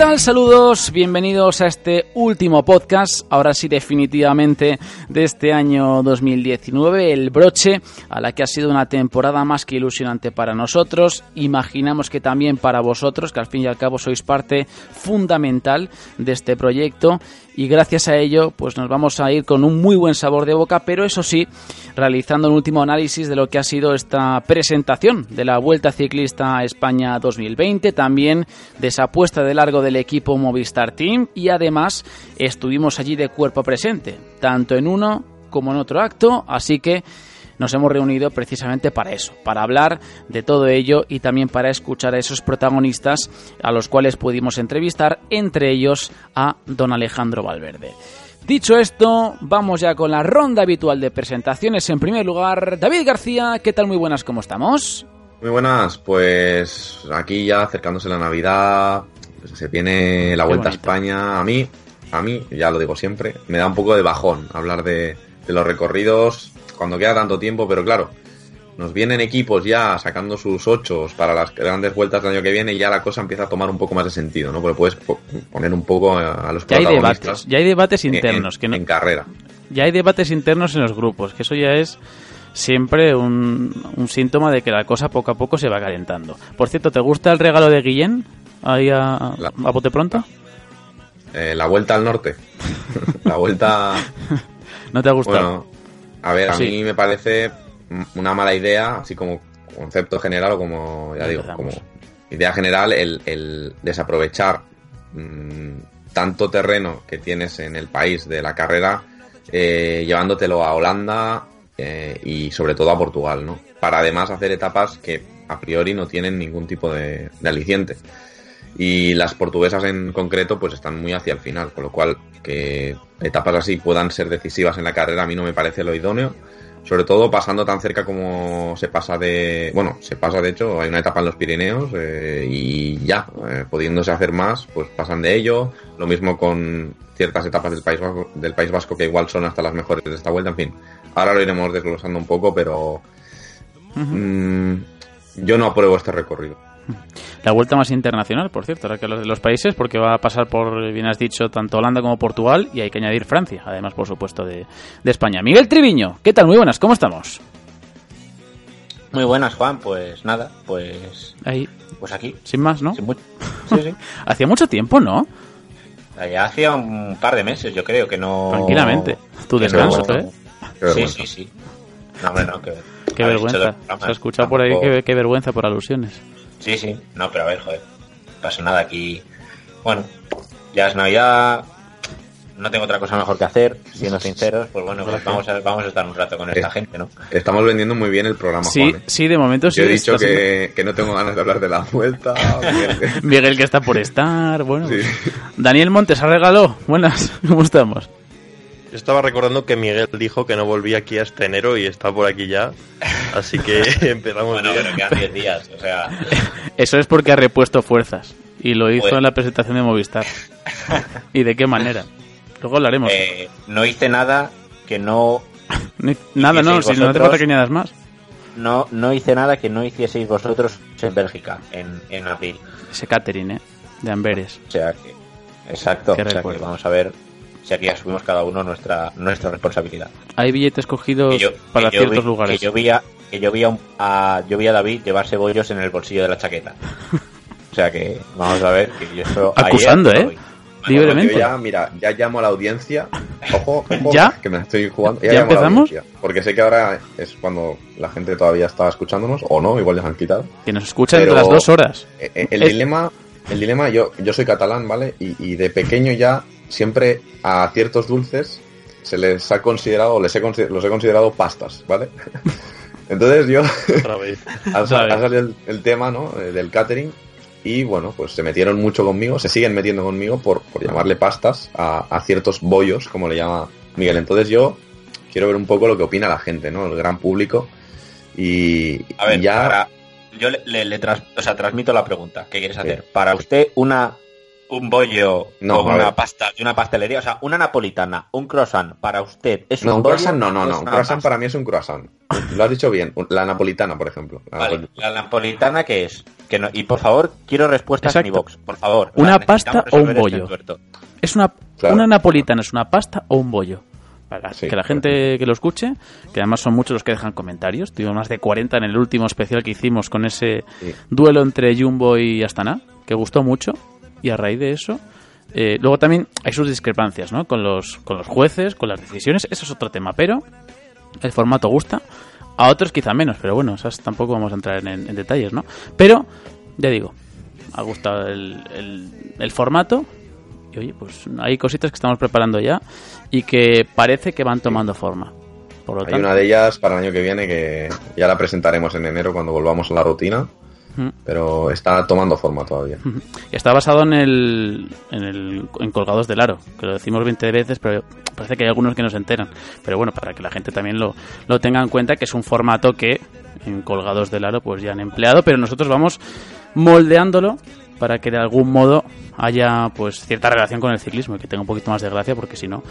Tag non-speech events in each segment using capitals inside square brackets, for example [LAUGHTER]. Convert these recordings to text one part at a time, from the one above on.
tal? Saludos, bienvenidos a este último podcast, ahora sí definitivamente de este año 2019, el broche a la que ha sido una temporada más que ilusionante para nosotros, imaginamos que también para vosotros, que al fin y al cabo sois parte fundamental de este proyecto y gracias a ello pues nos vamos a ir con un muy buen sabor de boca, pero eso sí, realizando un último análisis de lo que ha sido esta presentación de la Vuelta Ciclista a España 2020, también de esa apuesta de largo del equipo Movistar Team y además estuvimos allí de cuerpo presente, tanto en uno como en otro acto, así que nos hemos reunido precisamente para eso, para hablar de todo ello y también para escuchar a esos protagonistas a los cuales pudimos entrevistar, entre ellos a don Alejandro Valverde. Dicho esto, vamos ya con la ronda habitual de presentaciones. En primer lugar, David García, ¿qué tal? Muy buenas, ¿cómo estamos? Muy buenas, pues aquí ya acercándose la Navidad, pues se viene la Qué Vuelta a. España. A mí, a mí, ya lo digo siempre, me da un poco de bajón hablar de, de los recorridos cuando queda tanto tiempo, pero claro, nos vienen equipos ya sacando sus ochos para las grandes vueltas del año que viene y ya la cosa empieza a tomar un poco más de sentido, ¿no? Porque puedes po- poner un poco a, los Ya hay protagonistas debates, ya hay debates internos, en, que no, en carrera. ya hay debates internos en los grupos, que eso ya es siempre un, un síntoma de que la cosa poco a poco se va calentando. Por cierto, ¿te gusta el regalo de Guillén? Ahí a, La- a bote pronto. Eh, la Vuelta al Norte. [LAUGHS] la Vuelta... [LAUGHS] ¿No te ha gustado? Bueno, a ver, a Sí. mí me parece una mala idea, así como concepto general o como, ya digo, como idea general, el, el desaprovechar mm, tanto terreno que tienes en el país de la carrera, eh, llevándotelo a Holanda eh, y sobre todo a Portugal, ¿no? Para además hacer etapas que a priori no tienen ningún tipo de, de aliciente y las portuguesas en concreto pues están muy hacia el final, con lo cual que etapas así puedan ser decisivas en la carrera a mí no me parece lo idóneo, sobre todo pasando tan cerca como se pasa de, bueno, se pasa de hecho, hay una etapa en los Pirineos eh, y ya, eh, pudiéndose hacer más, pues pasan de ello, lo mismo con ciertas etapas del País Vasco, del País Vasco que igual son hasta las mejores de esta vuelta, en fin, ahora lo iremos desglosando un poco, pero mm, yo no apruebo este recorrido. [LAUGHS] La vuelta más internacional, por cierto, ahora que los de los países, porque va a pasar por, bien has dicho, tanto Holanda como Portugal y hay que añadir Francia, además, por supuesto, de, de España. Miguel Triviño, ¿qué tal? Muy buenas, ¿cómo estamos? Muy buenas, Juan. Pues nada, pues Ahí, pues aquí. sin más, ¿no? Sin Sí, sí. [LAUGHS] Hacía mucho tiempo, ¿no? Ya hacía un par de meses, yo creo, que no... Tranquilamente. Tu descanso, no- ¿eh? Sí, sí, sí. No, hombre, no, que... Qué vergüenza. Se ha escuchado por ahí qué vergüenza por alusiones. Sí, sí. No, pero a ver, joder. No pasa nada aquí. Bueno, ya es Navidad. No tengo otra cosa mejor que hacer, siendo sinceros. Pues bueno, pues vamos a, vamos a estar un rato con esta Eh, gente, ¿no? Estamos vendiendo muy bien el programa, Sí, Juan. ¿eh? sí, de momento sí. Yo he dicho que, que no tengo ganas de hablar de la vuelta. [LAUGHS] Miguel que está por estar, bueno. Sí. Daniel Montes ha regalado. Buenas, [LAUGHS] ¿cómo estamos? Yo estaba recordando que Miguel dijo que no volvía aquí hasta enero y está por aquí ya. Así que [LAUGHS] [LAUGHS] empezamos Bueno, pero quedan 10 días, o sea... [LAUGHS] Eso es porque ha repuesto fuerzas. Y lo hizo Pues- en la presentación de Movistar. ¿Y de qué manera? Luego hablaremos. eh, no hice nada que no Ni- Nada, no, si no vosotros- falta que añadas más. no, no hice nada que no hicieseis vosotros en Bélgica en, en abril. Ese catering, ¿eh? De Amberes. O sea que, exacto, o sea que vamos a ver si aquí asumimos cada uno nuestra nuestra responsabilidad. Hay billetes cogidos Que yo, para que ciertos vi, lugares. Que yo vi, a, que yo vi a, un- a- yo vi a David llevarse bollos en el bolsillo de la chaqueta. O sea que vamos a ver que yo eso Acusando, ayer ¿eh? Libremente. Yo ya, mira, ya llamo a la audiencia. Ojo, ojo, [LAUGHS] ¿Ya? que me la estoy jugando. ¿Ya llamo a la empezamos? audiencia, porque sé que ahora es cuando la gente todavía está escuchándonos, o no, igual ya se han quitado. Que nos escuchan Pero- las dos horas. Eh, eh, El Es- dilema, el dilema, yo, yo soy catalán, ¿vale? Y, y de pequeño ya siempre a ciertos dulces se les ha considerado, les he consi- los he considerado pastas, ¿vale? [LAUGHS] Entonces yo, [LAUGHS] ha, salido el, el tema, ¿no? Eh, Del catering. y bueno, pues se metieron mucho conmigo, se siguen metiendo conmigo por, por llamarle pastas a, a ciertos bollos, como le llama Miguel. Entonces yo quiero ver un poco lo que opina la gente, ¿no? El gran público. Y, A ver, y ya... para- yo le, le- le tras- o sea, transmito la pregunta. ¿Qué quieres Sí. hacer? Para usted, una un bollo No, o una pasta de una pastelería, o sea, una napolitana, un croissant, para usted es No, un un bollo croissant no, no, no. Un croissant para mí es un croissant. Lo has dicho bien. La napolitana, por ejemplo. La Vale, napoli- la napolitana que es que no, y por favor quiero respuestas en Exacto. iVox, por favor. ¿Una pasta o un este bollo? ¿Es una, Claro. una napolitana, es una pasta o un bollo? Para Sí, que la gente que lo escuche, que además son muchos los que dejan comentarios, tuvimos más de 40 en el último especial que hicimos con ese Sí. duelo entre Jumbo y Astana, que gustó mucho, y a raíz de eso, eh, luego también hay sus discrepancias, ¿no? Con los, con los jueces, con las decisiones, eso es otro tema, pero el formato gusta, a otros quizá menos, pero bueno, esas tampoco vamos a entrar en, en detalles, ¿no? Pero, ya digo, ha gustado el, el- el formato y oye, pues hay cositas que estamos preparando ya y que parece que van tomando forma. Por lo Hay tanto, una de ellas para el año que viene que ya la presentaremos en enero cuando volvamos a la rutina. Mm. Pero está tomando forma todavía. y está basado en el, en el en colgados del aro, que lo decimos 20 veces, pero parece que hay algunos que no se enteran. Pero bueno, para que la gente también lo, lo tenga en cuenta, que es un formato que en colgados del aro pues ya han empleado, pero nosotros vamos moldeándolo para que de algún modo haya pues cierta relación con el ciclismo y que tenga un poquito más de gracia, porque si no,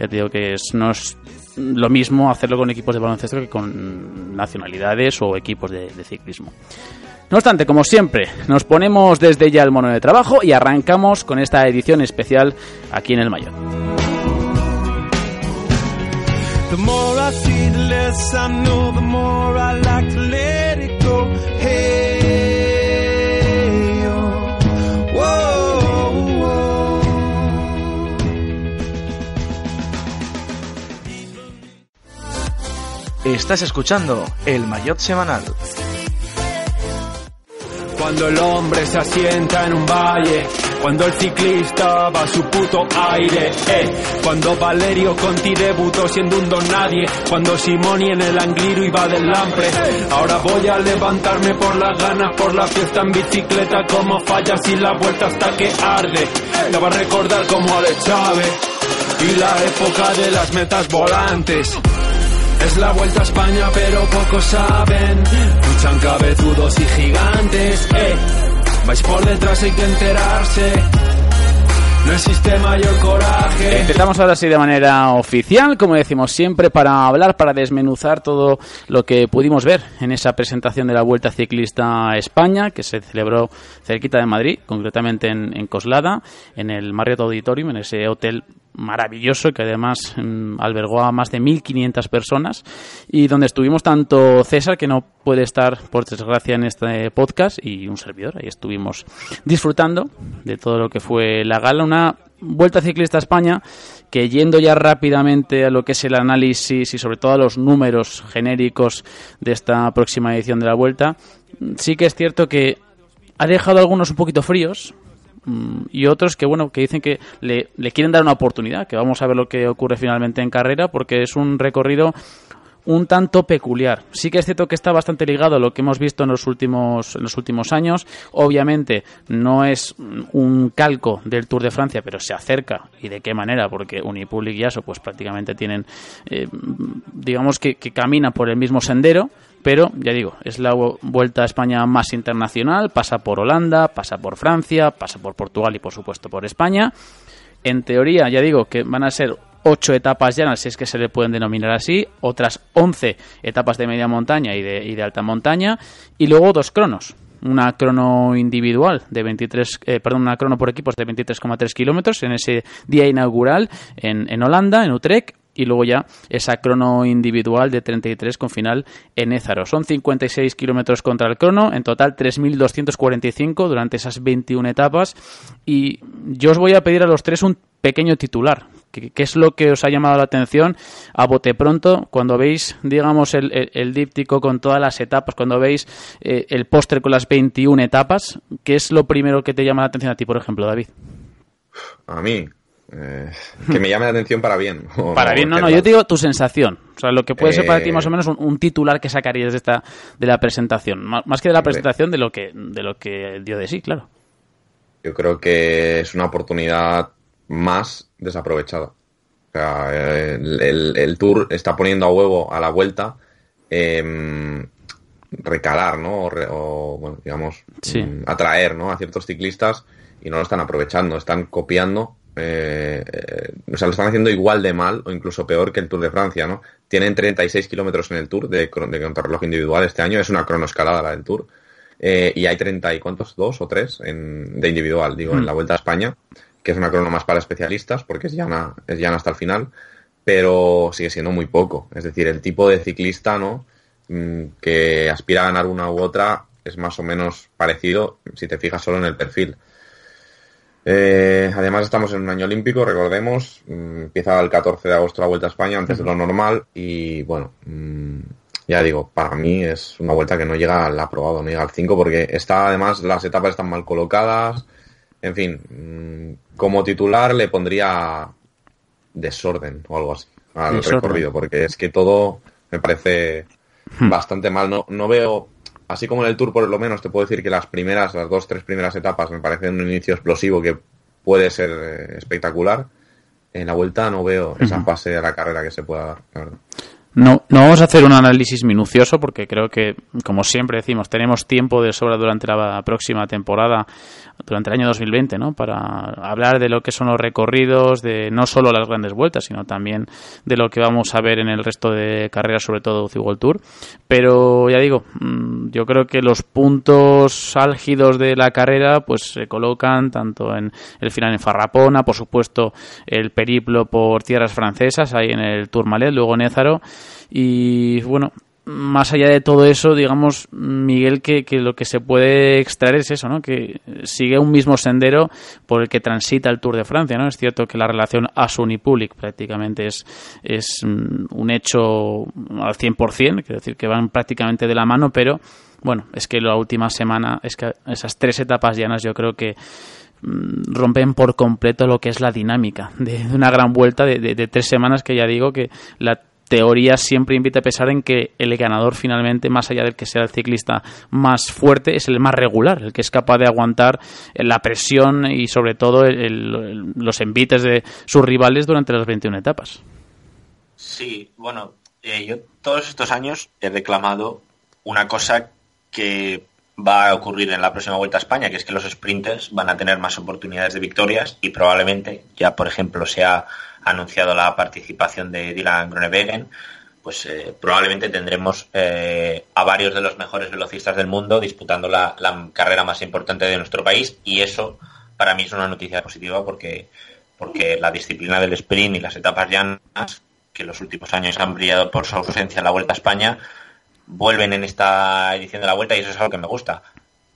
ya te digo que es, no es lo mismo hacerlo con equipos de baloncesto que con nacionalidades o equipos de, de ciclismo. No obstante, como siempre, nos ponemos desde ya el mono de trabajo y arrancamos con esta edición especial aquí en el Mayor. Oh. Estás escuchando el Maillot Semanal. Cuando el hombre se asienta en un valle, cuando el ciclista va a su puto aire, eh. Cuando Valerio Conti debutó siendo un don nadie, cuando Simoni en el Angliru iba del Lampre. Ahora voy a levantarme por las ganas, por la fiesta en bicicleta, como fallas y la vuelta hasta que arde. La va a recordar como Ale Chávez y la época de las metas volantes. Es la vuelta a España, pero pocos saben. Luchan cabezudos y gigantes, eh. Vais por detrás, hay que enterarse. No existe mayor coraje. Empezamos ahora sí de manera oficial, como decimos siempre, para hablar, para desmenuzar todo lo que pudimos ver en esa presentación de la Vuelta Ciclista a España, que se celebró cerquita de Madrid, concretamente en, en Coslada, en el Marriott Auditorium, en ese hotel maravilloso que además mm, albergó a más de 1.500 personas y donde estuvimos tanto César, que no puede estar por desgracia en este podcast, y un servidor. Ahí estuvimos disfrutando de todo lo que fue la gala, una Vuelta Ciclista a España que yendo ya rápidamente a lo que es el análisis y sobre todo a los números genéricos de esta próxima edición de la Vuelta, sí que es cierto que ha dejado algunos un poquito fríos, y otros que bueno que dicen que le, le quieren dar una oportunidad que vamos a ver lo que ocurre finalmente en carrera porque es un recorrido un tanto peculiar. Sí que es cierto que está bastante ligado a lo que hemos visto en los últimos, en los últimos años. Obviamente no es un calco del Tour de Francia, pero se acerca. ¿Y de qué manera? Porque Unipublic y ASO pues prácticamente tienen, eh, digamos que, que caminan por el mismo sendero. Pero, ya digo, es la vu- vuelta a España más internacional, pasa por Holanda, pasa por Francia, pasa por Portugal y por supuesto por España. En teoría, ya digo que van a ser ocho etapas llanas, si es que se le pueden denominar así, otras 11 etapas de media montaña y de, alta montaña, y luego dos cronos. Una crono individual de 23, eh, perdón, una crono por equipos de 23,3 kilómetros en ese día inaugural en Holanda, en Utrecht, y luego ya esa crono individual de 33 con final en Ézaro. Son 56 kilómetros contra el crono, en total 3.245 durante esas 21 etapas. Y yo os voy a pedir a los tres un pequeño titular. ¿Qué, es lo que os ha llamado la atención a bote pronto cuando veis, digamos, el, el- el díptico con todas las etapas, cuando veis eh, el póster con las 21 etapas? ¿Qué es lo primero que te llama la atención a ti, por ejemplo, David? A mí. Eh, que me llame la atención para bien. [LAUGHS] Para bien, no, no, yo te digo tu sensación. O sea, lo que puede ser para ti Eh, más o menos un, un titular que sacarías de esta de la presentación. Má- Más que de la presentación, de lo que de lo que dio de sí, claro. yo creo que es una oportunidad más desaprovechada. O sea, el, el- el Tour está poniendo a huevo a la vuelta em, recalar, ¿no? O, bueno, digamos, Sí. mm, atraer, ¿no? A ciertos ciclistas y no lo están aprovechando, están copiando, eh, eh, o sea, lo están haciendo igual de mal o incluso peor que el Tour de Francia, ¿no? Tienen 36 kilómetros en el Tour de, de contrarreloj individual este año, es una cronoescalada la del Tour. Eh, y hay 30 y cuántos, dos o tres en, de individual, digo, en la Vuelta a España, que es una crono más para especialistas, porque es llana, es llana hasta el final, pero sigue siendo muy poco. Es decir, el tipo de ciclista, ¿no? Mm, que aspira a ganar una u otra es más o menos parecido si te fijas solo en el perfil. Eh, además estamos en un año olímpico, recordemos, mm, empieza el 14 de agosto la Vuelta a España antes de lo normal. Y bueno, mm, ya digo, para mí es una vuelta que no llega al aprobado, no llega al 5 porque está además las etapas están mal colocadas, en fin, mm, como titular le pondría desorden o algo así al Desorden. recorrido porque es que todo me parece bastante mal, no, no veo así como en el Tour por lo menos te puedo decir que las primeras, las dos, tres primeras etapas me parecen un inicio explosivo que puede ser eh, espectacular. En la vuelta no veo esa fase de la carrera que se pueda dar, la verdad. No, no vamos a hacer un análisis minucioso porque creo que, como siempre decimos, tenemos tiempo de sobra durante la próxima temporada, durante el año 2020, ¿no? Para hablar de lo que son los recorridos, de no solo las grandes vueltas, sino también de lo que vamos a ver en el resto de carreras, sobre todo UCI World Tour. Pero ya digo, mm, yo creo que los puntos álgidos de la carrera pues se colocan tanto en el final en Farrapona, por supuesto el periplo por tierras francesas, ahí en el Tourmalet, luego Nézaro y bueno, más allá de todo eso, digamos, Miguel, que, que lo que se puede extraer es eso, ¿no? Que sigue un mismo sendero por el que transita el Tour de Francia, ¿no? Es cierto que la relación Asun y prácticamente es, es mm, un hecho al 100%, quiero decir que van prácticamente de la mano, pero bueno, es que la última semana, es que esas tres etapas llanas yo creo que mm, rompen por completo lo que es la dinámica de una gran vuelta de, de- de tres semanas que ya digo que la teoría siempre invita a pensar en que el ganador finalmente, más allá del que sea el ciclista más fuerte, es el más regular, el que es capaz de aguantar la presión y sobre todo el- los envites de sus rivales durante las 21 etapas. Sí, bueno, eh, yo todos estos años he reclamado una cosa que va a ocurrir en la próxima Vuelta a España, que es que los sprinters van a tener más oportunidades de victorias y probablemente ya, por ejemplo, se anunciado la participación de Dylan Groenewegen, pues eh, probablemente tendremos eh, a varios de los mejores velocistas del mundo disputando la, la carrera más importante de nuestro país y eso para mí es una noticia positiva porque, porque la disciplina del sprint y las etapas llanas, que en los últimos años han brillado por su ausencia en la Vuelta a España, vuelven en esta edición de la Vuelta y eso es algo que me gusta.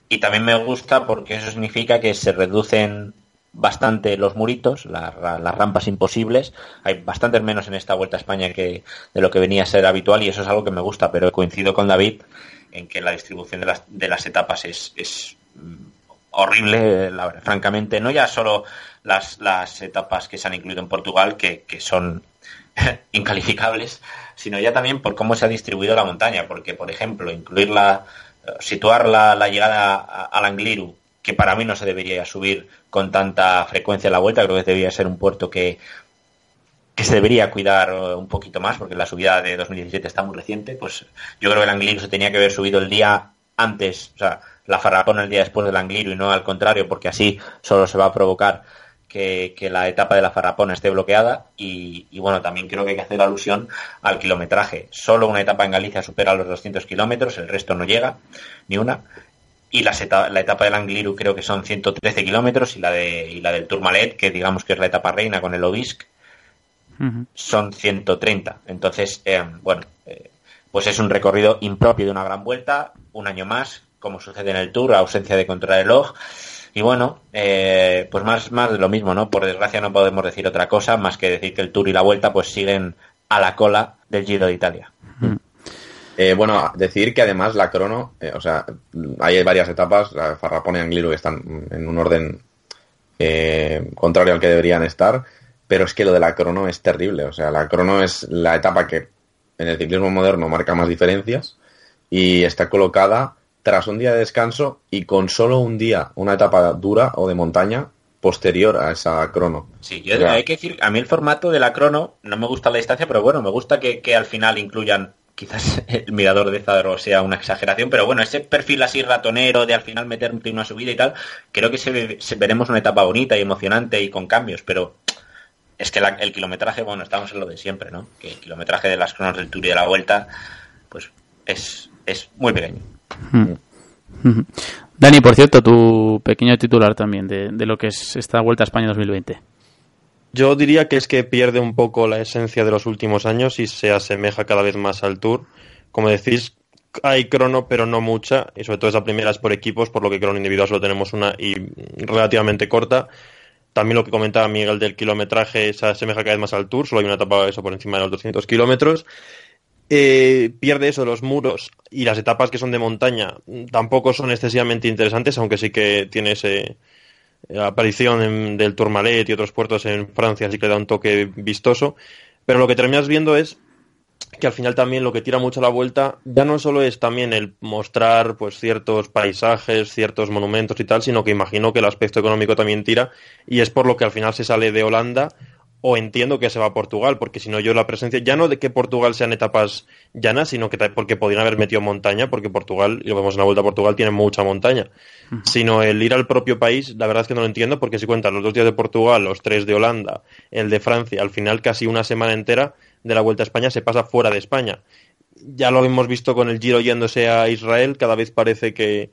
Y también me gusta porque eso significa que se reducen bastante los muritos, las rampas imposibles. Hay bastantes menos en esta Vuelta a España que de lo que venía a ser habitual y eso es algo que me gusta, pero coincido con David en que la distribución de las, etapas es, es mm, horrible, francamente. No ya solo las, etapas que se han incluido en Portugal, que, son [LAUGHS] incalificables, sino ya también por cómo se ha distribuido la montaña, porque, por ejemplo, incluirla, eh, situar la, la llegada al Angliru, que para mí no se debería subir con tanta frecuencia en la vuelta, creo que debería ser un puerto que, que se debería cuidar eh, un poquito más, porque la subida de 2017 está muy reciente, pues yo creo que el Angliru se tenía que haber subido el día antes, o sea, la Farrapona el día después del Angliru y no al contrario, porque así solo se va a provocar que, que la etapa de la Farrapona esté bloqueada y, y, bueno, también creo que hay que hacer alusión al kilometraje. Solo una etapa en Galicia supera los 200 kilómetros, el resto no llega, ni una. Y las la etapa del Angliru creo que son 113 kilómetros y la de y la del Tourmalet, que digamos que es la etapa reina con el Obisque, Ujú. son 130. Entonces, eh, bueno, eh, pues es un recorrido impropio de una gran vuelta, un año más, como sucede en el Tour, ausencia de contrarreloj. Y bueno, eh, pues más, más de lo mismo, ¿no? Por desgracia no podemos decir otra cosa más que decir que el Tour y la vuelta pues siguen a la cola del Giro de Italia. Eh, bueno, decir que además la crono, eh, o sea, hay varias etapas, la Farrapona y Angliru que están en un orden eh, contrario al que deberían estar, pero es que lo de la crono es terrible, o sea, la crono es la etapa que en el ciclismo moderno marca más diferencias y está colocada tras un día de descanso y con solo un día, una etapa dura o de montaña posterior a esa crono. Sí, yo hay que decir, a mí el formato de la crono no me gusta la distancia, pero bueno, me gusta que, que al final incluyan quizás [LAUGHS] el mirador de Zadro sea una exageración, pero bueno, ese perfil así ratonero de al final meterte una subida y tal, creo que se, se veremos una etapa bonita y emocionante y con cambios, pero es que el kilometraje, bueno, estamos en lo de siempre, ¿no? Que el kilometraje de las cronos del Tour y de la Vuelta, pues es, es muy pequeño. Dani, por cierto, tu pequeño titular también de, de lo que es esta Vuelta a España 2020. Yo diría que es que pierde un poco la esencia de los últimos años y se asemeja cada vez más al Tour. Como decís, hay crono, pero no mucha, y sobre todo esa primera es por equipos, por lo que crono individual solo tenemos una y relativamente corta. También lo que comentaba Miguel del kilometraje se asemeja cada vez más al Tour, solo hay una etapa eso por encima de los 200 kilómetros. Eh, pierde eso, los muros y las etapas que son de montaña tampoco son excesivamente interesantes, aunque sí que tiene ese, aparición en- del Tourmalet y otros puertos en Francia, así que le da un toque vistoso. Pero lo que terminas viendo es que al final también lo que tira mucho la vuelta ya no solo es también el mostrar pues ciertos paisajes, ciertos monumentos y tal, sino que imagino que el aspecto económico también tira y es por lo que al final se sale de Holanda o entiendo que se va a Portugal, porque si no yo la presencia, ya no de que Portugal sean etapas llanas, sino que porque podrían haber metido montaña, porque Portugal, y lo vemos en la vuelta a Portugal, tiene mucha montaña. Sino el ir al propio país, la verdad es que no lo entiendo, porque si cuentas los dos días de Portugal, los tres de Holanda, el de Francia, al final casi una semana entera de la vuelta a España se pasa fuera de España. Ya lo hemos visto con el Giro yéndose a Israel, cada vez parece que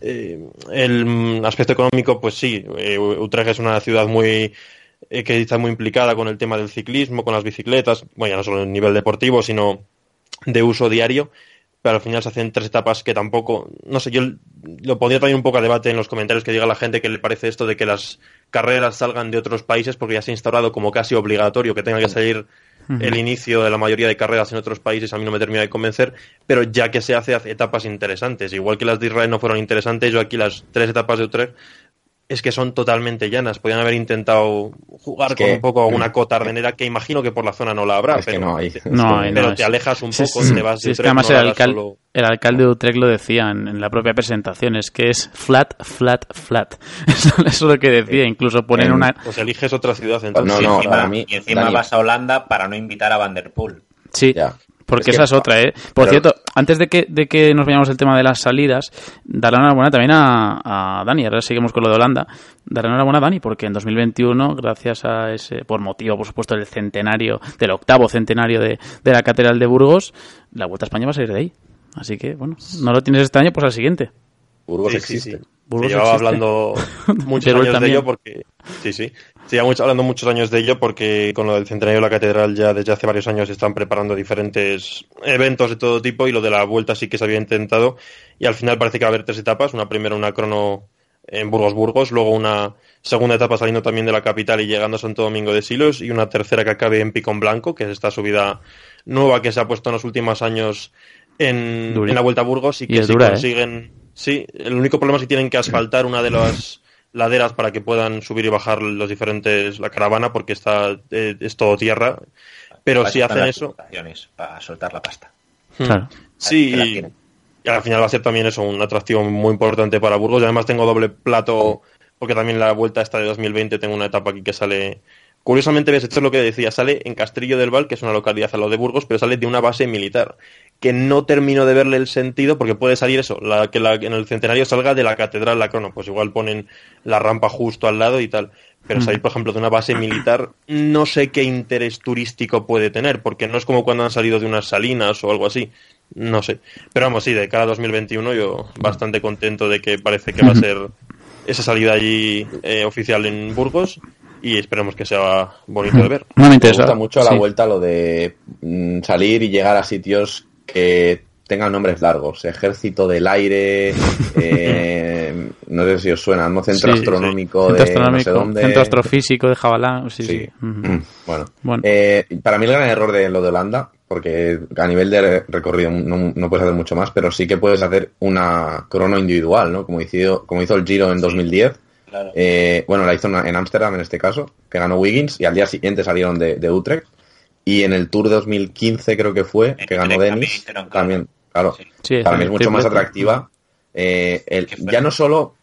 eh, el mm, aspecto económico, pues sí, eh, Utrecht es una ciudad muy eh, que está muy implicada con el tema del ciclismo, con las bicicletas, bueno, ya no solo en nivel deportivo, sino de uso diario, pero al final se hacen tres etapas que tampoco, no sé, yo lo podría traer un poco a debate en los comentarios que diga la gente que le parece esto de que las carreras salgan de otros países porque ya se ha instaurado como casi obligatorio que tenga que salir el inicio de la mayoría de carreras en otros países a mí no me termina de convencer, pero ya que se hace, hace etapas interesantes, igual que las de Israel no fueron interesantes, yo aquí las tres etapas de Utrecht es que son totalmente llanas. Podrían haber intentado jugar Es que- con un poco una cota ardenera que imagino que por la zona no la habrá, Es que pero, no hay. No, Es que- hay, pero no, te es- alejas un poco, sí, te vas sí, de es que Utrecht, además no el, hagas alcal- solo- el alcalde de Utrecht lo decía en, en la propia presentación, es que es flat, flat, flat. [LAUGHS] Eso, es lo que decía, incluso poner En- una... Pues eliges otra ciudad No, entonces. y encima, para mí, y encima vas a Holanda para no invitar a Van der Poel. Sí, Ya. Porque Es que- esa es otra, ¿eh? Por pero- cierto, antes de que, de que nos vayamos al tema de las salidas, darle enhorabuena también a, a Dani, ahora seguimos con lo de Holanda, darle enhorabuena a Dani, porque en 2021, gracias a ese, por motivo, por supuesto, del centenario, del octavo centenario de, de la Catedral de Burgos, la Vuelta a España va a salir de ahí. Así que, bueno, no lo tienes este año, pues al siguiente. Burgos Sí, sí, existe. sí. Burgos Se llevaba existe. hablando [LAUGHS] muchos años de ello porque sí, sí. Mucho- hablando muchos años de ello porque con lo del centenario de la catedral ya desde hace varios años están preparando diferentes eventos de todo tipo y lo de la vuelta sí que se había intentado y al final parece que va a haber tres etapas, una primera una crono en Burgos Burgos, luego una segunda etapa saliendo también de la capital y llegando a Santo Domingo de Silos y una tercera que acabe en Picón Blanco, que es esta subida nueva que se ha puesto en los últimos años en, la Vuelta a Burgos y Y que si dura, ¿eh? consiguen sí, el único problema es que tienen que asfaltar una de las laderas para que puedan subir y bajar los diferentes la caravana porque está eh, es todo tierra, pero Para si hacen eso Para soltar la pasta. Claro. Sí, y, y al final va a ser también eso, un atractivo muy importante para Burgos. Y además tengo doble plato, porque también la vuelta esta de 2020 tengo una etapa aquí que sale. Curiosamente, ves, esto es lo que decía, sale en Castrillo del Val, que es una localidad al lado de Burgos, pero sale de una base militar, que no termino de verle el sentido, porque puede salir eso, la, que la, en el centenario salga de la catedral la crono, pues igual ponen la rampa justo al lado y tal. Pero salir, por ejemplo, de una base militar, no sé qué interés turístico puede tener, porque no es como cuando han salido de unas salinas o algo así. No sé. Pero vamos, sí, de cara a 2021 yo bastante contento de que parece que va a ser esa salida allí eh, oficial en Burgos y esperemos que sea bonito de ver. No me Me interesa. gusta mucho a la Sí. vuelta lo de mm, salir y llegar a sitios que tengan nombres largos. Ejército del Aire, [LAUGHS] eh, no sé si os suena, ¿no? Centro Sí, Astronómico Centro de astronómico, no sé dónde. centro astrofísico de Jabalá. Sí, sí. Mm, Bueno, Bueno. Eh, para mí el gran error de lo de Holanda, porque a nivel de recorrido no, no puedes hacer mucho más, pero sí que puedes hacer una crono individual, ¿no? Como hizo, como hizo el Giro en 2010. Claro. Eh, bueno, la hizo en Ámsterdam en este caso, que ganó Wiggins, y al día siguiente salieron de, de Utrecht. Y en el Tour 2015 creo que fue, que ganó Utrecht también claro. Sí. Sí, Para mí es mucho más atractiva eh, el- ya no solo,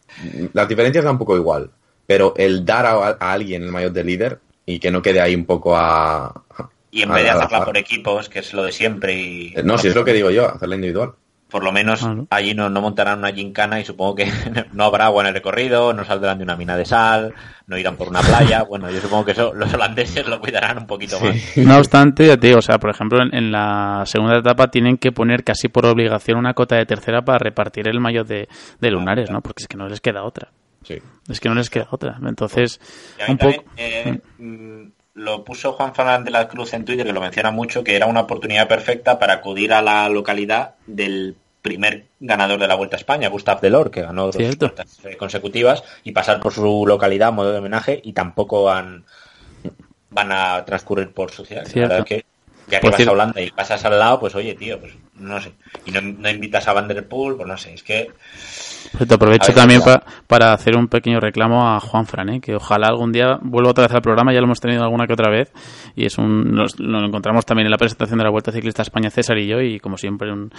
las diferencias da un poco igual, pero el dar a, a alguien el maillot de líder y que no quede ahí un poco a... Y en a- vez de hacerla por equipos, que es lo de siempre, y No, si es lo que digo yo, hacerla individual. Por lo menos allí no, no montarán una gincana y supongo que [LAUGHS] no habrá agua en el recorrido, no saldrán de una mina de sal, no irán por una playa. [LAUGHS] Bueno, yo supongo que eso los holandeses lo cuidarán un poquito más. [LAUGHS] No obstante, ya te digo, o sea, por ejemplo, en, en la segunda etapa tienen que poner casi por obligación una cota de tercera para repartir el maillot de, de lunares, ¿no? Porque es que no les queda otra. Sí. Es que no les queda otra. Entonces, un poco... eh, mm, lo puso Juan Fernández de la Cruz en Twitter, que lo menciona mucho, que era una oportunidad perfecta para acudir a la localidad del primer ganador de la Vuelta a España, Gustav Delors, que ganó dos Cierto. vueltas eh, consecutivas, y pasar por su localidad a modo de homenaje, y tampoco han, van a transcurrir por su ciudad. La verdad es que ya que Por vas cierto- a Holanda y pasas al lado, pues oye, tío, pues no sé. Y no, no invitas a Van der Poel, pues no sé, es que te aprovecho también pa- para hacer un pequeño reclamo a Juan Fran, ¿eh? que ojalá algún día vuelva otra vez al programa, ya lo hemos tenido alguna que otra vez, y es un nos, lo encontramos también en la presentación de la Vuelta Ciclista a España César y yo, y como siempre un-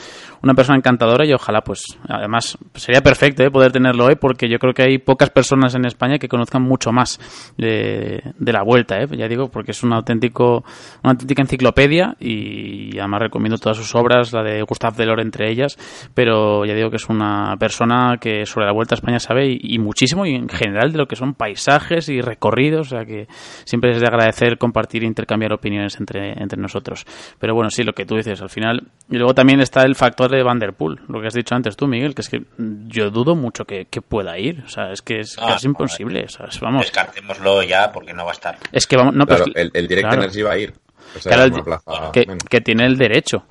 una persona encantadora y ojalá pues además sería perfecto ¿eh? poder tenerlo hoy porque yo creo que hay pocas personas en España que conozcan mucho más de, de la Vuelta, ¿eh? ya digo, porque es un auténtico, una auténtica enciclopedia y además recomiendo todas sus obras, la de Gustave Delors entre ellas, pero ya digo que es una persona que sobre la Vuelta a España sabe y, y muchísimo y en general de lo que son paisajes y recorridos, o sea que siempre es de agradecer compartir e intercambiar opiniones entre, entre nosotros. Pero bueno, sí, lo que tú dices al final. Y luego también está el factor de Van der Poel, lo que has dicho antes tú, Miguel, que es que yo dudo mucho que, que pueda ir, o sea, es que es Ah, casi imposible, o sea, vamos, descartémoslo ya porque no va a estar. es que vamos, no, pero Claro, que- el, el Direct claro. Energy va a ir. O sea, Claro, que, que tiene el derecho.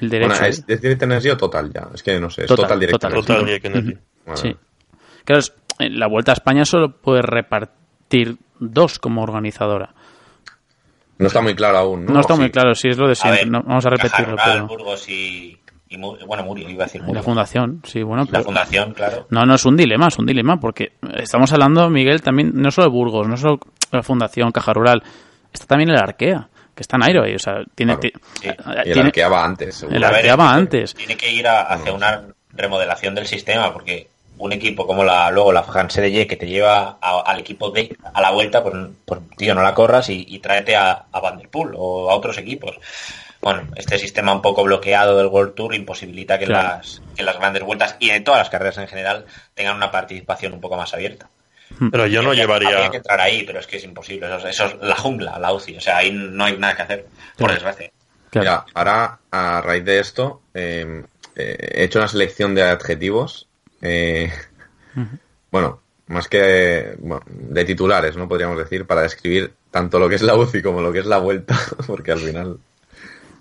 El derecho. Bueno, ¿eh? ¿es, ¿es Direct Energy o Total ya? Es que no sé, es Total, Total, Direct Total. Energy. Total Direct Energy. Bueno, Sí. Claro, es- en la Vuelta a España solo puede repartir dos como organizadora. No está muy claro aún, ¿no? No, está ¿O muy sí? claro, si es lo de A siempre. ver, no, vamos a Caja repetirlo, Rural, pero. Burgos y, y bueno, Murio, iba a decir La Murio. fundación, sí, bueno. La pero- fundación, claro. No, no es un dilema, es un dilema, porque estamos hablando, Miguel, también, no solo de Burgos, no solo la Fundación Caja Rural, está también el Arkea, que está en Airo, ahí, o sea, tiene. Claro. Sí. eh, el va antes, seguro. El que antes. Tiene que ir a- hacia una remodelación del sistema, porque un equipo como la luego la France de que te lleva a- al equipo B a la vuelta, pues, pues tío, no la corras y, y tráete a, a Van der Poel o a otros equipos. Bueno, este sistema un poco bloqueado del World Tour imposibilita que, Claro. las, que las grandes vueltas y en todas las carreras en general tengan una participación un poco más abierta. Pero yo no llevaría. Habría que entrar ahí, pero es que es imposible. Eso, es- eso es la jungla, la UCI. O sea, ahí no hay nada que hacer, por desgracia. Claro. Mira, ahora, a raíz de esto, eh, eh, he hecho una selección de adjetivos. eh, Bueno, más que bueno, de titulares, ¿no? Podríamos decir, para describir tanto lo que es la UCI como lo que es la vuelta, [LAUGHS] porque al final.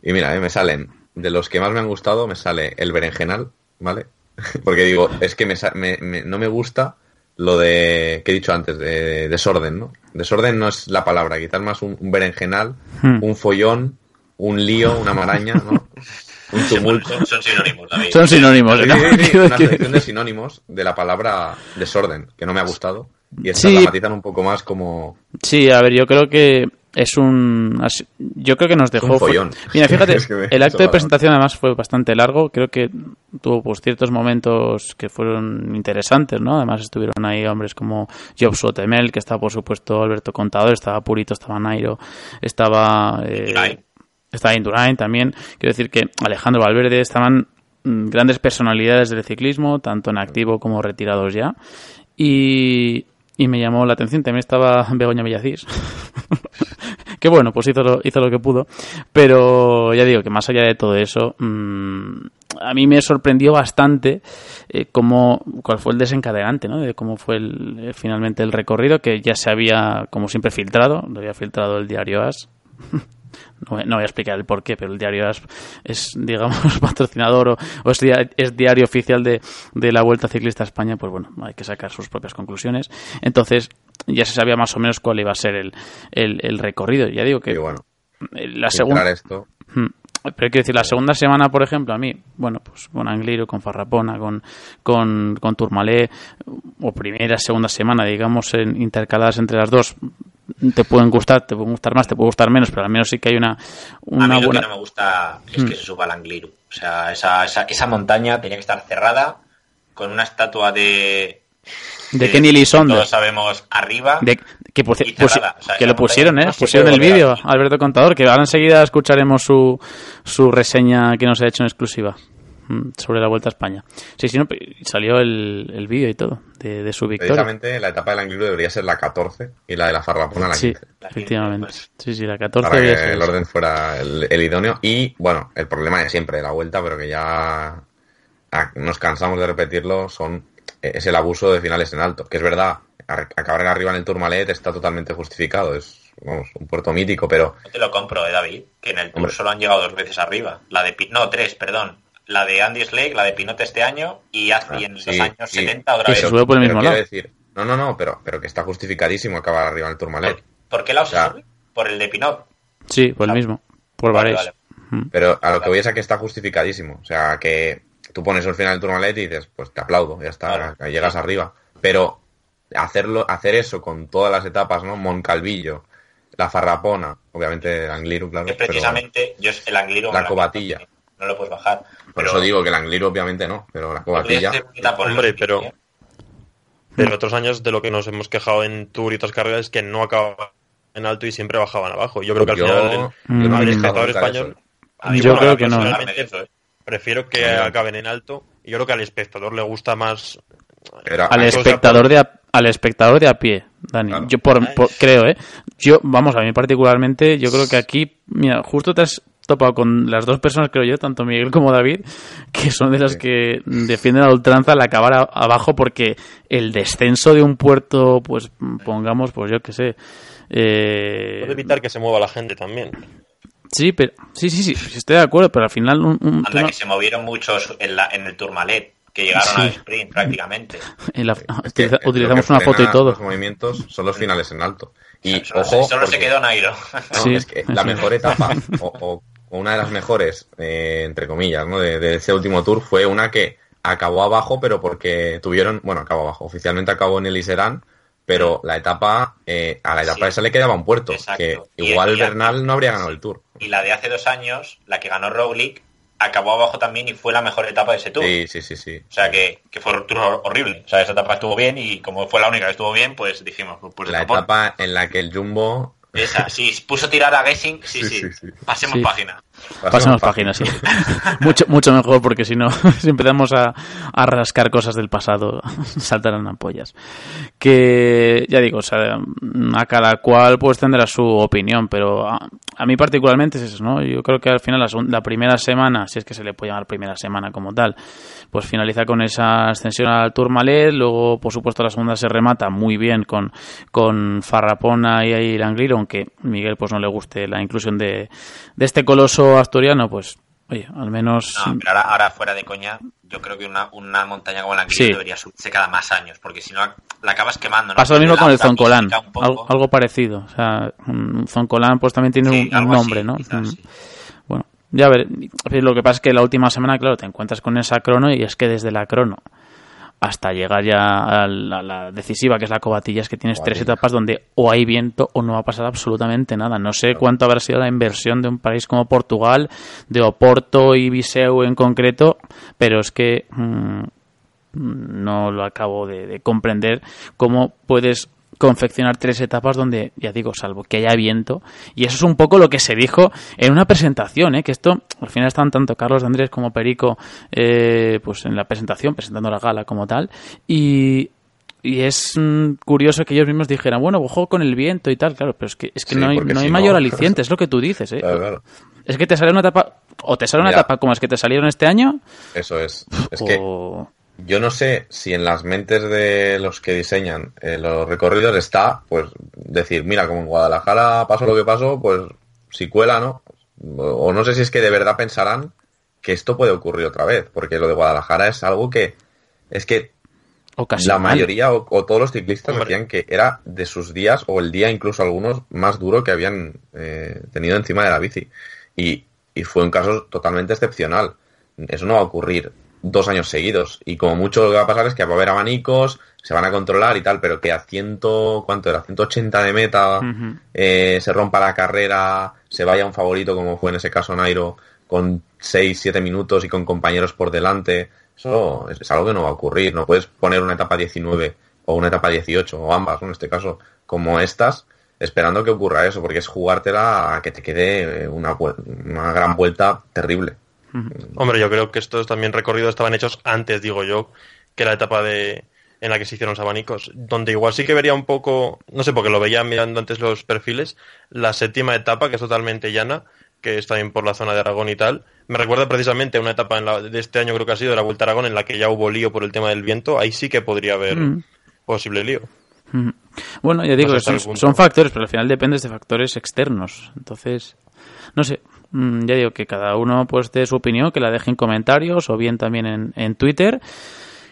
Y mira, eh, me salen, de los que más me han gustado, me sale el berenjenal, ¿vale? [LAUGHS] Porque digo, es que me, sa- me- me- no me gusta lo de que he dicho antes, de desorden, ¿no? Desorden no es la palabra, quizás más un, un berenjenal, Hmm. un follón, un lío, una maraña, ¿no? [LAUGHS] Un tumulto. Son, son sinónimos, David. Son sinónimos, Sí, ¿no? sí, sí, [LAUGHS] una selección de sinónimos de la palabra desorden, que no me ha gustado. Y estas Sí. la matizan un poco más como... Sí, a ver, yo creo que es un. Yo creo que nos dejó. Un follón. Mira, [LAUGHS] fíjate, Es que me- el acto de presentación además fue bastante largo. Creo que tuvo pues ciertos momentos que fueron interesantes, ¿no? Además estuvieron ahí hombres como Job Sotemel, que estaba por supuesto Alberto Contador, estaba Purito, estaba Nairo, estaba. eh, Indurain. estaba Indurain también. Quiero decir que Alejandro Valverde estaban mm, grandes personalidades del ciclismo, tanto en activo como retirados ya. Y, y me llamó la atención, también estaba [LAUGHS] Begoña Villacís. [LAUGHS] que bueno, pues hizo lo, hizo lo que pudo. Pero ya digo que más allá de todo eso, mm, a mí me sorprendió bastante eh, cómo, cuál fue el desencadenante, ¿no? De cómo fue el, eh, finalmente el recorrido, que ya se había, como siempre, filtrado, lo había filtrado el diario AS. [LAUGHS] No, voy- no voy a explicar el por qué, pero el diario es, digamos, [LAUGHS] patrocinador o, o es, dia- es diario oficial de, de la Vuelta Ciclista a España, pues bueno, hay que sacar sus propias conclusiones. Entonces, ya se sabía más o menos cuál iba a ser el, el, el recorrido. Ya digo que Y bueno, eh, la segunda... esto... Hmm. Pero quiero decir, la segunda semana, por ejemplo, a mí, bueno, pues con Angliru, con Farrapona, con, con, con Tourmalet, o primera, segunda semana, digamos, en, intercaladas entre las dos, te pueden gustar, te pueden gustar más, te puede gustar menos, pero al menos sí que hay una, A una mí lo que no me gusta es que se suba al Angliru. O sea, esa, esa, esa montaña tenía que estar cerrada con una estatua de... De Kenny Elizondo. Todos sabemos arriba. De- que por ci- y cerrada. pusi- O sea, que esa lo pusieron, ¿eh? Pusieron el a vídeo. Alberto Contador, que ahora enseguida escucharemos su, su reseña que nos ha hecho en exclusiva mm, sobre la Vuelta a España. Sí, sí, no, salió el, el vídeo y todo de, de su victoria. Precisamente la etapa del Angliru debería ser la 14 y la de la Farrapona la 15. Sí, efectivamente. Sí, sí, la 14 para que el orden fuera el, el idóneo. Y bueno, el problema de siempre de la vuelta, pero que ya ah, nos cansamos de repetirlo, son es el abuso de finales en alto. Que es verdad, ar- acabar en arriba en el Tourmalet está totalmente justificado. Es vamos, un puerto mítico, pero No te lo compro, eh, David, que en el Tour Hombre. solo han llegado dos veces arriba. La de no, tres, perdón. La de Andy Slade, la de Pinot este año y hace Ah, en los sí, años sí. 70 otra vez. se sube por el mismo lado. decir, no, no, no, pero, pero que está justificadísimo acabar arriba en el Tourmalet. ¿Por, por qué lado se Ya. sube? Por el de Pinot. Sí, por el mismo. Por Vale, Varese. vale. Pero a lo que voy es a que está justificadísimo. O sea, que tú pones el final del Tourmalet y dices, pues te aplaudo, ya está, llegas arriba. Pero hacerlo, hacer eso con todas las etapas, ¿no? Moncalvillo, la Farrapona, obviamente Angliru, claro. Que pero precisamente yo es el Angliru. La cobatilla. No lo puedes bajar. por pero eso digo que el Angliru obviamente no, pero la cobatilla. Hombre, sitio, pero- ¿eh? Pero otros años de lo que nos hemos quejado en Tour y otras carreras es que no acababan en alto y siempre bajaban abajo. Yo creo que al Yo- final yo no el he espectador español eso. A mí Yo creo que no. eso, ¿eh? prefiero que acaben en alto y yo creo que al espectador le gusta más Pero Al espectador, por- de a, al espectador de a pie, Dani. Claro. Yo por, por- creo, ¿eh? Yo, vamos, a mí particularmente, yo creo que aquí, mira, justo te has topado con las dos personas, creo yo, tanto Miguel como David, que son de las Sí. que defienden a ultranza al acabar a- abajo porque el descenso de un puerto, pues pongamos, pues yo qué sé. Eh, puede evitar que se mueva la gente también. sí, pero, sí, sí, sí, estoy de acuerdo, pero al final un, un Anda, tema- que se movieron muchos en, la, en el Tourmalet, que llegaron Sí. al sprint prácticamente. [LAUGHS] en la- [LAUGHS] Es que utiliza- lo utilizamos una foto y todo. Los movimientos son los finales en alto. Y solo ojo, solo se quedó Nairo. No, Sí, es que la sí. mejor etapa, [LAUGHS] o, o- o una de las mejores, eh, entre comillas, ¿no? de, de ese último tour fue una que acabó abajo, pero porque tuvieron, bueno, acabó abajo, oficialmente acabó en el Iserán, pero la etapa, eh, a la etapa Sí. esa le quedaba un puerto, Exacto. que igual Bernal no habría ganado sí. el tour. Y la de hace dos años, la que ganó Roglic, acabó abajo también y fue la mejor etapa de ese tour. Sí, sí, sí, sí. O sea que, que fue un tour hor- horrible. O sea, esa etapa estuvo bien y como fue la única que estuvo bien, pues dijimos, pues, pues La etapa en la que el Jumbo... Esa, sí, puso tirar a Gessing, sí, Sí, sí. sí, sí. Pasemos Sí. página. Pasemos páginas, sí. [LAUGHS] mucho, mucho mejor porque si no, [LAUGHS] si empezamos a, a rascar cosas del pasado, [LAUGHS] saltarán ampollas. Que, ya digo, o sea, a cada cual pues tendrá su opinión, pero a, a mí particularmente es eso, ¿no? Yo creo que al final la, la primera semana, si es que se le puede llamar primera semana como tal, pues finaliza con esa ascensión al Tourmalet, luego por supuesto la segunda se remata muy bien con, con Farrapona y Angliru, aunque Miguel pues no le guste la inclusión de, de este coloso asturiano, pues oye, al menos No, pero ahora, ahora fuera de coña, yo creo que una, una montaña como la Sí. debería subirse cada más años, porque si no la acabas quemando. ¿no? pasa lo mismo La- con el Zoncolán, algo, algo parecido, o sea, un Zoncolán pues también tiene Sí, un- un, algo así, nombre, ¿no? quizás, Mm. sí. Bueno, ya ver, lo que pasa es que la última semana, claro, te encuentras con esa crono y es que desde la crono hasta llegar ya a la, a la decisiva, que es la cobatilla, es que tienes tres etapas donde o hay viento o no va a pasar absolutamente nada. No sé cuánto habrá sido la inversión de un país como Portugal, de Oporto y Viseu en concreto, pero es que mm, no lo acabo de, de comprender cómo puedes confeccionar tres etapas donde, ya digo, salvo que haya viento, y eso es un poco lo que se dijo en una presentación, ¿eh? que esto, al final están tanto Carlos de Andrés como Perico, eh, pues en la presentación, presentando la gala como tal, y, y es mm, curioso que ellos mismos dijeran, bueno, ojo con el viento y tal, claro, pero es que, es que Sí, no hay, no hay mayor no- [LAUGHS] aliciente, es lo que tú dices, ¿eh? Claro, claro. Es que te sale una etapa, o te sale una etapa como las que te salieron este año, Eso es. Es que o... Yo no sé si en las mentes de los que diseñan eh, los recorridos está, pues, decir, mira, como en Guadalajara pasó lo que pasó, pues, si cuela, ¿no? O no sé si es que de verdad pensarán que esto puede ocurrir otra vez, porque lo de Guadalajara es algo que, es que la mayoría o, o todos los ciclistas Hombre. decían que era de sus días, o el día incluso algunos, más duro que habían eh, tenido encima de la bici. Y, y fue un caso totalmente excepcional. Eso no va a ocurrir dos años seguidos. Y como mucho lo que va a pasar es que va a haber abanicos, se van a controlar y tal, pero que a ciento, ¿cuánto era? 180 de meta, eh, se rompa la carrera, se vaya un favorito, como fue en ese caso Nairo, con 6, 7 minutos y con compañeros por delante. Eso es, es algo que no va a ocurrir. No puedes poner una etapa 19 o una etapa 18 o ambas, ¿no? en este caso, como estas, esperando que ocurra eso, porque es jugártela a que te quede una, una gran vuelta terrible. Hombre, yo creo que estos también recorridos estaban hechos antes, digo yo, que la etapa de en la que se hicieron los abanicos, donde igual sí que vería un poco, no sé, porque lo veía mirando antes los perfiles, la séptima etapa, que es totalmente llana, que está también por la zona de Aragón y tal, me recuerda precisamente a una etapa en la- de este año, creo que ha sido, de la Vuelta a Aragón, en la que ya hubo lío por el tema del viento, ahí sí que podría haber Mm. posible lío. Ujú. Bueno, ya digo, No sé son, son factores, pero al final dependes de factores externos. Entonces, no sé, mm, ya digo que cada uno pues dé su opinión, que la deje en comentarios o bien también en, en Twitter.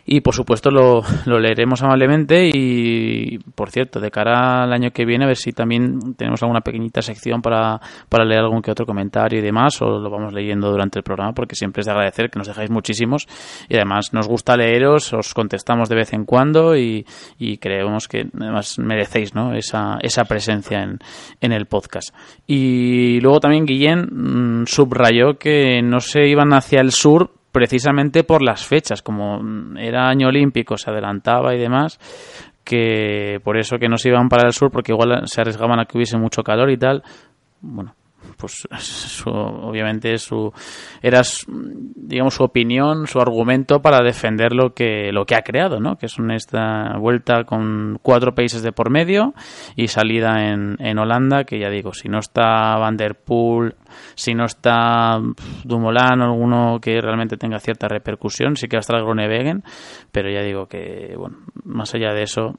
Y por supuesto lo, lo leeremos amablemente y, por cierto, de cara al año que viene, a ver si también tenemos alguna pequeñita sección para, para leer algún que otro comentario y demás, o lo vamos leyendo durante el programa, porque siempre es de agradecer que nos dejáis muchísimos y además nos gusta leeros, os contestamos de vez en cuando y, y creemos que además merecéis ¿no? esa, esa presencia en, en el podcast. Y luego también Guillén mm, subrayó que no se iban hacia el sur precisamente por las fechas, como mm, era año olímpico, se adelantaba y demás, que por eso que no se iban para el sur, porque igual se arriesgaban a que hubiese mucho calor y tal. Bueno, pues su- obviamente su era digamos su opinión, su argumento para defender lo que lo que ha creado, ¿no? Que es una esta vuelta con cuatro países de por medio y salida en, en Holanda, que ya digo, si no está Van der Poel, si no está Dumoulin o alguno que realmente tenga cierta repercusión, sí que va a estar pero ya digo que bueno, más allá de eso,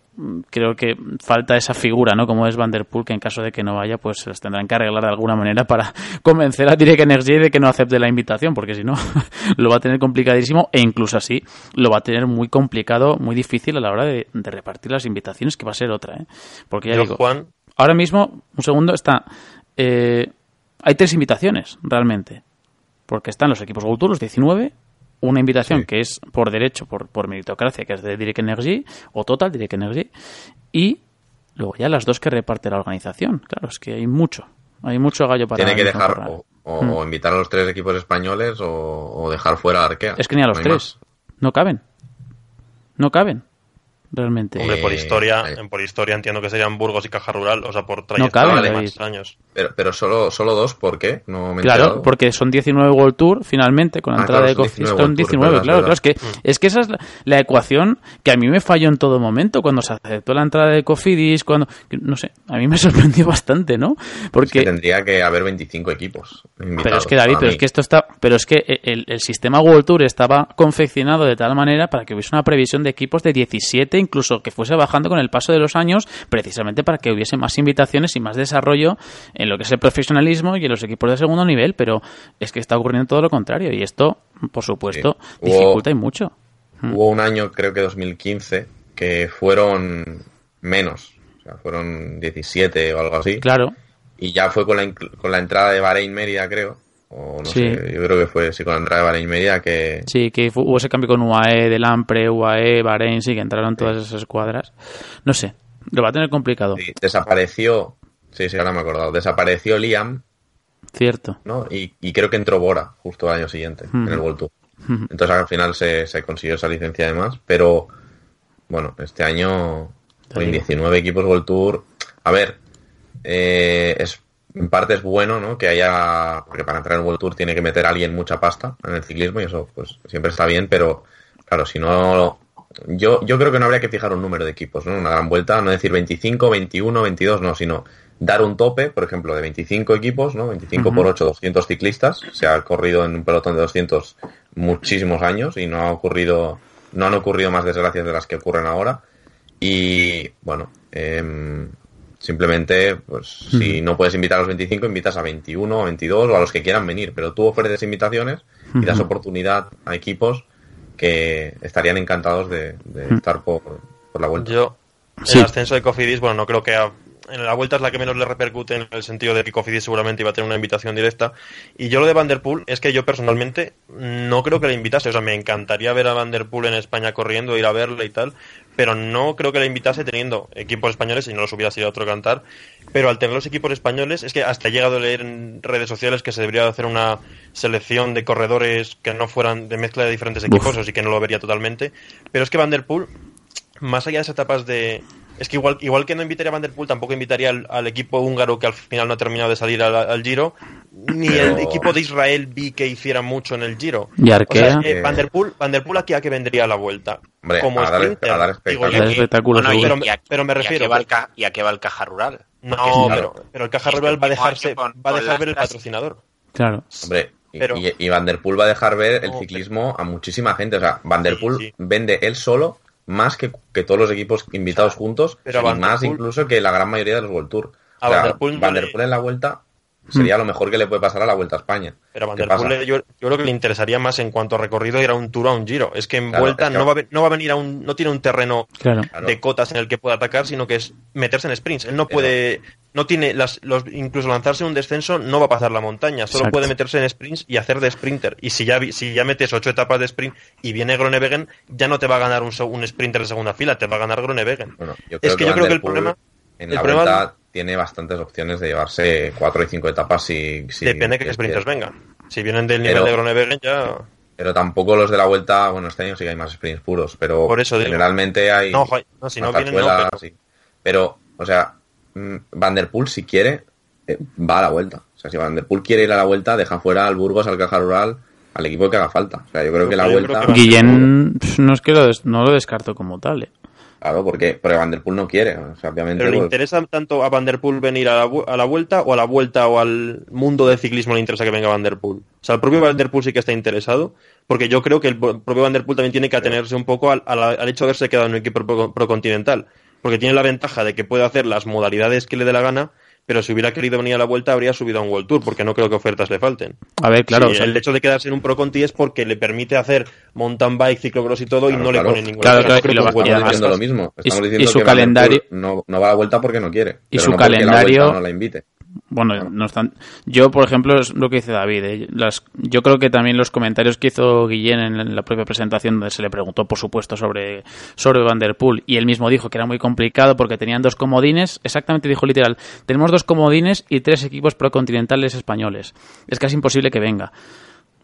creo que falta esa figura, ¿no? Como es Van der Poel, que en caso de que no vaya, pues se las tendrán que arreglar de alguna manera para convencer a Direct Energy de que no acepte la invitación, porque si no, [LAUGHS] lo va a tener complicadísimo e incluso así lo va a tener muy complicado, muy difícil a la hora de, de repartir las invitaciones, que va a ser otra, ¿eh? Porque ya Yo, digo, Juan, ahora mismo, un segundo, está. eh, hay tres invitaciones, realmente. Porque están los equipos Tour, los 19. Una invitación Sí. que es por derecho, por, por meritocracia, que es de Direct Energy, o Total Direct Energy. Y luego ya las dos que reparte la organización. Claro, es que hay mucho. Hay mucho gallo para Tiene que dejar o, o invitar a los tres equipos españoles o, o dejar fuera a Arkea. Es que ni a los No tres. No caben. No caben. Realmente. hombre, por Eh, historia, eh. por historia entiendo que serían Burgos y Caja Rural, o sea, por cabe, trayectoria de David. más años. Pero, pero solo, solo dos, ¿por qué? No me Claro, enterado. porque son 19 World Tour finalmente con la Ah, entrada claro, de son 19 son World Tour, 19, es claro, verdad, claro, es que es que esa es la, la ecuación que a mí me falló en todo momento cuando se aceptó la entrada de Cofidis, cuando no sé, a mí me [LAUGHS] sorprendió bastante, ¿no? Es Porque que tendría que haber 25 equipos invitados. pero es que David, pero mí. es que esto está, pero es que el, el sistema World Tour estaba confeccionado de tal manera para que hubiese una previsión de equipos de 17, incluso que fuese bajando con el paso de los años, precisamente para que hubiese más invitaciones y más desarrollo en lo que es el profesionalismo y en los equipos de segundo nivel, pero es que está ocurriendo todo lo contrario y esto, por supuesto, Sí. Hubo- dificulta y mucho. Hubo un año, creo que 2015, que fueron menos. O sea, fueron 17 o algo así. Claro, Y ya fue con la, con la entrada de Bahrein Mérida, creo. O no Sí. sé, yo creo que fue sí, con la entrada de Bahrein Mérida que, sí, que hubo ese cambio con UAE, del Ampre, UAE, Bahrein, sí, que entraron todas esas escuadras. No sé, lo va a tener complicado, sí, desapareció. Sí, sí, ahora me he acordado. Desapareció Liam, cierto. ¿no? Y, y creo que entró Bora justo al año siguiente en el World Tour. Entonces al final se, se consiguió esa licencia además, pero bueno, este año digo. 19 equipos World Tour. A ver, eh, es en parte es bueno, ¿no? Que haya, porque para entrar en World Tour tiene que meter a alguien mucha pasta en el ciclismo y eso pues siempre está bien, pero claro, si no yo, yo creo que no habría que fijar un número de equipos, ¿no? Una gran vuelta, no decir 25, 21, 22, no, sino dar un tope, por ejemplo, de 25 equipos, ¿no? 25 por 8, 200 ciclistas. Se ha corrido en un pelotón de 200 muchísimos años y no ha ocurrido, no han ocurrido más desgracias de las que ocurren ahora. Y bueno, em, simplemente, pues si no puedes invitar a los 25, invitas a 21, a 22 o a los que quieran venir, pero tú ofreces invitaciones y das oportunidad a equipos que estarían encantados de, de estar por, por la vuelta. Yo, Sí. el ascenso de Cofidis, bueno, no creo que a- en la vuelta es la que menos le repercute en el sentido de que Cofidis seguramente iba a tener una invitación directa. Y yo lo de Vanderpool es que yo personalmente no creo que le invitase. O sea, me encantaría ver a Vanderpool en España corriendo, ir a verle y tal. Pero no creo que le invitase teniendo equipos españoles, y no los hubiera sido otro cantar, pero al tener los equipos españoles, es que hasta he llegado a leer en redes sociales que se debería hacer una selección de corredores que no fueran de mezcla de diferentes equipos, así que no lo vería totalmente, pero es que Van der Poel, más allá de esas etapas de es que igual, igual que no invitaría a Van der Poel, tampoco invitaría al, equipo húngaro que al final no ha terminado de salir al, Giro, ni el equipo de Israel vi que hiciera mucho en el Giro. ¿Y Arkea? Van, der Poel, Van der Poel aquí a que vendría a la vuelta. como a sprinter, dar, espectáculo. pero, me refiero... ¿Y a qué va el, caja rural? No, pero, pero, el caja rural va a dejarse, va a dejar ver el patrocinador. Claro. Hombre, y, Van der Poel va a dejar ver el ciclismo a muchísima gente. O sea, Van der Poel vende él solo más que, que todos los equipos invitados juntos, pero y más incluso que la gran mayoría de los World Tour. O sea, Van der Poel en la vuelta sería lo mejor que le puede pasar a la Vuelta a España. Pero Van der Poel yo, creo que le interesaría más en cuanto a recorrido ir a un Tour a un Giro. Es que en Vuelta no, va a, no va a venir a un... no tiene un terreno de cotas en el que pueda atacar, sino que es meterse en sprints. Él no puede... No tiene las, los, incluso lanzarse un descenso no va a pasar la montaña, solo puede meterse en sprints y hacer de sprinter. Y si ya, si ya metes ocho etapas de sprint y viene Gronewegen, ya no te va a ganar un, un sprinter de segunda fila, te va a ganar Gronewegen. es que, yo creo que el problema... En la vuelta tiene bastantes opciones de llevarse cuatro y cinco etapas si... Depende de qué sprinters vengan. Si vienen del nivel de Groenewegen ya... Pero tampoco los de la vuelta, bueno, este año sí que hay más sprints puros, pero Por eso generalmente hay... No, si no vienen no, pero... o sea, mm, Van der Poel si quiere, eh, va a la vuelta. O sea, si Van der Poel quiere ir a la vuelta, deja fuera al Burgos, al Caja Rural, al equipo que haga falta. O sea, yo creo que la vuelta... Guillén no es que lo no lo descarto como tal, ¿eh? Claro, porque, porque Van der Poel no quiere. obviamente, ¿Pero le pues interesa tanto a Van der Poel venir a la, a la, vuelta o a la vuelta o al mundo del ciclismo le interesa que venga Van der Poel? O sea, el propio Van der Poel sí que está interesado, porque yo creo que el propio Van der Poel también tiene que atenerse un poco al, al, hecho de haberse quedado en un equipo procontinental, porque tiene la ventaja de que puede hacer las modalidades que le dé la gana pero si hubiera querido venir a la vuelta habría subido a un World Tour, porque no creo que ofertas le falten. A ver, claro. el hecho de quedarse en un Pro Conti es porque le permite hacer mountain bike, ciclocross y todo y no le pone ningún Claro, claro, y, lo, estamos diciendo lo mismo. Estamos diciendo y su que calendario no, no, va a la vuelta porque no quiere. Y su calendario no la invite bueno, no están. Yo, por ejemplo, es lo que dice David. ¿eh? Las, yo creo que también los comentarios que hizo Guillén en la propia presentación, donde se le preguntó, por supuesto, sobre, sobre Van der Poel, y él mismo dijo que era muy complicado porque tenían dos comodines. Exactamente dijo literal: tenemos dos comodines y tres equipos procontinentales españoles. Es casi imposible que venga.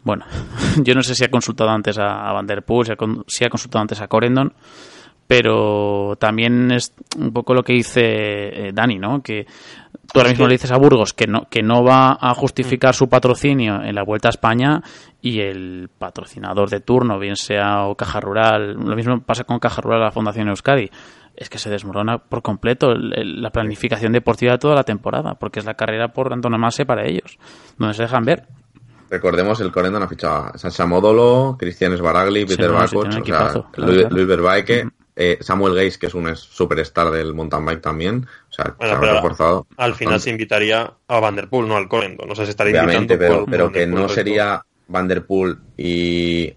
Bueno, [LAUGHS] yo no sé si ha consultado antes a, Van der Poel, si ha, consultado antes a Corendon pero también es un poco lo que dice eh, Dani, ¿no? Que tú ahora mismo le dices a Burgos que no, que no va a justificar su patrocinio en la Vuelta a España y el patrocinador de turno, bien sea o Caja Rural, lo mismo pasa con Caja Rural a la Fundación Euskadi, es que se desmorona por completo la planificación deportiva de toda la temporada, porque es la carrera por antonomasia para ellos, donde se dejan ver. Recordemos, el Corendon ha fichado a Sasha Modolo, Cristian Sbaragli, Peter sí, Luis, Luis Verbaeke, eh, Samuel Gates, que es un superstar del mountain bike también. O sea, se ha reforzado. Al final se invitaría a Vanderpool, no al Corendo. No sé si estaría Obviamente, pero, pero que no sería Vanderpool y,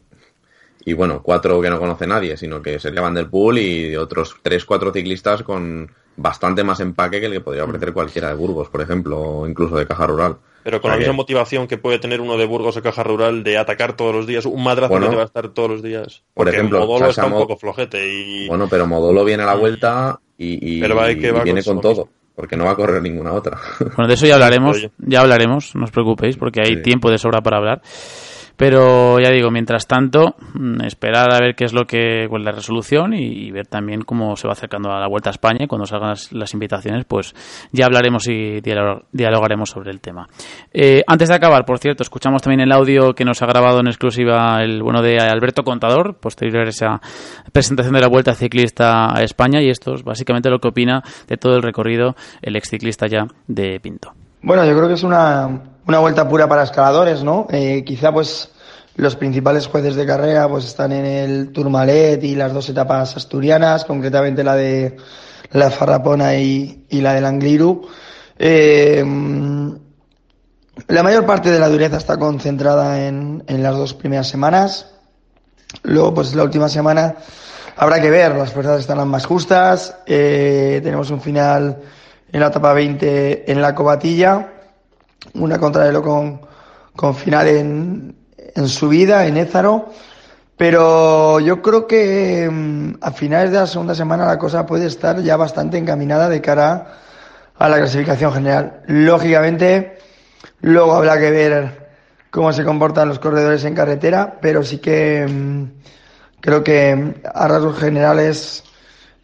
y bueno, cuatro que no conoce nadie, sino que sería Vanderpool y otros tres, cuatro ciclistas con bastante más empaque que el que podría ofrecer cualquiera de Burgos, por ejemplo, o incluso de Caja Rural. Pero con la misma motivación que puede tener uno de Burgos o Caja Rural de atacar todos los días, un madrazo que va a estar todos los días. Por ejemplo, Modolo está un poco flojete. Y... Bueno, pero Modolo viene a la vuelta y, viene con, todo. Porque no va a correr ninguna otra. Bueno, de eso ya hablaremos, ya hablaremos, no os preocupéis, porque hay tiempo de sobra para hablar. Pero ya digo, mientras tanto, mm, esperar a ver qué es lo que con la resolución y, ver también cómo se va acercando a la vuelta a España y cuando salgan las, invitaciones, pues ya hablaremos y dialogaremos sobre el tema. Eh, antes de acabar, por cierto, escuchamos también el audio que nos ha grabado en exclusiva el bueno de Alberto Contador, posterior a esa presentación de la vuelta ciclista a España y esto es básicamente lo que opina de todo el recorrido el ex ciclista ya de Pinto. Bueno, yo creo que es una, una vuelta pura para escaladores, ¿no? Eh, quizá pues los principales jueces de carrera pues están en el Tourmalet y las dos etapas asturianas, concretamente la de la Farrapona y, y la del Angliru. Eh, la mayor parte de la dureza está concentrada en, en las dos primeras semanas. Luego, pues la última semana habrá que ver, las fuerzas estarán más justas. Eh, tenemos un final en la etapa 20 en la Cobatilla, una contrarreloj con, con final en, en subida, en Ézaro, Pero yo creo que mm, a finales de la segunda semana la cosa puede estar ya bastante encaminada de cara a la clasificación general. Lógicamente, luego habrá que ver cómo se comportan los corredores en carretera, pero sí que mm, creo que a rasgos generales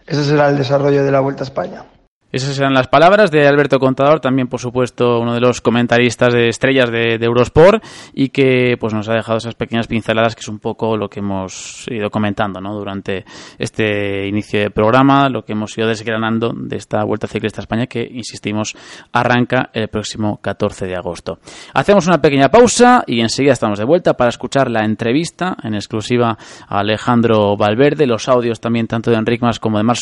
ese será el desarrollo de la Vuelta a España. Esas eran las palabras de Alberto Contador, también por supuesto uno de los comentaristas de estrellas de, Eurosport y que pues nos ha dejado esas pequeñas pinceladas que es un poco lo que hemos ido comentando durante este inicio de programa, lo que hemos ido desgranando de esta Vuelta Ciclista a España que, insistimos, arranca el próximo 14 de agosto. Hacemos una pequeña pausa y enseguida estamos de vuelta para escuchar la entrevista en exclusiva a Alejandro Valverde, los audios también tanto de Enric Mas como de Mar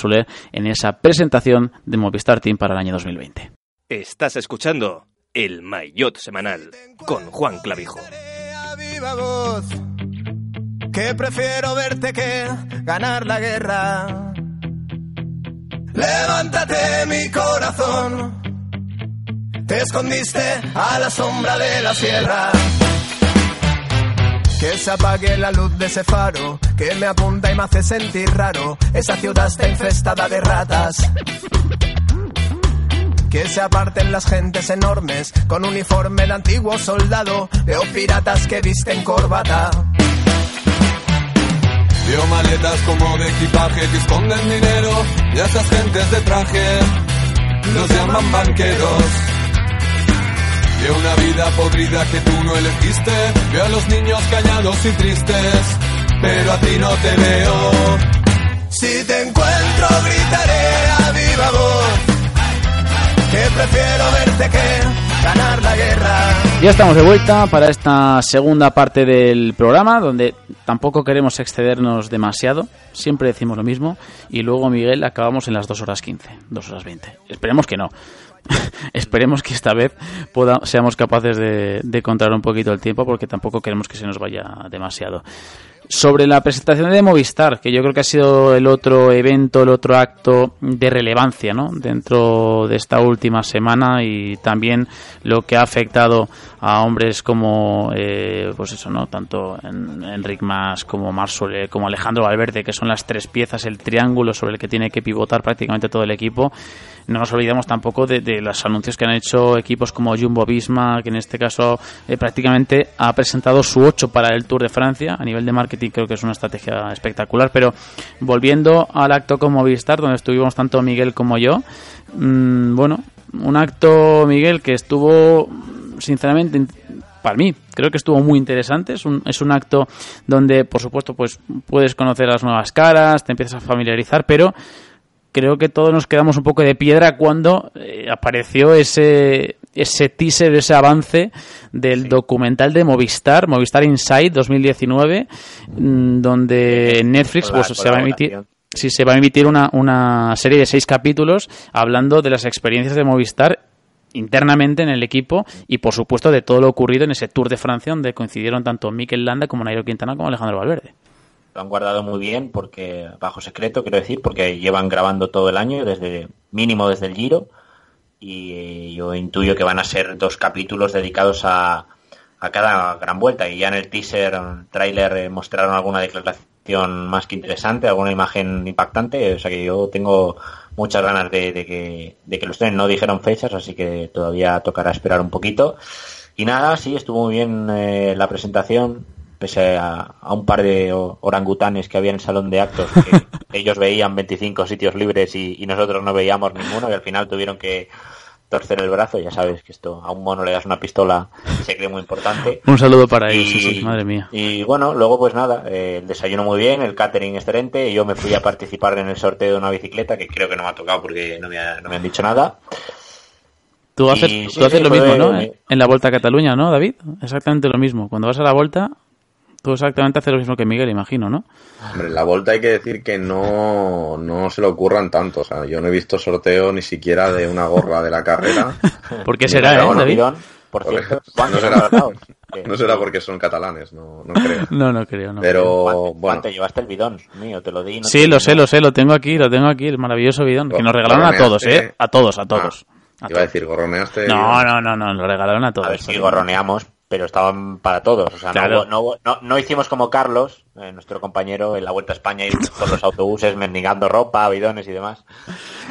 en esa presentación de Movistar Starting para el año 2020. Estás escuchando el Maillot Semanal con Juan Clavijo. que prefiero verte que ganar la guerra. Levántate mi corazón, te escondiste a la sombra de la sierra. Que se apague la luz de ese faro que me apunta y me hace sentir raro. Esa ciudad está infestada de ratas que se aparten las gentes enormes con uniforme el antiguo soldado, veo piratas que visten corbata. Veo maletas como de equipaje que esconden dinero y a esas gentes de traje los llaman banqueros. Veo una vida podrida que tú no elegiste, veo a los niños callados y tristes, pero a ti no te veo. Si te encuentro gritaré a viva voz que prefiero verte que ganar la guerra. Ya estamos de vuelta para esta segunda parte del programa, donde tampoco queremos excedernos demasiado, siempre decimos lo mismo, y luego, Miguel, acabamos en las 2 horas 15, 2 horas 20. Esperemos que no. [LAUGHS] Esperemos que esta vez seamos capaces de, de contar un poquito el tiempo, porque tampoco queremos que se nos vaya demasiado sobre la presentación de Movistar, que yo creo que ha sido el otro evento, el otro acto de relevancia, ¿no? Dentro de esta última semana y también lo que ha afectado a hombres como, eh, pues eso, ¿no? Tanto Enric Mas como Marsole, como Alejandro Valverde, que son las tres piezas, el triángulo sobre el que tiene que pivotar prácticamente todo el equipo. No nos olvidamos tampoco de, los anuncios que han hecho equipos como Jumbo Visma, que en este caso eh, prácticamente ha presentado su 8 para el Tour de Francia a nivel de marketing creo que es una estrategia espectacular. Pero volviendo al acto con Movistar, donde estuvimos tanto Miguel como yo, mm, bueno, un acto, Miguel, que estuvo, sinceramente, para mí, creo que estuvo muy interesante. Es un, es un acto donde, por supuesto, pues puedes conocer las nuevas caras, te empiezas a familiarizar, pero creo que todos nos quedamos un poco de piedra cuando eh, apareció ese, ese teaser, ese avance del documental de Movistar, Movistar Inside 2019, mm, donde Netflix pues, se va a emitir. Sí, se va a emitir una, una serie de seis capítulos hablando de las experiencias de Movistar internamente en el equipo y por supuesto de todo lo ocurrido en ese Tour de Francia donde coincidieron tanto Mikel Landa como Nairo Quintana como Alejandro Valverde. Lo han guardado muy bien porque bajo secreto quiero decir porque llevan grabando todo el año desde mínimo desde el Giro y yo intuyo que van a ser dos capítulos dedicados a, a cada gran vuelta. Y ya en el teaser trailer eh, mostraron alguna declaración más que interesante alguna imagen impactante o sea que yo tengo muchas ganas de, que, de que los trenes no dijeron fechas así que todavía tocará esperar un poquito. Y nada sí estuvo muy bien eh, la presentación pese a, un par de orangutanes que había en el salón de actos, que [LAUGHS] ellos veían 25 sitios libres y, nosotros no veíamos ninguno y al final tuvieron que torcer el brazo, ya sabes que esto a un mono le das una pistola y se cree muy importante. [LAUGHS] Un saludo para ellos, sí, madre mía. Y bueno, luego pues nada, eh, el desayuno muy bien, el catering excelente, yo me fui a participar en el sorteo de una bicicleta, que creo que no me ha tocado porque no me, han dicho nada. Tú haces, tú haces lo mismo, ¿no? En la Vuelta a Cataluña, ¿no, David? Exactamente lo mismo. Cuando vas a la Vuelta, Tú exactamente haces lo mismo que Miguel, imagino, ¿no? Hombre, la vuelta hay que decir que no, no se le ocurran tanto. O sea, yo no he visto sorteo ni siquiera de una gorra de la carrera. [LAUGHS] ¿Por qué será, eh, David? Por cierto, no, será, [LAUGHS] no será porque son catalanes, no, no creo. [LAUGHS] No, no creo, no. Pero, bueno. te llevaste el bidón mío, te lo di. sí, lo sé, lo sé, lo tengo aquí, lo tengo aquí, el maravilloso bidón, que nos regalaron a todos, ¿eh? A todos, a todos. Ah, iba a decir, gorroneaste. No, no, no, no, lo regalaron a todos. A ver si gorroneamos, pero estaban para todos. O sea, no, no, no, hicimos como Carlos, eh, nuestro compañero, en la Vuelta a España y con los autobuses mendigando ropa, bidones y demás.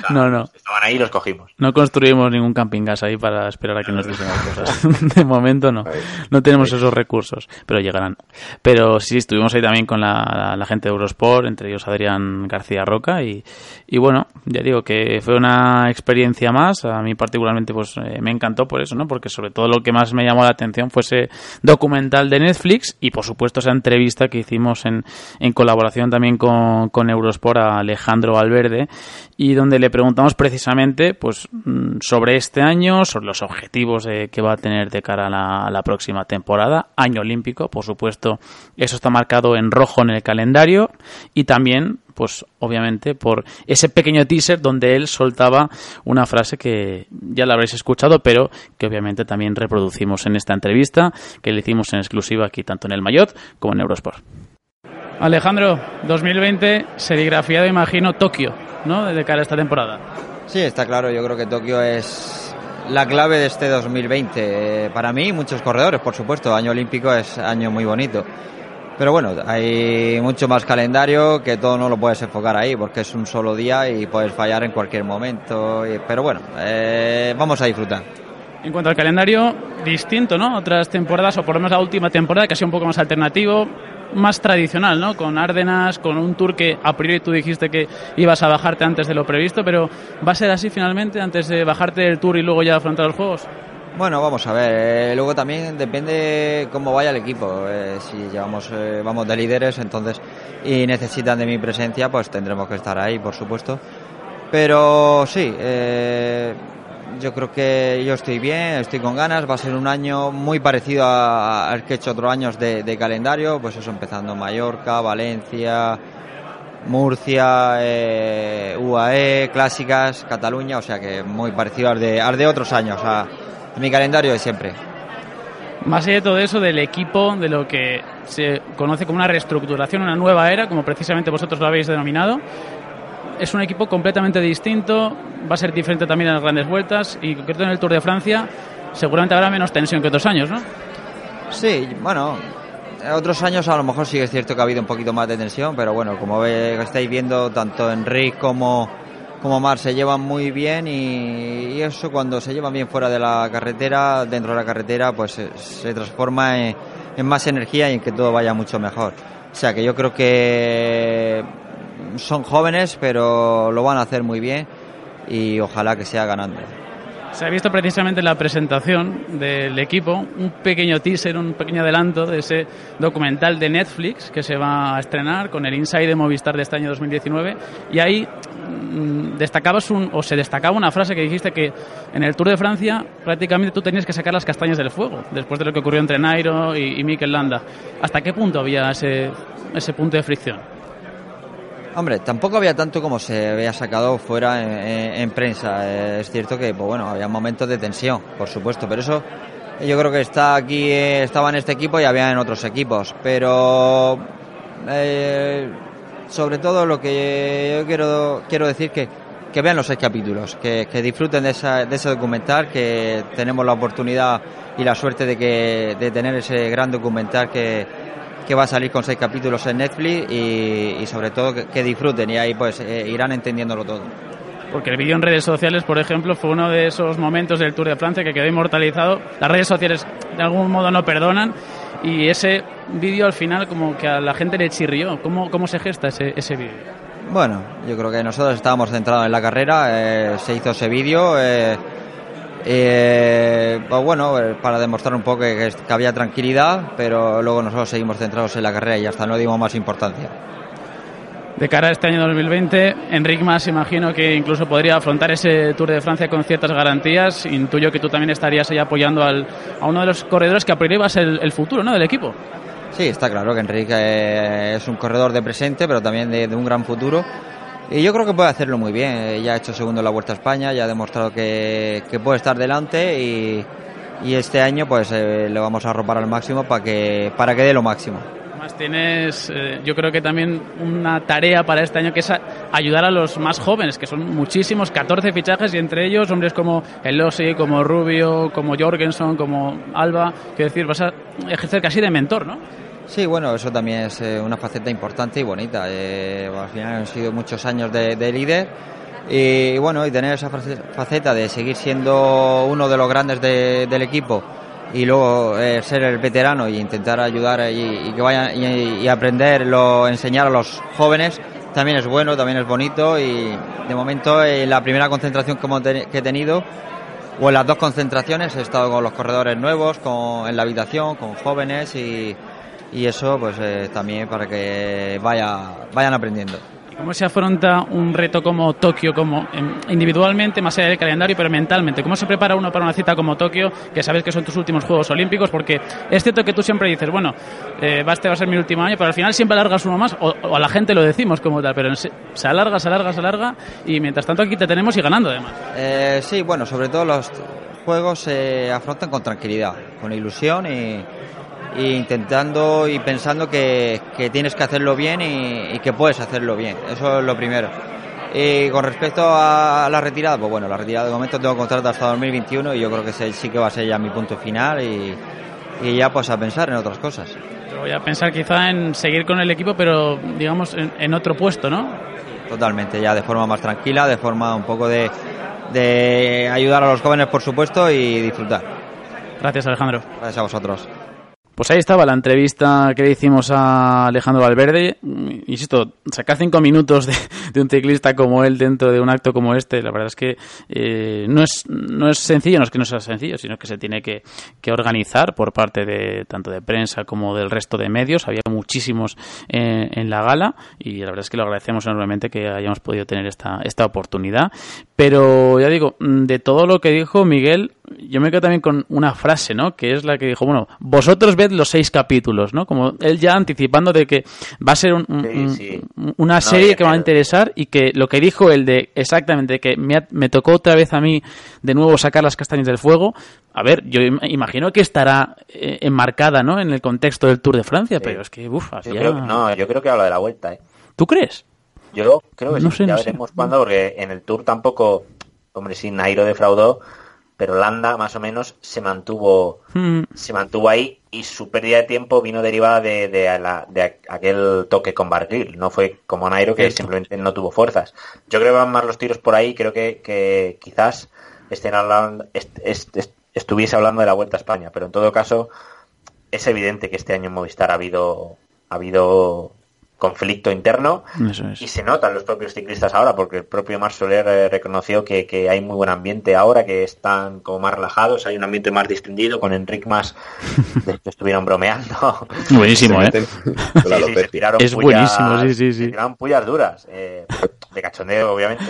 No, no. Estaban ahí y los cogimos. No construimos ningún camping gas ahí para esperar a que nos dicen las cosas. [LAUGHS] De momento no. No tenemos esos recursos, pero llegarán. Pero sí, estuvimos ahí también con la, la gente de Eurosport, entre ellos Adrián García Roca y, y bueno, ya digo que fue una experiencia más. A mí particularmente pues eh, me encantó por eso, ¿no? Porque sobre todo lo que más me llamó la atención fue ese documental de Netflix y por supuesto esa entrevista que hicimos en, colaboración también con, con Eurosport a Alejandro Valverde y donde le preguntamos precisamente pues mm, sobre este año, sobre los objetivos eh, que va a tener de cara a la, próxima temporada, año olímpico, por supuesto, eso está marcado en rojo en el calendario y también pues obviamente por ese pequeño teaser donde él soltaba una frase que ya la habréis escuchado, pero que obviamente también reproducimos en esta entrevista que le hicimos en exclusiva aquí tanto en el Mayot como en Eurosport. Alejandro, 2020, serigrafiado, imagino, Tokio, ¿no? De cara a esta temporada. Sí, está claro. Yo creo que Tokio es la clave de este 2020. Eh, para mí, muchos corredores, por supuesto. Año olímpico es año muy bonito. Pero bueno, hay mucho más calendario que todo no lo puedes enfocar ahí porque es un solo día y puedes fallar en cualquier momento. Y- pero bueno, eh, vamos a disfrutar. En cuanto al calendario, distinto, ¿no? Otras temporadas, o por lo menos la última temporada, que ha sido un poco más alternativo, más tradicional, ¿no? Con Árdenas, con un tour que a priori tú dijiste que ibas a bajarte antes de lo previsto, pero ¿va a ser así finalmente, antes de bajarte del tour y luego ya afrontar los juegos? Bueno, vamos a ver. eh, luego también depende cómo vaya el equipo. eh, si llevamos, eh, vamos de líderes, entonces y necesitan de mi presencia, pues tendremos que estar ahí, por supuesto. Pero sí, eh, yo creo que yo estoy bien, estoy con ganas. Va a ser un año muy parecido al que he hecho otros años de, de calendario, pues eso, empezando Mallorca, Valencia, Murcia, eh, UAE, Clásicas, Cataluña, o sea que muy parecido al de, al de otros años, a, a mi calendario de siempre. Más allá de todo eso, del equipo, de lo que se conoce como una reestructuración, una nueva era, como precisamente vosotros lo habéis denominado, es un equipo completamente distinto, va a ser diferente también en las grandes vueltas y en concreto en el Tour de Francia seguramente habrá menos tensión que otros años, ¿no? Sí, bueno, en otros años a lo mejor sí es cierto que ha habido un poquito más de tensión, pero bueno, como estáis viendo, tanto Enric como, como Mar se llevan muy bien y, eso cuando se llevan bien fuera de la carretera, dentro de la carretera, pues se, se transforma en, en más energía y en que todo vaya mucho mejor. O sea que yo creo que son jóvenes, pero lo van a hacer muy bien y ojalá que sea ganando. Se ha visto precisamente en la presentación del equipo un pequeño teaser, un pequeño adelanto de ese documental de Netflix que se va a estrenar con el Inside de Movistar de este año 2019 y ahí mm, destacabas un, o se destacaba una frase que dijiste que en el Tour de Francia prácticamente tú tenías que sacar las castañas del fuego después de lo que ocurrió entre Nairo y, y Mikel Landa. ¿Hasta qué punto había ese, ese punto de fricción? Hombre, tampoco había tanto como se había sacado fuera en, en- en prensa. Eh, Es cierto que, pues bueno, había momentos de tensión, por supuesto, pero eso yo creo que está aquí, eh, estaba en este equipo y había en otros equipos. Pero eh, sobre todo lo que yo quiero quiero decir que que vean los seis capítulos, que, que disfruten de, esa- de ese documental, que tenemos la oportunidad y la suerte de que de tener ese gran documental que, que va a salir con seis capítulos en Netflix y, y sobre todo que, que disfruten y ahí pues eh, irán entendiéndolo todo. Porque el vídeo en redes sociales, por ejemplo, fue uno de esos momentos del Tour de Francia que quedó inmortalizado. Las redes sociales de algún modo no perdonan y ese vídeo al final como que a la gente le chirrió. ¿Cómo, cómo se gesta ese, ese vídeo? Bueno, yo creo que nosotros estábamos centrados en la carrera, eh, se hizo ese vídeo, eh, eh, pues bueno, eh, para demostrar un poco que, que había tranquilidad, pero luego nosotros seguimos centrados en la carrera y hasta no dimos más importancia. De cara a este año 2020, Enric Mas imagino que incluso podría afrontar ese Tour de Francia con ciertas garantías. Intuyo que tú también estarías ahí apoyando al, a uno de los corredores que a priori va a ser el, el futuro ¿no? del equipo. Sí, está claro que Enrique eh, es un corredor de presente, pero también de, de un gran futuro. Y yo creo que puede hacerlo muy bien. Eh, Ya ha hecho segundo la Vuelta a España, ya ha demostrado que, que puede estar delante y, y este año pues eh, le vamos a arropar al máximo para que, para que dé lo máximo. Además tienes, eh, yo creo que también una tarea para este año que es ayudar a los más jóvenes, que son muchísimos, 14 fichajes y entre ellos hombres como Elosi, como Rubio, como Jorgensen, como Alba. Quiero decir, vas a ejercer casi de mentor, ¿no? Sí, bueno, eso también es eh, una faceta importante y bonita. Eh, al final han sido muchos años de, de líder y bueno, y tener esa faceta de seguir siendo uno de los grandes de, del equipo y luego eh, ser el veterano e intentar ayudar y, y que vayan y, y, aprender, lo, enseñar a los jóvenes también es bueno, también es bonito y de momento en la primera concentración que he tenido o en las dos concentraciones he estado con los corredores nuevos, con, en la habitación, con jóvenes y, y eso pues eh, también para que vaya, vayan aprendiendo. ¿Cómo se afronta un reto como Tokio, como em, individualmente, más allá del calendario, pero mentalmente? ¿Cómo se prepara uno para una cita como Tokio, que sabes que son tus últimos Juegos Olímpicos? Porque es cierto que tú siempre dices, bueno, eh, este va a ser mi último año, pero al final siempre alargas uno más, o, o a la gente lo decimos como tal, pero se, se, alarga, se alarga, se alarga, y mientras tanto aquí te tenemos y ganando además. Eh, sí, bueno, sobre todo los juegos se afrontan con tranquilidad, con ilusión y e intentando y pensando que, que tienes que hacerlo bien y, y, que puedes hacerlo bien. Eso es lo primero. Y con respecto a la retirada, pues bueno, la retirada de momento tengo contrato hasta 2021 y yo creo que sí que va a ser ya mi punto final y, y ya pues a pensar en otras cosas. Voy a pensar quizá en seguir con el equipo, pero digamos en, en otro puesto, ¿no? Totalmente, ya de forma más tranquila, de forma un poco de, de ayudar a los jóvenes, por supuesto, y disfrutar. Gracias, Alejandro. Gracias a vosotros. Pues ahí estaba la entrevista que le hicimos a Alejandro Valverde. Insisto, sacar cinco minutos de, de, un ciclista como él dentro de un acto como este, la verdad es que eh, no, es, no es sencillo, no es que no sea sencillo, sino que se tiene que, que, organizar por parte de tanto de prensa como del resto de medios. Había muchísimos en, en, la gala y la verdad es que lo agradecemos enormemente que hayamos podido tener esta, esta oportunidad. Pero ya digo, de todo lo que dijo Miguel, yo me quedo también con una frase, ¿no? Que es la que dijo, bueno, vosotros ved los seis capítulos, ¿no? Como él ya anticipando de que va a ser un, un, sí, sí. una no, serie que va a interesar y que lo que dijo él de exactamente que me, me, tocó otra vez a mí de nuevo sacar las castañas del fuego. A ver, yo imagino que estará eh, enmarcada, ¿no? En el contexto del Tour de Francia, sí. pero es que, uff, yo creo, no, yo creo que habla de la vuelta, ¿eh? ¿Tú crees? Yo creo que no sí, sé, ya no veremos cuándo, porque en el Tour tampoco, hombre, sí, Nairo defraudó, pero Landa más o menos se mantuvo mm. se mantuvo ahí y su pérdida de tiempo vino derivada de, de, la, de aquel toque con Barguil. No fue como Nairo que simplemente no tuvo fuerzas. Yo creo que van más los tiros por ahí creo que, que quizás estén hablando est, est, est, estuviese hablando de la Vuelta a España pero en todo caso es evidente que este año en Movistar ha habido ha habido conflicto interno es. y se notan los propios ciclistas ahora porque el propio Mar Soler eh, reconoció que, que, hay muy buen ambiente ahora que están como más relajados hay un ambiente más distendido con Enric más [LAUGHS] de hecho estuvieron bromeando. Buenísimo eh sí, sí, es pullas, buenísimo sí sí sí. se tiraron pullas duras eh, de cachondeo obviamente.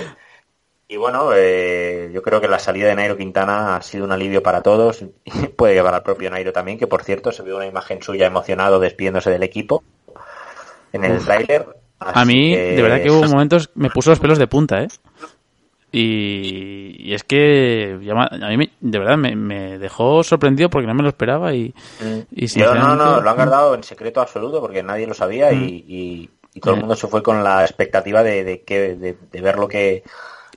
Y bueno, eh, yo creo que la salida de Nairo Quintana ha sido un alivio para todos. Y [LAUGHS] puede llevar al propio Nairo también, que por cierto se vio una imagen suya emocionado despidiéndose del equipo en el tráiler. A mí, que... de verdad que hubo momentos, me puso los pelos de punta, ¿eh? Y, y es que a mí me, de verdad me, me, dejó sorprendido porque no me lo esperaba y, mm. y Yo, no, no, lo han guardado en secreto absoluto porque nadie lo sabía mm. y, y, y, todo el mundo se fue con la expectativa de, de, que, de, de ver lo que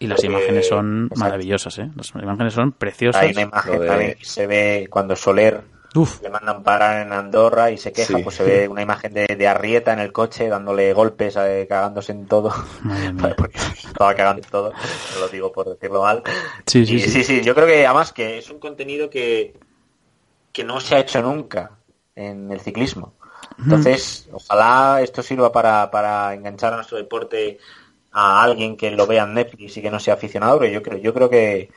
y las imágenes son exacto. maravillosas, ¿eh? Las imágenes son preciosas. Hay una imagen de... también que se ve cuando Soler Uf. le mandan parar en Andorra y se queja, sí. pues se ve una imagen de, de, Arrieta en el coche dándole golpes, eh, cagándose en todo. [LAUGHS] Porque estaba cagando en todo, no lo digo por decirlo mal. Sí sí, y, sí, sí, sí. Yo creo que además que es un contenido que, que no se ha hecho nunca en el ciclismo. Entonces, mm. ojalá esto sirva para, para enganchar a nuestro deporte a alguien que lo vea en Netflix y que no sea aficionado, pero yo creo, yo creo que,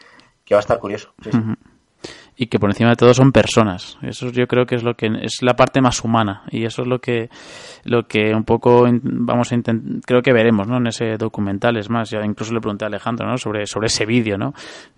que va a estar curioso. Sí. Y que por encima de todo son personas. Eso yo creo que es lo que es la parte más humana y eso es lo que lo que un poco vamos a intentar creo que veremos, ¿no? En ese documental es más, ya incluso le pregunté a Alejandro, ¿no? Sobre sobre ese vídeo, ¿no?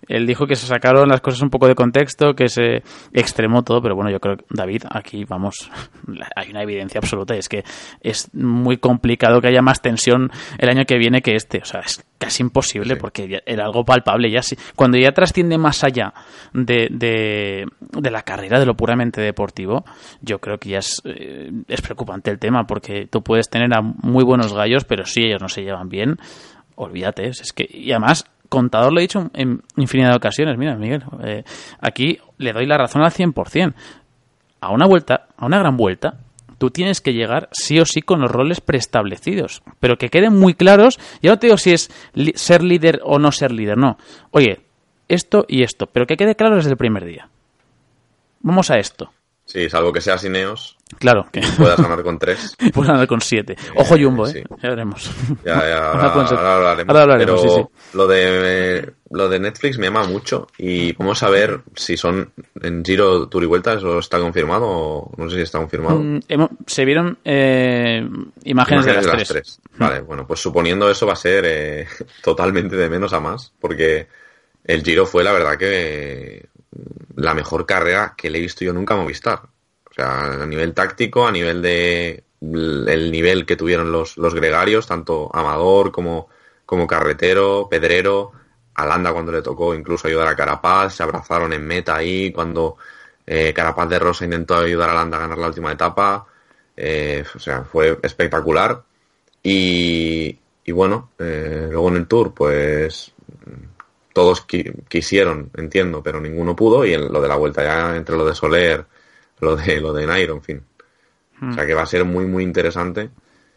Él dijo que se sacaron las cosas un poco de contexto, que se extremó todo, pero bueno, yo creo David aquí vamos [LAUGHS] hay una evidencia absoluta y es que es muy complicado que haya más tensión el año que viene que este, o sea, es casi imposible sí. porque era algo palpable ya sí. cuando ya trasciende más allá de, de, de, la carrera de lo puramente deportivo yo creo que ya es, eh, es preocupante el tema porque tú puedes tener a muy buenos gallos pero si ellos no se llevan bien olvídate es que y además contador lo he dicho en infinidad de ocasiones mira Miguel eh, aquí le doy la razón al 100% a una vuelta a una gran vuelta tú tienes que llegar sí o sí con los roles preestablecidos, pero que queden muy claros. Ya no te digo si es ser líder o no ser líder, no. Oye, esto y esto, pero que quede claro desde el primer día. Vamos a esto. Sí, salvo que seas Ineos. Claro. Que puedas [LAUGHS] ganar con tres. puedas ganar con siete. Ojo Jumbo, ¿eh? Ya veremos. [LAUGHS] Ya, ya, ahora, hablaremos. Pero Lo, de, lo de Netflix me llama mucho y vamos a ver si son en Giro Tour y Vuelta, eso está confirmado o no sé si está confirmado. Mm, se vieron eh, imágenes, de las, tres. Vale, bueno, pues suponiendo eso va a ser eh, [LAUGHS] totalmente de menos a más, porque el Giro fue la verdad que la mejor carrera que le he visto yo nunca a Movistar. O sea, a nivel táctico, a nivel de el nivel que tuvieron los, los gregarios, tanto Amador como, como Carretero, Pedrero, Alanda cuando le tocó incluso ayudar a Carapaz, se abrazaron en meta ahí cuando eh, Carapaz de Rosa intentó ayudar a Alanda a ganar la última etapa. Eh, o sea, fue espectacular. Y, y bueno, eh, luego en el Tour, pues todos quisieron, entiendo, pero ninguno pudo y en lo de la vuelta ya entre lo de Soler, lo de lo de Nairo, en fin. O sea que va a ser muy muy interesante.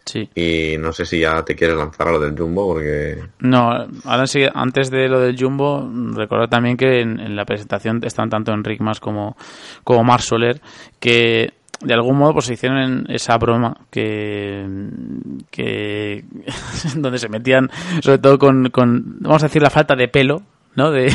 Sí. Y no sé si ya te quieres lanzar a lo del Jumbo porque... No, ahora sí, antes de lo del Jumbo, recuerdo también que en, la presentación están tanto Enric Mas como, como Mar Soler, que de algún modo pues hicieron esa broma que, que [LAUGHS] donde se metían sobre todo con, con vamos a decir la falta de pelo ¿no? De,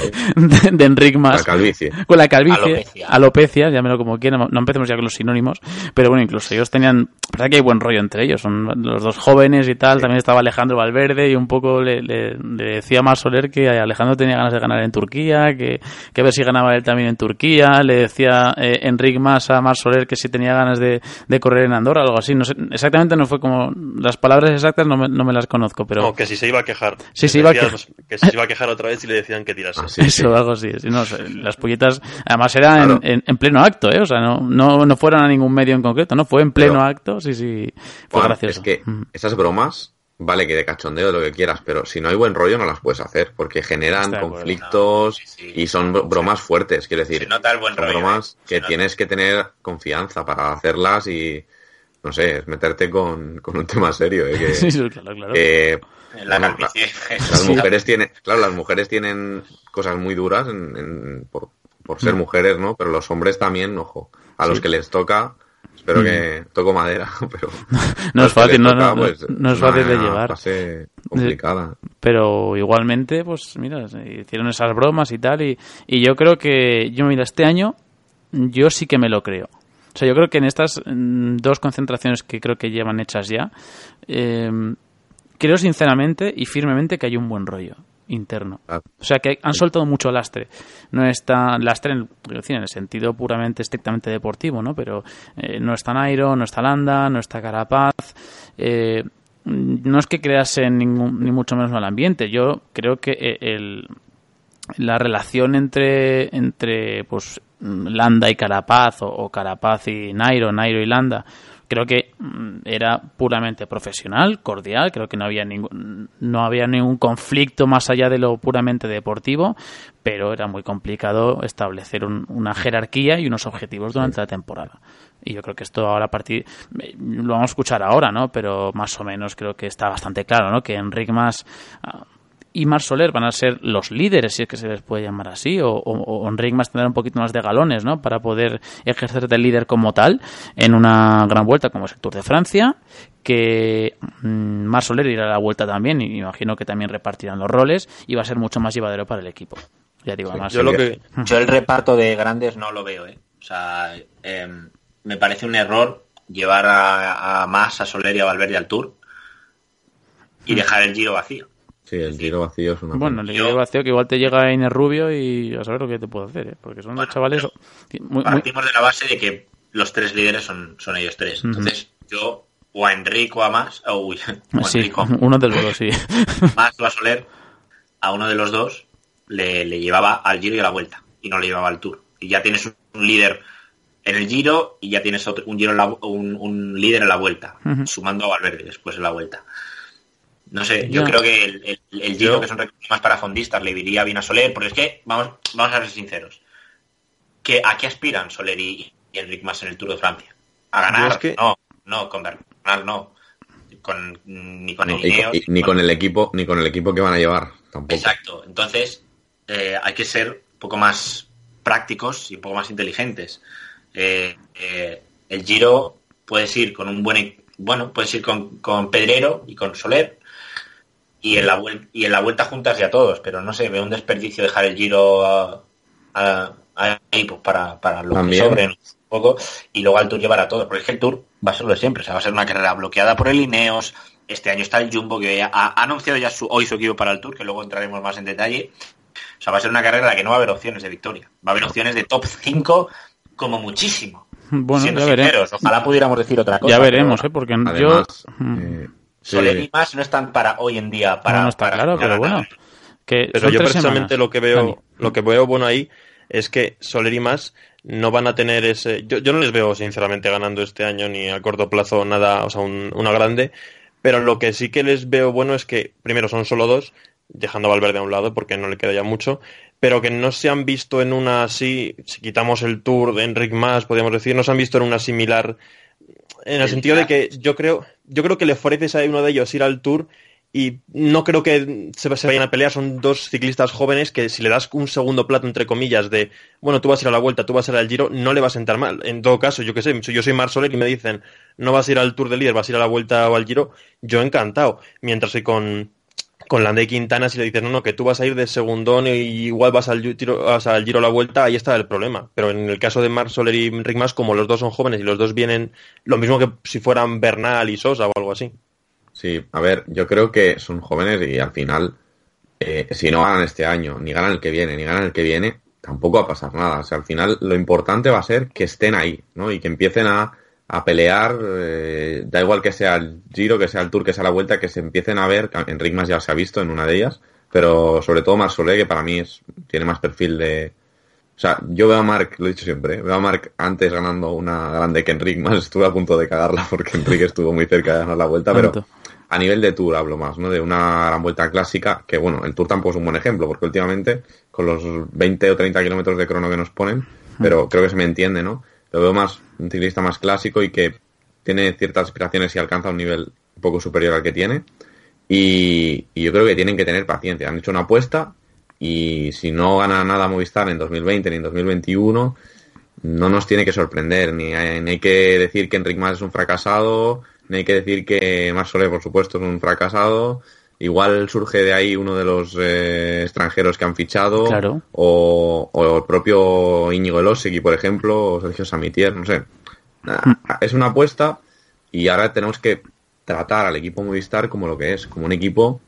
de, Enric Mas. La calvicie. Con la calvicie. Alopecia. llámelo como quieran. No empecemos ya con los sinónimos. Pero bueno, incluso ellos tenían. Verdad que hay buen rollo entre ellos. Son los dos jóvenes y tal. También estaba Alejandro Valverde y un poco le, le, decía a Soler que Alejandro tenía ganas de ganar en Turquía, que, que a ver si ganaba él también en Turquía. Le decía eh, Enric Mas a Mar Soler que si tenía ganas de, de correr en Andorra, algo así. No sé, exactamente no fue como. Las palabras exactas no me, no me las conozco, pero. No, que si se iba a quejar. Sí, se iba a quejar. Que se iba a quejar otra vez y le decían que tirase. Ah, Eso, algo así. las polletas, además era en, pleno acto, ¿eh? O sea, no, no, no fueron a ningún medio en concreto, ¿no? Fue en pleno acto, sí, sí. Fue gracioso. Es que mm. esas bromas, vale que de cachondeo, lo que quieras, pero si no hay buen rollo no las puedes hacer, porque generan conflictos y son bromas fuertes, quiero decir. nota el buen son bromas que tienes que tener confianza para hacerlas y no sé, es meterte con, un tema serio. ¿eh? [LAUGHS] sí, claro, claro. [LAUGHS] las mujeres tienen, claro, las mujeres tienen cosas muy duras por, ser mm. mujeres, ¿no? Pero los hombres también, ojo, a los que les toca, espero que mm. toco madera, [LAUGHS] pero [LAUGHS] no es fácil, no, no, pues, no, es fácil de llevar. complicada. Pero igualmente, pues mira, hicieron esas bromas y tal, y, y yo creo que, yo mira, este año yo sí que me lo creo. O sea, yo creo que en estas dos concentraciones que creo que llevan hechas ya, eh, creo sinceramente y firmemente que hay un buen rollo interno. Ah. O sea, que han soltado mucho lastre. No está lastre en, en el sentido puramente, estrictamente deportivo, ¿no? Pero eh, no está Nairo, no está Landa, no está Carapaz. Eh, no es que crease ningún, ni mucho menos el ambiente. Yo creo que el, la relación entre, entre pues, Landa y Carapaz o, Carapaz y Nairo, Nairo y Landa, creo que mm, era puramente profesional, cordial, creo que no había ningún no había ningún conflicto más allá de lo puramente deportivo, pero era muy complicado establecer una jerarquía y unos objetivos durante la temporada. Y yo creo que esto ahora a partir lo vamos a escuchar ahora, ¿no? Pero más o menos creo que está bastante claro, ¿no? Que Enric más ah, y Mar Soler van a ser los líderes, si es que se les puede llamar así, o, o, Enric más tendrá un poquito más de galones, ¿no? Para poder ejercer de líder como tal en una gran vuelta como es el Tour de Francia, que mm, Mar Soler irá a la vuelta también, y imagino que también repartirán los roles, y va a ser mucho más llevadero para el equipo. Ya digo, además. Yo, lo que... yo el reparto de grandes no lo veo, ¿eh? O sea, em, me parece un error llevar a, a Más, a Soler y a Valverde al Tour y mm. dejar el giro vacío. Sí, el giro vacío es una. Bueno, el giro vacío que igual te llega Iner Rubio y a saber lo que te puedo hacer, ¿eh? porque son dos chavales. partimos de la base de que los tres líderes son, son ellos tres. Entonces, yo o a Enrico o a más, o, uy, [LAUGHS] sí, [LAUGHS] uno de los dos, sí. [LAUGHS] Más o a Soler, a uno de los dos le, le, llevaba al giro y a la vuelta, y no le llevaba al tour. Y ya tienes un líder en el giro y ya tienes otro, un, giro un, un, líder en la vuelta, sumando a Valverde después en la vuelta. No sé, yo creo que el, el, Giro, que son recursos más para fondistas, le diría bien a Soler, porque es que, vamos, vamos a ser sinceros, que ¿a qué aspiran Soler y, y Enric más en el Tour de Francia? ¿A ganar? que, no. No, con Bernal no. Con, ni con No, el Ineos, y- ni con el equipo, ni con el equipo que van a llevar, tampoco. Exacto. Entonces, eh, hay que ser un poco más prácticos y un poco más inteligentes. Eh, eh, el Giro puedes ir con un buen e- bueno, puedes ir con, con Pedrero y con Soler y en la vuelta y en la vuelta juntas ya todos, pero no sé, veo un desperdicio dejar el Giro a- a- ahí pues para, para lo También. que sobren un poco y luego al Tour llevar a todos, porque es que el Tour va a ser lo de siempre, o sea, va a ser una carrera bloqueada por el Ineos. Este año está el Jumbo que ha, ha anunciado ya su, hoy su equipo para el Tour, que luego entraremos más en detalle. O sea, va a ser una carrera en la que no va a haber opciones de victoria. Va a haber opciones de top 5 como muchísimo. Bueno, Siendo ya veremos. sinceros, ojalá pudiéramos decir otra cosa. Ya pero veremos, ¿eh? Porque Además, yo... Mm, eh, Soler y más no están para hoy en día. Para, no, no está para claro, pero bueno. Que Pero yo precisamente semanas. lo que veo, Dani. lo que veo bueno ahí es que Soler y más no van a tener ese. Yo, yo no les veo sinceramente ganando este año ni a corto plazo nada, o sea, un- una grande. Pero lo que sí que les veo bueno es que primero son solo dos, dejando a Valverde a un lado porque no le queda ya mucho, pero que no se han visto en una así, si quitamos el Tour de Enric Mas, podríamos decir, no se han visto en una similar en el sentido de que yo creo, yo creo que le ofreces a uno de ellos ir al Tour y no creo que se, se vayan a pelear. Son dos ciclistas jóvenes que si le das un segundo plato, entre comillas, de, bueno, tú vas a ir a la vuelta, tú vas a ir al Giro, no le va a sentar mal. En todo caso, yo que sé, yo soy Mar Soler y me dicen, no vas a ir al Tour de Líder, vas a ir a la vuelta o al Giro, yo encantado. Mientras que con, con Landa y Quintana, si le dices, no, no, que tú vas a ir de segundón y igual vas al Giro, vas al Giro a la vuelta, ahí está el problema. Pero en el caso de Marc Soler y Rick Mas, como los dos son jóvenes y los dos vienen, lo mismo que si fueran Bernal y Sosa o algo así. Sí, a ver, yo creo que son jóvenes y al final, eh, si no ganan este año, ni ganan el que viene, ni ganan el que viene, tampoco va a pasar nada. O sea, al final lo importante va a ser que estén ahí, ¿no? Y que empiecen a, a pelear, eh, da igual que sea el Giro, que sea el Tour, que sea la Vuelta, que se empiecen a ver, Enric Mas ya se ha visto en una de ellas, pero sobre todo Marsolé, que para mí es, tiene más perfil de... O sea, yo veo a Marc, lo he dicho siempre, ¿eh? veo a Marc antes ganando una grande que Enric Mas, [LAUGHS] estuve a punto de cagarla porque Enric estuvo muy cerca de ganar la Vuelta, pero a nivel de Tour hablo más, ¿no? De una gran vuelta clásica, que bueno, el Tour tampoco es un buen ejemplo, porque últimamente, con los 20 o 30 kilómetros de crono que nos ponen, pero creo que se me entiende, ¿no? Lo veo más, un ciclista más clásico y que tiene ciertas aspiraciones y alcanza un nivel un poco superior al que tiene. Y, yo creo que tienen que tener paciencia. Han hecho una apuesta y si no gana nada Movistar en 2020 ni en 2021, no nos tiene que sorprender, ni hay, ni hay que decir que Enric Mas es un fracasado, ni hay que decir que Marc Soler, por supuesto, es un fracasado. Igual surge de ahí uno de los eh, extranjeros que han fichado, Claro. o, o el propio Íñigo Elosegui, por ejemplo, o Sergio Samitier, no sé. Ah, Es una apuesta y ahora tenemos que tratar al equipo Movistar como lo que es, como un equipo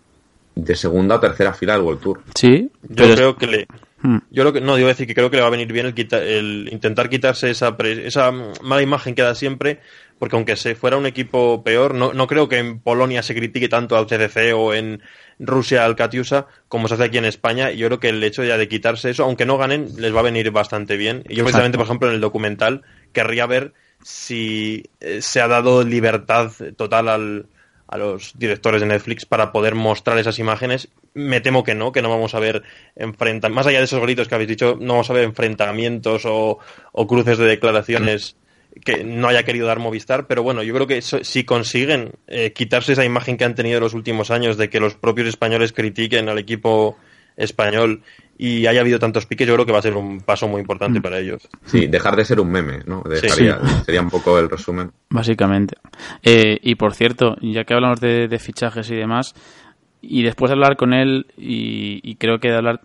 de segunda o tercera fila del World Tour. Sí, Yo pero creo que le. Mm. Yo lo que, no, digo decir que creo que le va a venir bien el, quita- el intentar quitarse esa, pre- esa mala imagen que da siempre, porque aunque se fuera un equipo peor, no, no creo que en Polonia se critique tanto al CCC o en Rusia al Katiusa como se hace aquí en España. Y yo creo que el hecho ya de quitarse eso, aunque no ganen, les va a venir bastante bien. Y yo precisamente, por ejemplo, en el documental querría ver si eh, se ha dado libertad total al, a los directores de Netflix para poder mostrar esas imágenes. Me temo que no, que no vamos a ver enfrentamientos, más allá de esos gritos que habéis dicho, no vamos a ver enfrentamientos o, o cruces de declaraciones que no haya querido dar Movistar, pero bueno, yo creo que eso- si consiguen eh, quitarse esa imagen que han tenido en los últimos años de que los propios españoles critiquen al equipo español y haya habido tantos piques, yo creo que va a ser un paso muy importante para ellos. Sí, dejar de ser un meme, ¿no? Dejaría- Sería un poco el resumen. Básicamente. Eh, y por cierto, ya que hablamos de, de fichajes y demás, y después de hablar con él, y, y creo que de hablar,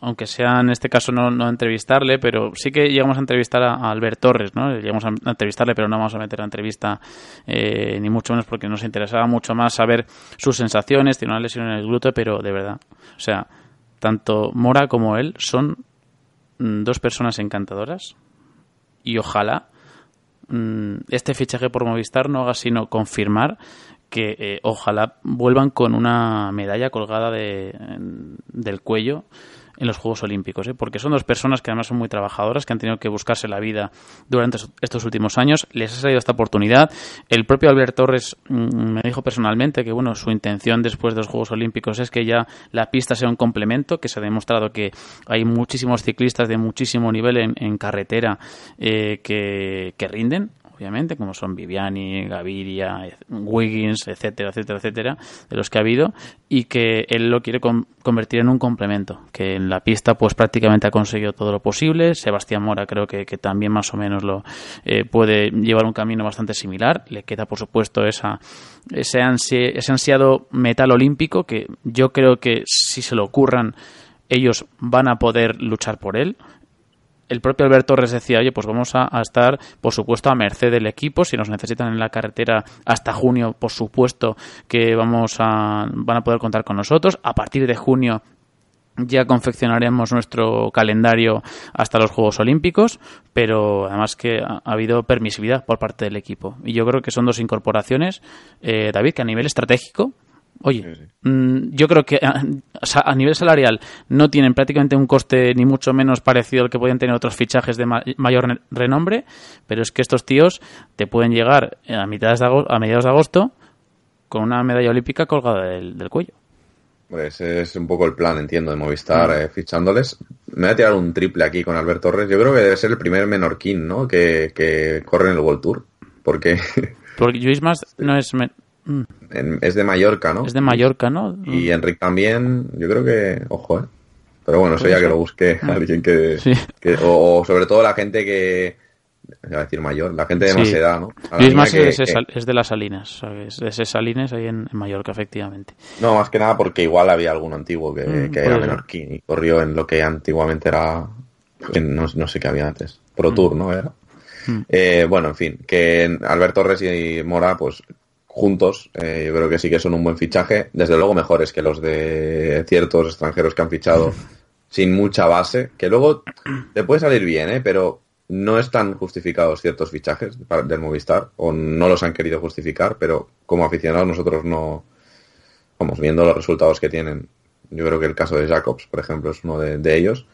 aunque sea en este caso no, no entrevistarle, pero sí que llegamos a entrevistar a, Albert Torres, ¿no? Llegamos a, a entrevistarle, pero no vamos a meter la entrevista eh, ni mucho menos porque nos interesaba mucho más saber sus sensaciones, tiene una lesión en el glúteo, pero de verdad, o sea, tanto Mora como él son mm, dos personas encantadoras y ojalá mm, este fichaje por Movistar no haga sino confirmar que eh, ojalá vuelvan con una medalla colgada de, en- del cuello en los Juegos Olímpicos, ¿eh? porque son dos personas que además son muy trabajadoras, que han tenido que buscarse la vida durante es- estos últimos años. Les ha salido esta oportunidad. El propio Albert Torres mm, me dijo personalmente que bueno, su intención después de los Juegos Olímpicos es que ya la pista sea un complemento, que se ha demostrado que hay muchísimos ciclistas de muchísimo nivel en, en carretera eh, que, que rinden. Obviamente, como son Viviani, Gaviria, Wiggins, etcétera, etcétera, etcétera, de los que ha habido, y que él lo quiere convertir en un complemento, que en la pista pues prácticamente ha conseguido todo lo posible, Sebastián Mora creo que, también más o menos lo eh, puede llevar un camino bastante similar, le queda por supuesto esa, ese, ese ansiado metal olímpico que yo creo que si se lo ocurran ellos van a poder luchar por él, el propio Alberto Torres decía, oye, pues vamos a, estar, por supuesto, a merced del equipo. Si nos necesitan en la carretera hasta junio, por supuesto que vamos a, van a poder contar con nosotros. A partir de junio ya confeccionaremos nuestro calendario hasta los Juegos Olímpicos, pero además que ha, habido permisividad por parte del equipo. Y yo creo que son dos incorporaciones, eh, David, que a nivel estratégico Oye, mm, yo creo que a, nivel salarial no tienen prácticamente un coste ni mucho menos parecido al que podían tener otros fichajes de mayor renombre, pero es que estos tíos te pueden llegar a, mitad de a mediados de agosto con una medalla olímpica colgada del, cuello. Pues es un poco el plan, entiendo, de Movistar mm. eh, fichándoles. Me voy a tirar un triple aquí con Albert Torres. Yo creo que debe ser el primer menorquín, ¿no? Que, corre en el World Tour. Porque... Porque Luis Más [LAUGHS] no es... Mm. es de Mallorca, ¿no? Es de Mallorca, ¿no? Y Enric también, yo creo que, ojo, ¿eh? Pero bueno, eso ya que lo busque mm. alguien que, o, sobre todo la gente que, voy a decir mayor, la gente de más edad, ¿no? es más es, de las Salinas, es de Salinas ahí en, Mallorca, efectivamente. No, más que nada porque igual había alguno antiguo que, mm, era menorquín y corrió en lo que antiguamente era, no, no sé qué había antes, Pro Tour, ¿no? Era. Eh, bueno, en fin, que Alberto Torres y Mora, pues juntos, eh, yo creo que sí que son un buen fichaje, desde luego mejores que los de ciertos extranjeros que han fichado [LAUGHS] sin mucha base, que luego te puede salir bien, ¿eh? pero no están justificados ciertos fichajes del Movistar, o no los han querido justificar, pero como aficionados nosotros no, vamos, viendo los resultados que tienen, yo creo que el caso de Jacobs, por ejemplo, es uno de, ellos,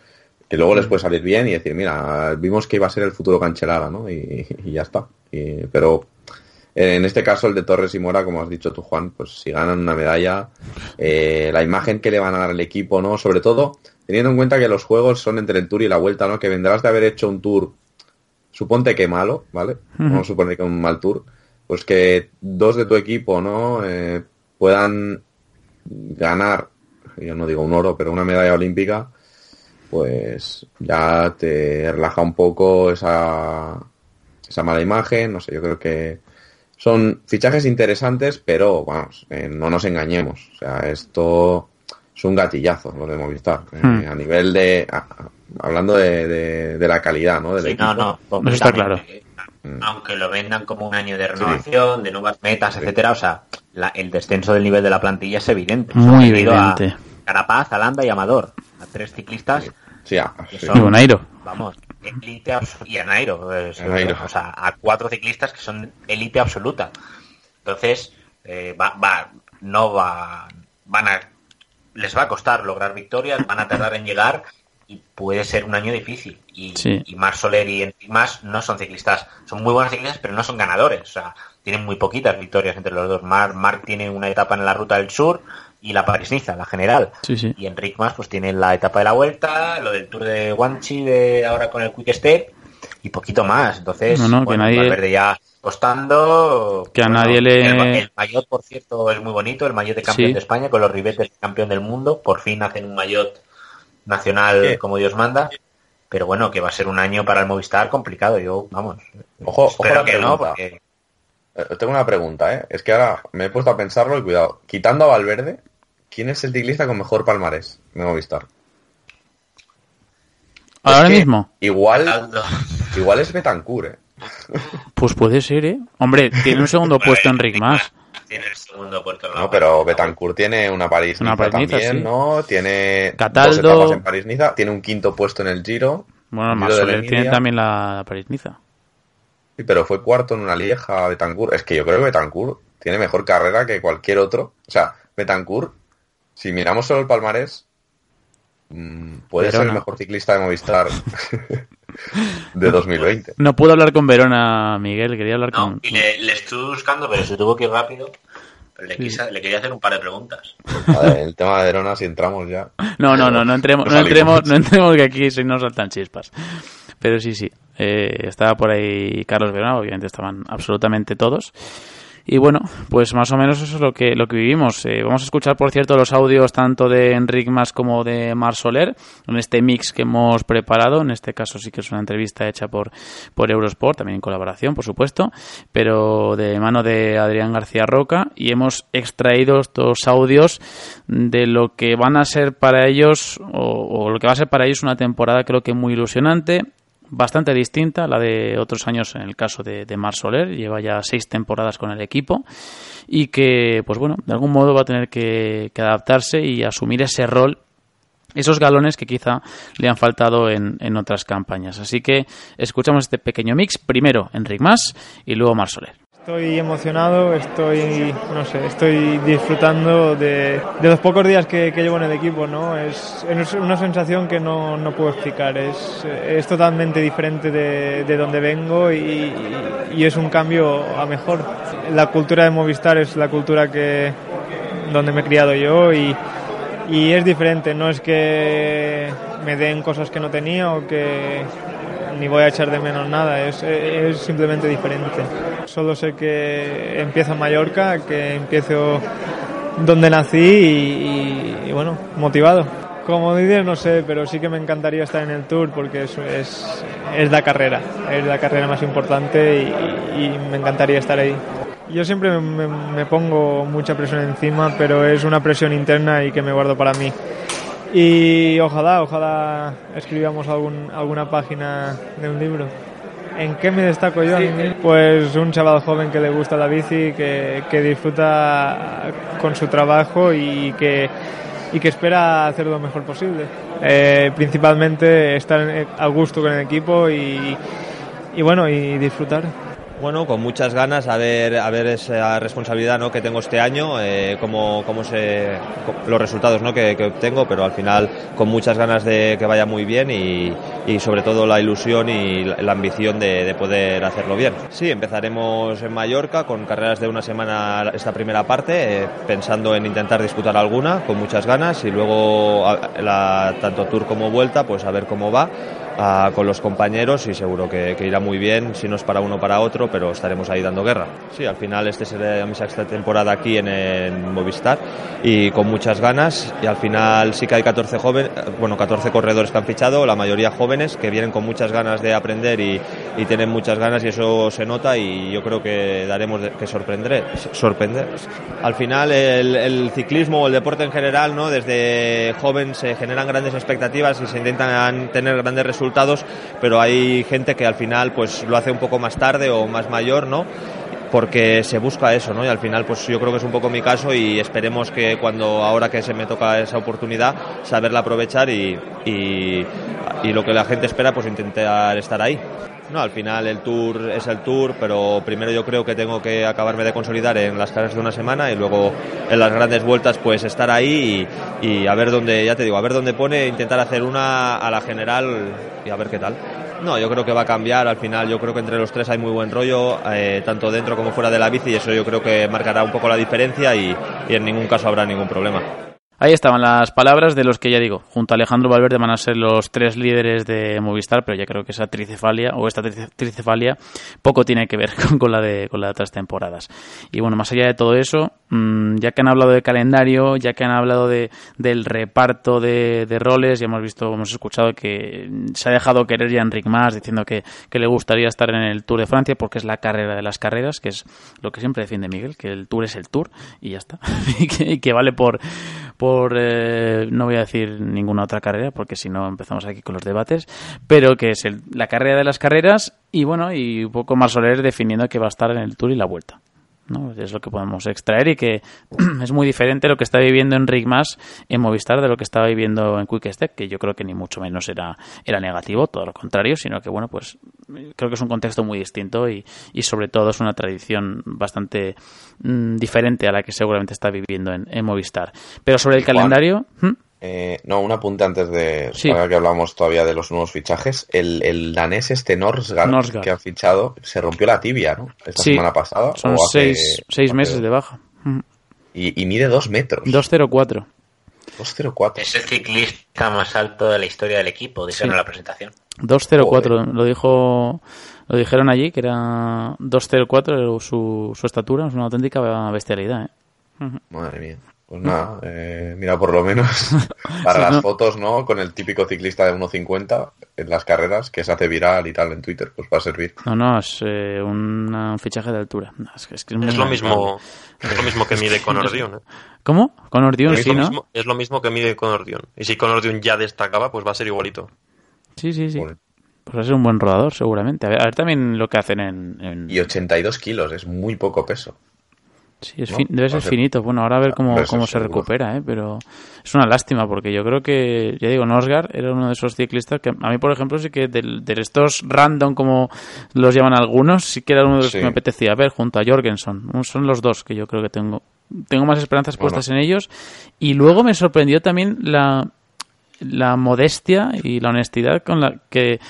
que luego les puede salir bien y decir, mira, vimos que iba a ser el futuro Cancelada, ¿no? Y, ya está. pero en este caso, el de Torres y Mora, como has dicho tú, Juan, pues si ganan una medalla, eh, la imagen que le van a dar al equipo, ¿no? Sobre todo, teniendo en cuenta que los juegos son entre el tour y la vuelta, ¿no? Que vendrás de haber hecho un tour, suponte que malo, ¿vale? Vamos a suponer que un mal tour, pues que dos de tu equipo, ¿no? Eh, puedan ganar, yo no digo un oro, pero una medalla olímpica, pues ya te relaja un poco esa, esa mala imagen, no sé, yo creo que son fichajes interesantes, pero vamos, eh, no nos engañemos. O sea, esto es un gatillazo lo de Movistar. Eh, hmm. a nivel de. hablando de, de, la calidad, ¿no? sí, no, no, pues está claro. Hmm. Aunque lo vendan como un año de renovación, de nuevas metas, etcétera, o sea, el descenso del nivel de la plantilla es evidente. Muy evidente. Carapaz, Alanda y Amador, a tres ciclistas. Sí, ah, Vamos, élite y a Nairo, o sea, a cuatro ciclistas que son élite absoluta. Entonces, eh, va, va, no va, van a, les va a costar lograr victorias, van a tardar en llegar y puede ser un año difícil. Y, y Marc Soler y Mas no son ciclistas, son muy buenos ciclistas, pero no son ganadores. O sea, tienen muy poquitas victorias entre los dos. Marc, Marc tiene una etapa en la ruta del sur, y la Paris-Niza, la general. Y Enric Mas pues tiene la etapa de la vuelta, lo del Tour de Guanchi de ahora con el Quick Step y poquito más. Entonces, no, que nadie... ya costando. Que a nadie le. El, maillot, por cierto, es muy bonito, el maillot de campeón de España con los ribetes de campeón del mundo. Por fin hacen un maillot nacional como Dios manda. Pero bueno, que va a ser un año para el Movistar complicado. Yo, vamos. Ojo, espero que no, porque. Eh, tengo una pregunta, ¿eh? Es que ahora me he puesto a pensarlo y cuidado. Quitando a Valverde, ¿Quién es el ciclista con mejor palmarés de Movistar? Ahora mismo. Igual, igual es Betancourt, ¿eh? Pues puede ser, ¿eh? Hombre, tiene un segundo puesto Enric más. Tiene el segundo puesto. No, pero Betancourt tiene una París-Niza también, ¿no? Tiene Cataldo. dos etapas en París-Niza, tiene un quinto puesto en el Giro. Bueno, más tiene también la París-Niza. Sí, pero fue cuarto en una Lieja Betancourt. Es que yo creo que Betancourt tiene mejor carrera que cualquier otro. O sea, Betancourt si miramos solo el palmarés, mm, puede ser el mejor ciclista de Movistar [LAUGHS] de 2020. No pudo hablar con Verona, Miguel, quería hablar con... Y le, estuve buscando, pero se tuvo que ir rápido. le, quería hacer un par de preguntas. el tema de Verona, si entramos ya. No, no, no, no entremos, no, entremos, no entremos que aquí si no saltan chispas. Pero sí, sí. Eh, estaba por ahí Carlos Verona, obviamente estaban absolutamente todos. Y bueno, pues más o menos eso es lo que, lo que vivimos. Eh, vamos a escuchar, por cierto, los audios tanto de Enric Mas como de Mar Soler en este mix que hemos preparado. En este caso sí que es una entrevista hecha por, por Eurosport, también en colaboración, por supuesto, pero de mano de Adrián García Roca. Y hemos extraído estos audios de lo que van a ser para ellos, o, o lo que va a ser para ellos una temporada creo que muy ilusionante bastante distinta a la de otros años en el caso de, de Mar Soler. Lleva ya seis temporadas con el equipo y que, pues bueno, de algún modo va a tener que, adaptarse y asumir ese rol esos galones que quizá le han faltado en, en, otras campañas. Así que escuchamos este pequeño mix, primero Enric Mas y luego Mar Soler. Estoy emocionado, estoy, no sé, estoy disfrutando de, los pocos días que, que, llevo en el equipo, ¿no? Es, es una sensación que no, no puedo explicar, es, es, totalmente diferente de, de donde vengo y, y, es un cambio a mejor. La cultura de Movistar es la cultura que, donde me he criado yo y, y es diferente, no es que me den cosas que no tenía o que ni voy a echar de menos nada, es, es simplemente diferente. Solo sé que empiezo en Mallorca, que empiezo donde nací y, y, bueno, motivado. Como dices, no sé, pero sí que me encantaría estar en el Tour porque eso es, es la carrera, es la carrera más importante y, y me encantaría estar ahí. Yo siempre me, me, pongo mucha presión encima, pero es una presión interna y que me guardo para mí. Y ojalá, ojalá escribamos algún, alguna página de un libro. ¿En qué me destaco yo? Sí. Pues un chaval joven que le gusta la bici, que, que disfruta con su trabajo y que, y que espera hacer lo mejor posible. Eh, principalmente estar a gusto con el equipo y, y bueno, y disfrutar bueno, con muchas ganas a ver, a ver esa responsabilidad ¿no? que tengo este año, eh, cómo, cómo se, los resultados ¿no? que, que, obtengo, pero al final con muchas ganas de que vaya muy bien y, sobre todo la ilusión y la ambición de, de, poder hacerlo bien. Sí, empezaremos en Mallorca con carreras de una semana esta primera parte, eh, pensando en intentar disputar alguna con muchas ganas y luego la, tanto Tour como Vuelta, pues a ver cómo va uh, con los compañeros y seguro que, que, irá muy bien, si no es para uno para otro, pero estaremos ahí dando guerra. Sí, al final este será mi sexta temporada aquí en, en Movistar y con muchas ganas y al final sí que hay 14 jóvenes, bueno, 14 corredores que han fichado, la mayoría jóvenes que vienen con muchas ganas de aprender y, y tienen muchas ganas y eso se nota y yo creo que daremos de, que sorprender, sorprender. Al final el, el ciclismo o el deporte en general, ¿no? Desde joven se generan grandes expectativas y se intentan tener grandes resultados, pero hay gente que al final pues lo hace un poco más tarde o más mayor, ¿no? porque se busca eso, ¿no? Y al final, pues yo creo que es un poco mi caso y esperemos que cuando, ahora que se me toca esa oportunidad, saberla aprovechar y, y, y lo que la gente espera, pues intentar estar ahí. No, al final el tour es el tour, pero primero yo creo que tengo que acabarme de consolidar en las carreras de una semana y luego en las grandes vueltas pues estar ahí y, y a ver dónde, ya te digo, a ver dónde pone, intentar hacer una a la general y a ver qué tal. No, yo creo que va a cambiar. Al final, yo creo que entre los tres hay muy buen rollo, eh, tanto dentro como fuera de la bici, y eso yo creo que marcará un poco la diferencia y, y en ningún caso habrá ningún problema. Ahí estaban las palabras de los que ya digo, junto a Alejandro Valverde van a ser los tres líderes de Movistar, pero ya creo que esa tricefalia o esta tricefalia poco tiene que ver [LAUGHS] con, la de con las otras temporadas. Y bueno, más allá de todo eso, mmm, ya que han hablado de calendario, ya que han hablado de, del reparto de, de, roles, ya hemos visto, hemos escuchado que se ha dejado querer ya Enric Mas diciendo que, que le gustaría estar en el Tour de Francia porque es la carrera de las carreras, que es lo que siempre defiende Miguel, que el Tour es el Tour y ya está. [LAUGHS] y que vale por, por eh, no voy a decir ninguna otra carrera, porque si no empezamos aquí con los debates, pero que es el, la carrera de las carreras y bueno, y un poco más Soler definiendo que va a estar en el Tour y la Vuelta. ¿No? Es lo que podemos extraer y que [CLEARS THROAT] es muy diferente lo que está viviendo Enric Mas en Movistar de lo que estaba viviendo en Quick Step, que yo creo que ni mucho menos era, era negativo, todo lo contrario, sino que bueno, pues creo que es un contexto muy distinto y, y sobre todo es una tradición bastante mmm, diferente a la que seguramente está viviendo en, en Movistar. Pero sobre el calendario... ¿hmm? Eh, no, un apunte antes de sí. que hablamos todavía de los nuevos fichajes. El, el danés este Norsgaard, Norsgaard, que ha fichado se rompió la tibia, ¿no? Esta sí, semana pasada. Son seis, seis meses de baja. Y, y mide dos metros. 2,04. 2.04. Es el ciclista más alto de la historia del equipo, dijeron Sí. en la presentación. 204, lo dijo lo dijeron allí que era 204 su, su estatura, es una auténtica bestialidad, ¿eh? Madre mía. Pues nada, eh, mira, por lo menos [LAUGHS] para Sí, las ¿no? fotos, ¿no? Con el típico ciclista de 1.50 en las carreras que se hace viral y tal en Twitter, pues va a servir. No, no, es eh, un, un fichaje de altura. No, es, que- es que muy Es lo mismo, es lo mismo que mide Conor Dion. ¿eh? ¿Cómo? Con Ordión, es, sí, lo ¿no? mismo, es lo mismo que mide Conor Dion. Y si Conor Dion ya destacaba, pues va a ser igualito. Sí, sí, sí. Pues va a ser un buen rodador, seguramente. A ver, a ver también lo que hacen en... en- Y 82 kilos, es muy poco peso. Sí, es ¿no? fin- debe ser finito. Bueno, ahora a ver cómo, Debe ser cómo se seguro. recupera, ¿eh? Pero es una lástima porque yo creo que, ya digo, Nosgar era uno de esos ciclistas que a mí, por ejemplo, sí que del- de, estos random, como los llaman algunos, sí que era uno de los Sí. que me apetecía ver junto a Jorgensen. Son los dos que yo creo que tengo. Tengo más esperanzas Bueno. puestas en ellos. Y luego me sorprendió también la, la modestia y la honestidad con la que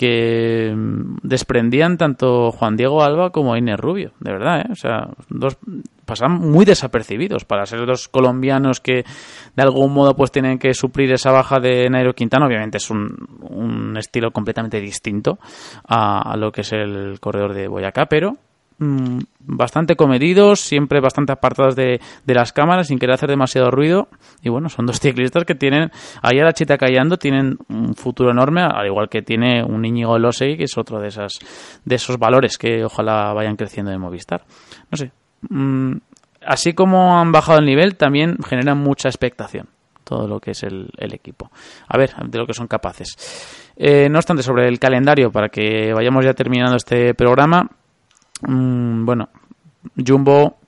que mm, desprendían tanto Juan Diego Alba como Inés Rubio, de verdad, ¿eh? O sea, dos pasan muy desapercibidos para ser dos colombianos que de algún modo pues tienen que suplir esa baja de Nairo Quintana. Obviamente es un, un estilo completamente distinto a, a lo que es el corredor de Boyacá, pero mm, bastante comedidos, siempre bastante apartados de, de las cámaras, sin querer hacer demasiado ruido. Y bueno, son dos [LAUGHS] ciclistas que tienen, ahí a la chita callando, tienen un futuro enorme, al igual que tiene un Íñigo Losey, que es otro de esas de esos valores que ojalá vayan creciendo de Movistar. No sé. mm, así como han bajado el nivel, también generan mucha expectación todo lo que es el, el equipo. A ver, de lo que son capaces. Eh, no obstante, sobre el calendario, para que vayamos ya terminando este programa, Mm, bueno, Jumbo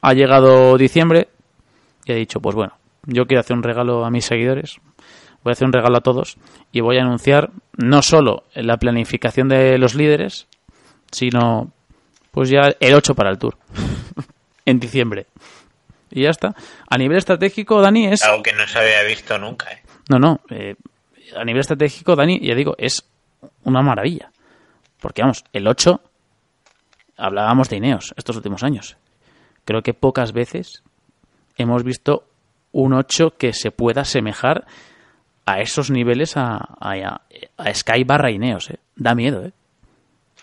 ha llegado diciembre y ha dicho, pues bueno, yo quiero hacer un regalo a mis seguidores, voy a hacer un regalo a todos y voy a anunciar no solo la planificación de los líderes, sino pues ya el 8 para el Tour [LAUGHS] en diciembre. Y ya está. A nivel estratégico, Dani es... Algo que no se había visto nunca, ¿eh? No, no. eh, a nivel estratégico, Dani, ya digo, es una maravilla. Porque vamos, el 8 hablábamos de Ineos estos últimos años. Creo que pocas veces hemos visto un 8 que se pueda asemejar a esos niveles a, a, a Sky barra Ineos. ¿eh? Da miedo, ¿eh?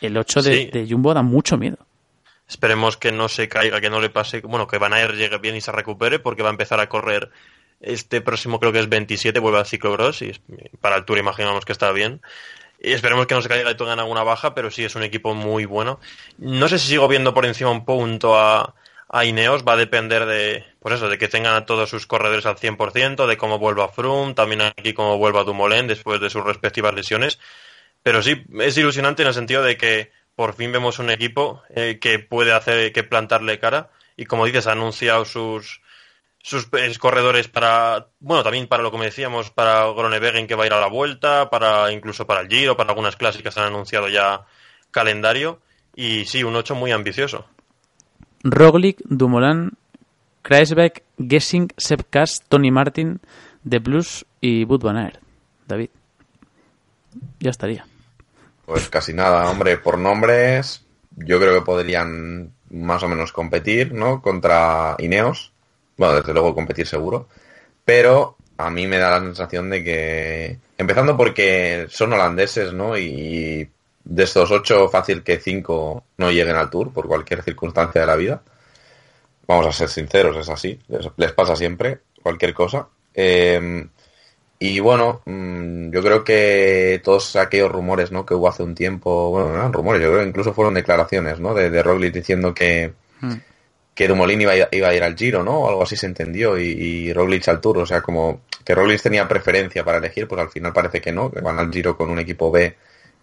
El 8 de, Sí. de Jumbo da mucho miedo. Esperemos que no se caiga, que no le pase, bueno, que Van llegue bien y se recupere, porque va a empezar a correr este próximo, creo que es 27, vuelve al ciclocross, y para el Tour imaginamos que está bien. Esperemos que no se caiga y tengan alguna baja, pero sí es un equipo muy bueno. No sé si sigo viendo por encima un punto a, a Ineos, va a depender de, pues eso, de que tengan a todos sus corredores al 100%, de cómo vuelva Froome, también aquí cómo vuelva Dumoulin después de sus respectivas lesiones. Pero sí, es ilusionante en el sentido de que por fin vemos un equipo eh, que puede hacer, que plantarle cara. Y como dices, ha anunciado sus, sus eh, corredores para, bueno, también para lo que me decíamos, para Gronewegen que va a ir a la vuelta, para incluso para el Giro, para algunas clásicas han anunciado ya calendario. Y sí, un 8 muy ambicioso. Roglic, Dumoulin, Kreisbeck, Gessing, Sepp Kuss, Tony Martin, The Blues y Bud Van Aert. David. Ya estaría. Pues casi nada, hombre, por nombres, yo creo que podrían más o menos competir, ¿no? Contra Ineos. Bueno, desde luego competir seguro. Pero a mí me da la sensación de que, empezando porque son holandeses, ¿no? Y de estos ocho, fácil que cinco no lleguen al Tour por cualquier circunstancia de la vida. Vamos a ser sinceros, es así. Les, pasa siempre, cualquier cosa. Eh, y bueno, mm, yo creo que todos aquellos rumores ¿no? que hubo hace un tiempo, bueno, no eran rumores, yo creo que incluso fueron declaraciones ¿no? de, de Roglic diciendo que, Hmm. Que Dumoulin iba, iba a ir al Giro, ¿no? O algo así se entendió, y, y Roglic al Tour, o sea, como que Roglic tenía preferencia para elegir, pues al final parece que no, que van al Giro con un equipo B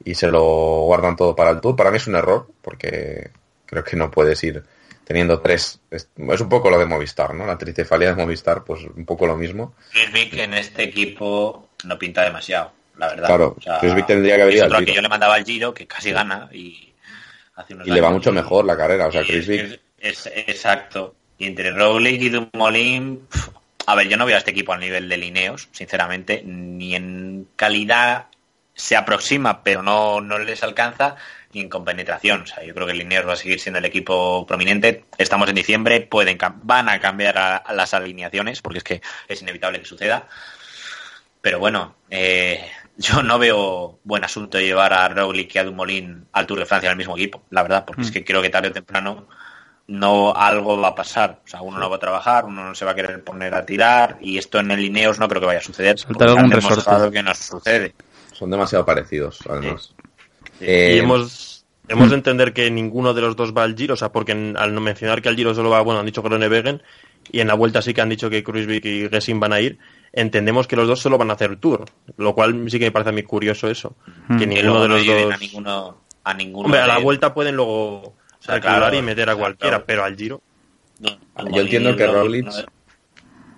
y se lo guardan todo para el Tour. Para mí es un error, porque creo que no puedes ir teniendo tres. Es, es un poco lo de Movistar, ¿no? La tricefalia de Movistar, pues un poco lo mismo. Chris en este equipo no pinta demasiado, la verdad. Claro, Chris Vick tendría que haber ido al Giro. que yo le mandaba al Giro, que casi gana y hace unos Y le va mucho y- mejor la carrera, o sea, Chris es- exacto. Y entre Roglic y Dumoulin, pf, a ver, yo no veo a este equipo al nivel de Lineos, sinceramente, ni en calidad se aproxima, pero no, no les alcanza, ni en compenetración. O sea, yo creo que el Ineos va a seguir siendo el equipo prominente. Estamos en diciembre, pueden van a cambiar a, a las alineaciones, porque es que es inevitable que suceda. Pero bueno, eh, yo no veo buen asunto llevar a Roglic y a Dumoulin al Tour de Francia en el mismo equipo, la verdad, porque es que creo que tarde o temprano no algo va a pasar. O sea, uno no va a trabajar, uno no se va a querer poner a tirar y esto en el Ineos no creo que vaya a suceder. Saltar algún resorte. que no sucede. Son demasiado parecidos, además. Y Eh, hemos, hemos de entender que ninguno de los dos va al Giro, o sea, porque en- al no mencionar que al Giro solo va, bueno, han dicho Groenewegen y en la vuelta sí que han dicho que Kruisvik y Gessin van a ir, entendemos que los dos solo van a hacer Tour, lo cual sí que me parece a mí curioso eso, que Que ninguno luego de los lleven dos... a ninguno a ninguno Hombre, a la vuelta pueden luego sea, recular claro, y meter a o sea, cualquiera, claro. pero al Giro... no, Yo entiendo que Roglic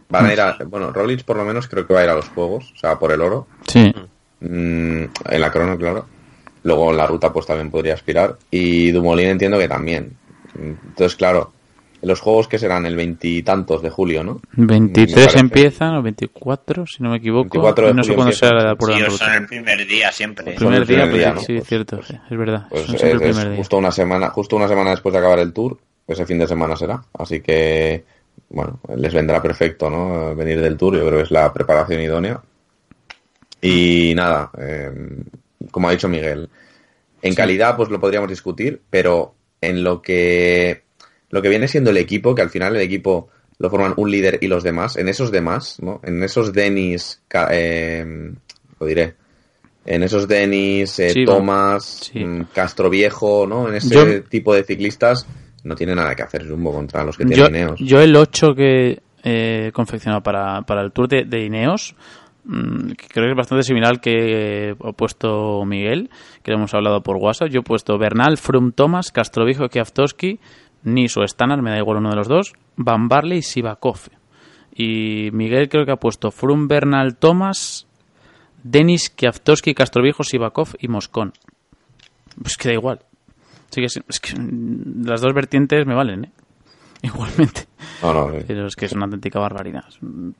van a ir a, bueno, Roglic por lo menos creo que va a ir a los juegos, o sea, por el oro, Sí. Mm, en la crono, claro. Luego en la ruta pues también podría aspirar. Y Dumoulin entiendo que también. Entonces, claro, los juegos que serán el veintitantos de julio, ¿no? Me 23 parece. empiezan, o 24, si no me equivoco. 24 de no sé cuándo empiezan. será la prueba Sí, son el primer día siempre. El primer el día, primer pues, día, ¿no? sí, Pues- cierto, pues- sí, es verdad. Pues son es, el es primer día. justo una semana, justo una semana después de acabar el tour, ese fin de semana será. Así que, bueno, les vendrá perfecto, ¿no? Venir del tour, yo creo que es la preparación idónea. Y nada, eh, como ha dicho Miguel, en calidad pues lo podríamos discutir, pero en lo que lo que viene siendo el equipo, que al final el equipo lo forman un líder y los demás, en esos demás, ¿no? En esos Denis, Ca- eh, lo diré, en esos Denis, eh, Sí, Thomas, sí. mm, Castro Viejo, ¿no? En ese Yo- tipo de ciclistas no tiene nada que hacer Jumbo contra los que Yo, tienen Ineos. yo el 8 que he confeccionado para, para el Tour de, de Ineos, mm, que creo que es bastante similar al que ha puesto Miguel, que lo hemos hablado por WhatsApp. Yo he puesto Bernal, Frum, Thomas, Castroviejo, Kiavtoski, Nis o Stannard, me da igual uno de los dos, Van Barley y Sivakov. Y Miguel creo que ha puesto Frum, Bernal, Thomas, Denis, Kiavtoski, Castroviejo, Sivakov y Moscón. Pues que da igual. Sí que es, que las dos vertientes me valen, ¿eh? [LAUGHS] Igualmente. No, no, eh. Pero es que es una auténtica barbaridad.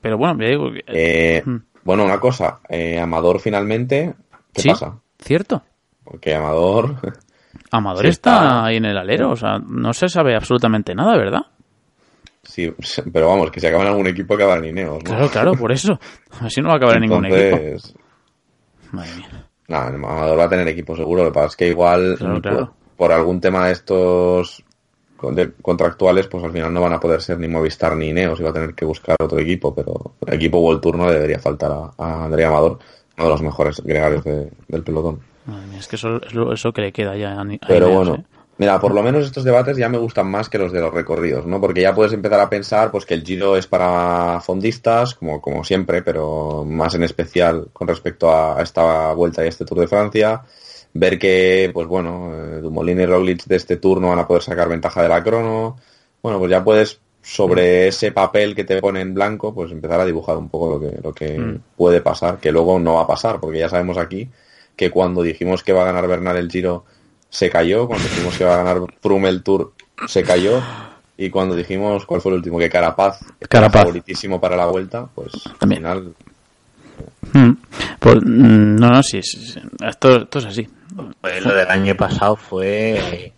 Pero bueno, ya digo que... Eh, Mm. bueno, una cosa, eh, Amador finalmente, ¿qué ¿Sí? pasa? ¿Cierto? Porque Amador, [LAUGHS] Amador Sí, está... está- ahí en el alero, o sea, no se sabe absolutamente nada, ¿verdad? sí, [LAUGHS] pero vamos, que si acaba en algún equipo acaba en Ineos, ¿no? Claro, claro, por eso. Así no va a acabar en ningún equipo. Madre mía. nada, Amador va a tener equipo seguro, lo que pasa es que igual Claro, por, claro. por algún tema de estos contractuales, pues al final no van a poder ser ni Movistar ni Ineos y va a tener que buscar otro equipo, pero el equipo World Tour no le debería faltar a, a Andrea Amador, uno de los mejores gregarios de- del pelotón. Madre mía, es que eso es lo, eso que le queda ya a, Pero bueno, ¿eh? mira, por lo menos estos debates ya me gustan más que los de los recorridos, ¿no? Porque ya puedes empezar a pensar pues que el Giro es para fondistas, como, como siempre, pero más en especial con respecto a esta vuelta y a este Tour de Francia. Ver que, pues bueno, eh, Dumoulin y Roglic de este Tour no van a poder sacar ventaja de la crono. Bueno, pues ya puedes sobre ese papel que te pone en blanco, pues empezar a dibujar un poco lo que, lo que Mm. puede pasar, que luego no va a pasar, porque ya sabemos aquí que cuando dijimos que va a ganar Bernal el Giro se cayó, cuando dijimos que va a ganar Froome el Tour se cayó y cuando dijimos cuál fue el último que Carapaz Carapaz. favoritísimo para la vuelta, pues También. al final Mm. Pues, mm, no, no, sí. Esto, esto es así. Pues lo del año pasado fue.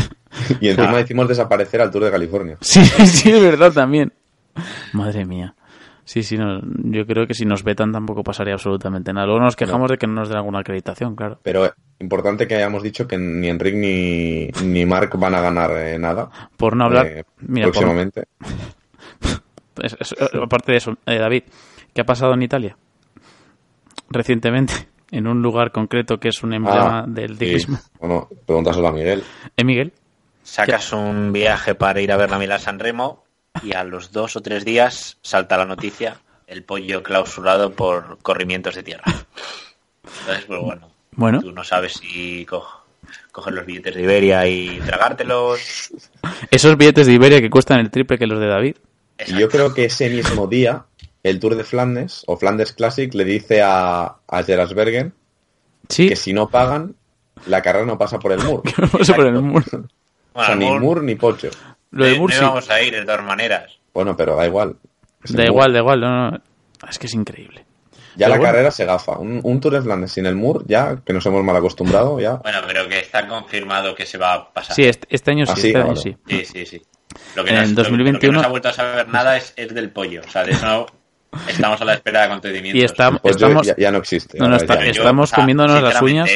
[LAUGHS] y encima [LAUGHS] hicimos desaparecer al Tour de California. Sí, [LAUGHS] sí, es verdad también. Madre mía. Sí, sí, no, yo creo que si nos vetan tampoco pasaría absolutamente nada. Luego nos quejamos de que no nos den alguna acreditación, claro. Pero eh, importante que hayamos dicho que ni Enric ni, ni Marc van a ganar eh, nada. Por no hablar, eh, mira, por- próximamente. [LAUGHS] Es- es- aparte de eso, eh, David, ¿qué ha pasado en Italia? Recientemente, [LAUGHS] en un lugar concreto que es un emblema Ah, del sí. ciclismo. Bueno, pregúntaselo a Miguel. ¿Eh, Miguel? Sacas un viaje para ir a ver la Milán San Remo y a los dos o tres días salta la noticia el pollo clausurado por corrimientos de tierra. Entonces, pues bueno, Bueno. tú no sabes si co- coger los billetes de Iberia y tragártelos. Esos billetes de Iberia que cuestan el triple que los de David. Y yo creo que ese mismo día, el Tour de Flandes o Flandes Classic le dice a, a Gerasbergen Sí, que si no pagan, la carrera no pasa por el muro. [LAUGHS] no sé por el muro. O sea, ni Moore ni Pocho. Lo de no- Mursi. no íbamos a ir de todas maneras. Bueno, pero da igual. Es Da igual, da igual. No, no. Es que es increíble. Ya Pero la bueno. carrera se gafa. Un, un Tour de Flandes sin el Mur, ya, que nos hemos mal acostumbrado, ya. Bueno, pero que está confirmado que se va a pasar. Sí, este, este año sí, Ah, sí, este año vale. sí. Sí, sí, sí. Lo que, En no, lo- 2021 lo que no se ha vuelto a saber nada es, es del pollo. O sea, de eso estamos a la espera de acontecimientos. Y está- Pues yo- estamos... ya, ya no existe. No, no, está- ya- Pero yo, estamos o sea, comiéndonos las uñas.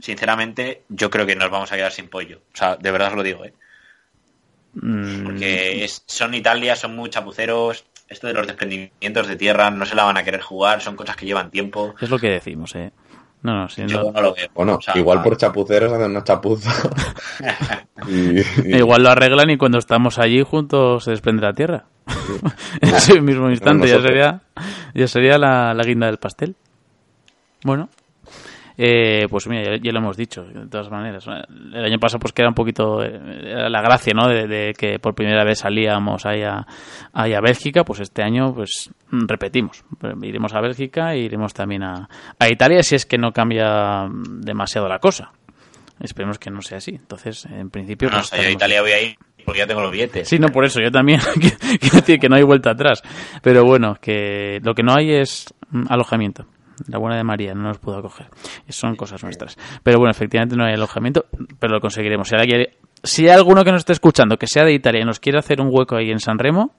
Sinceramente, yo creo que nos vamos a quedar sin pollo. O sea, de verdad os lo digo, ¿eh? Mm, Porque es- son Italia, son muy chapuceros. Esto de los desprendimientos de tierra no se la van a querer jugar, son cosas que llevan tiempo. Es lo que decimos, ¿eh? No, no, sí, Yo no- no lo veo. Bueno, O sea, igual por chapuceros hacen una chapuza. [LAUGHS] y, y- Igual lo arreglan y cuando estamos allí juntos se desprende la tierra. [LAUGHS] en ese mismo instante ya sería, ya sería la, la guinda del pastel. Bueno, eh, pues mira, ya, ya lo hemos dicho, de todas maneras. El año pasado pues que era un poquito era la gracia, ¿no? De, de que por primera vez salíamos ahí a, ahí a Bélgica, pues este año pues repetimos. Iremos a Bélgica e iremos también a, a Italia si es que no cambia demasiado la cosa. Esperemos que no sea así. Entonces, en principio... no, pues, o sea, yo a Italia voy a ir porque ya tengo los billetes. Sí, no, por eso, yo también. [LAUGHS] Quiero decir que no hay vuelta atrás. Pero bueno, que lo que no hay es alojamiento. La buena de María no nos pudo acoger. Son cosas nuestras. Pero bueno, efectivamente no hay alojamiento, pero lo conseguiremos. Si, alguien, si hay alguno que nos esté escuchando que sea de Italia y nos quiere hacer un hueco ahí en San Remo,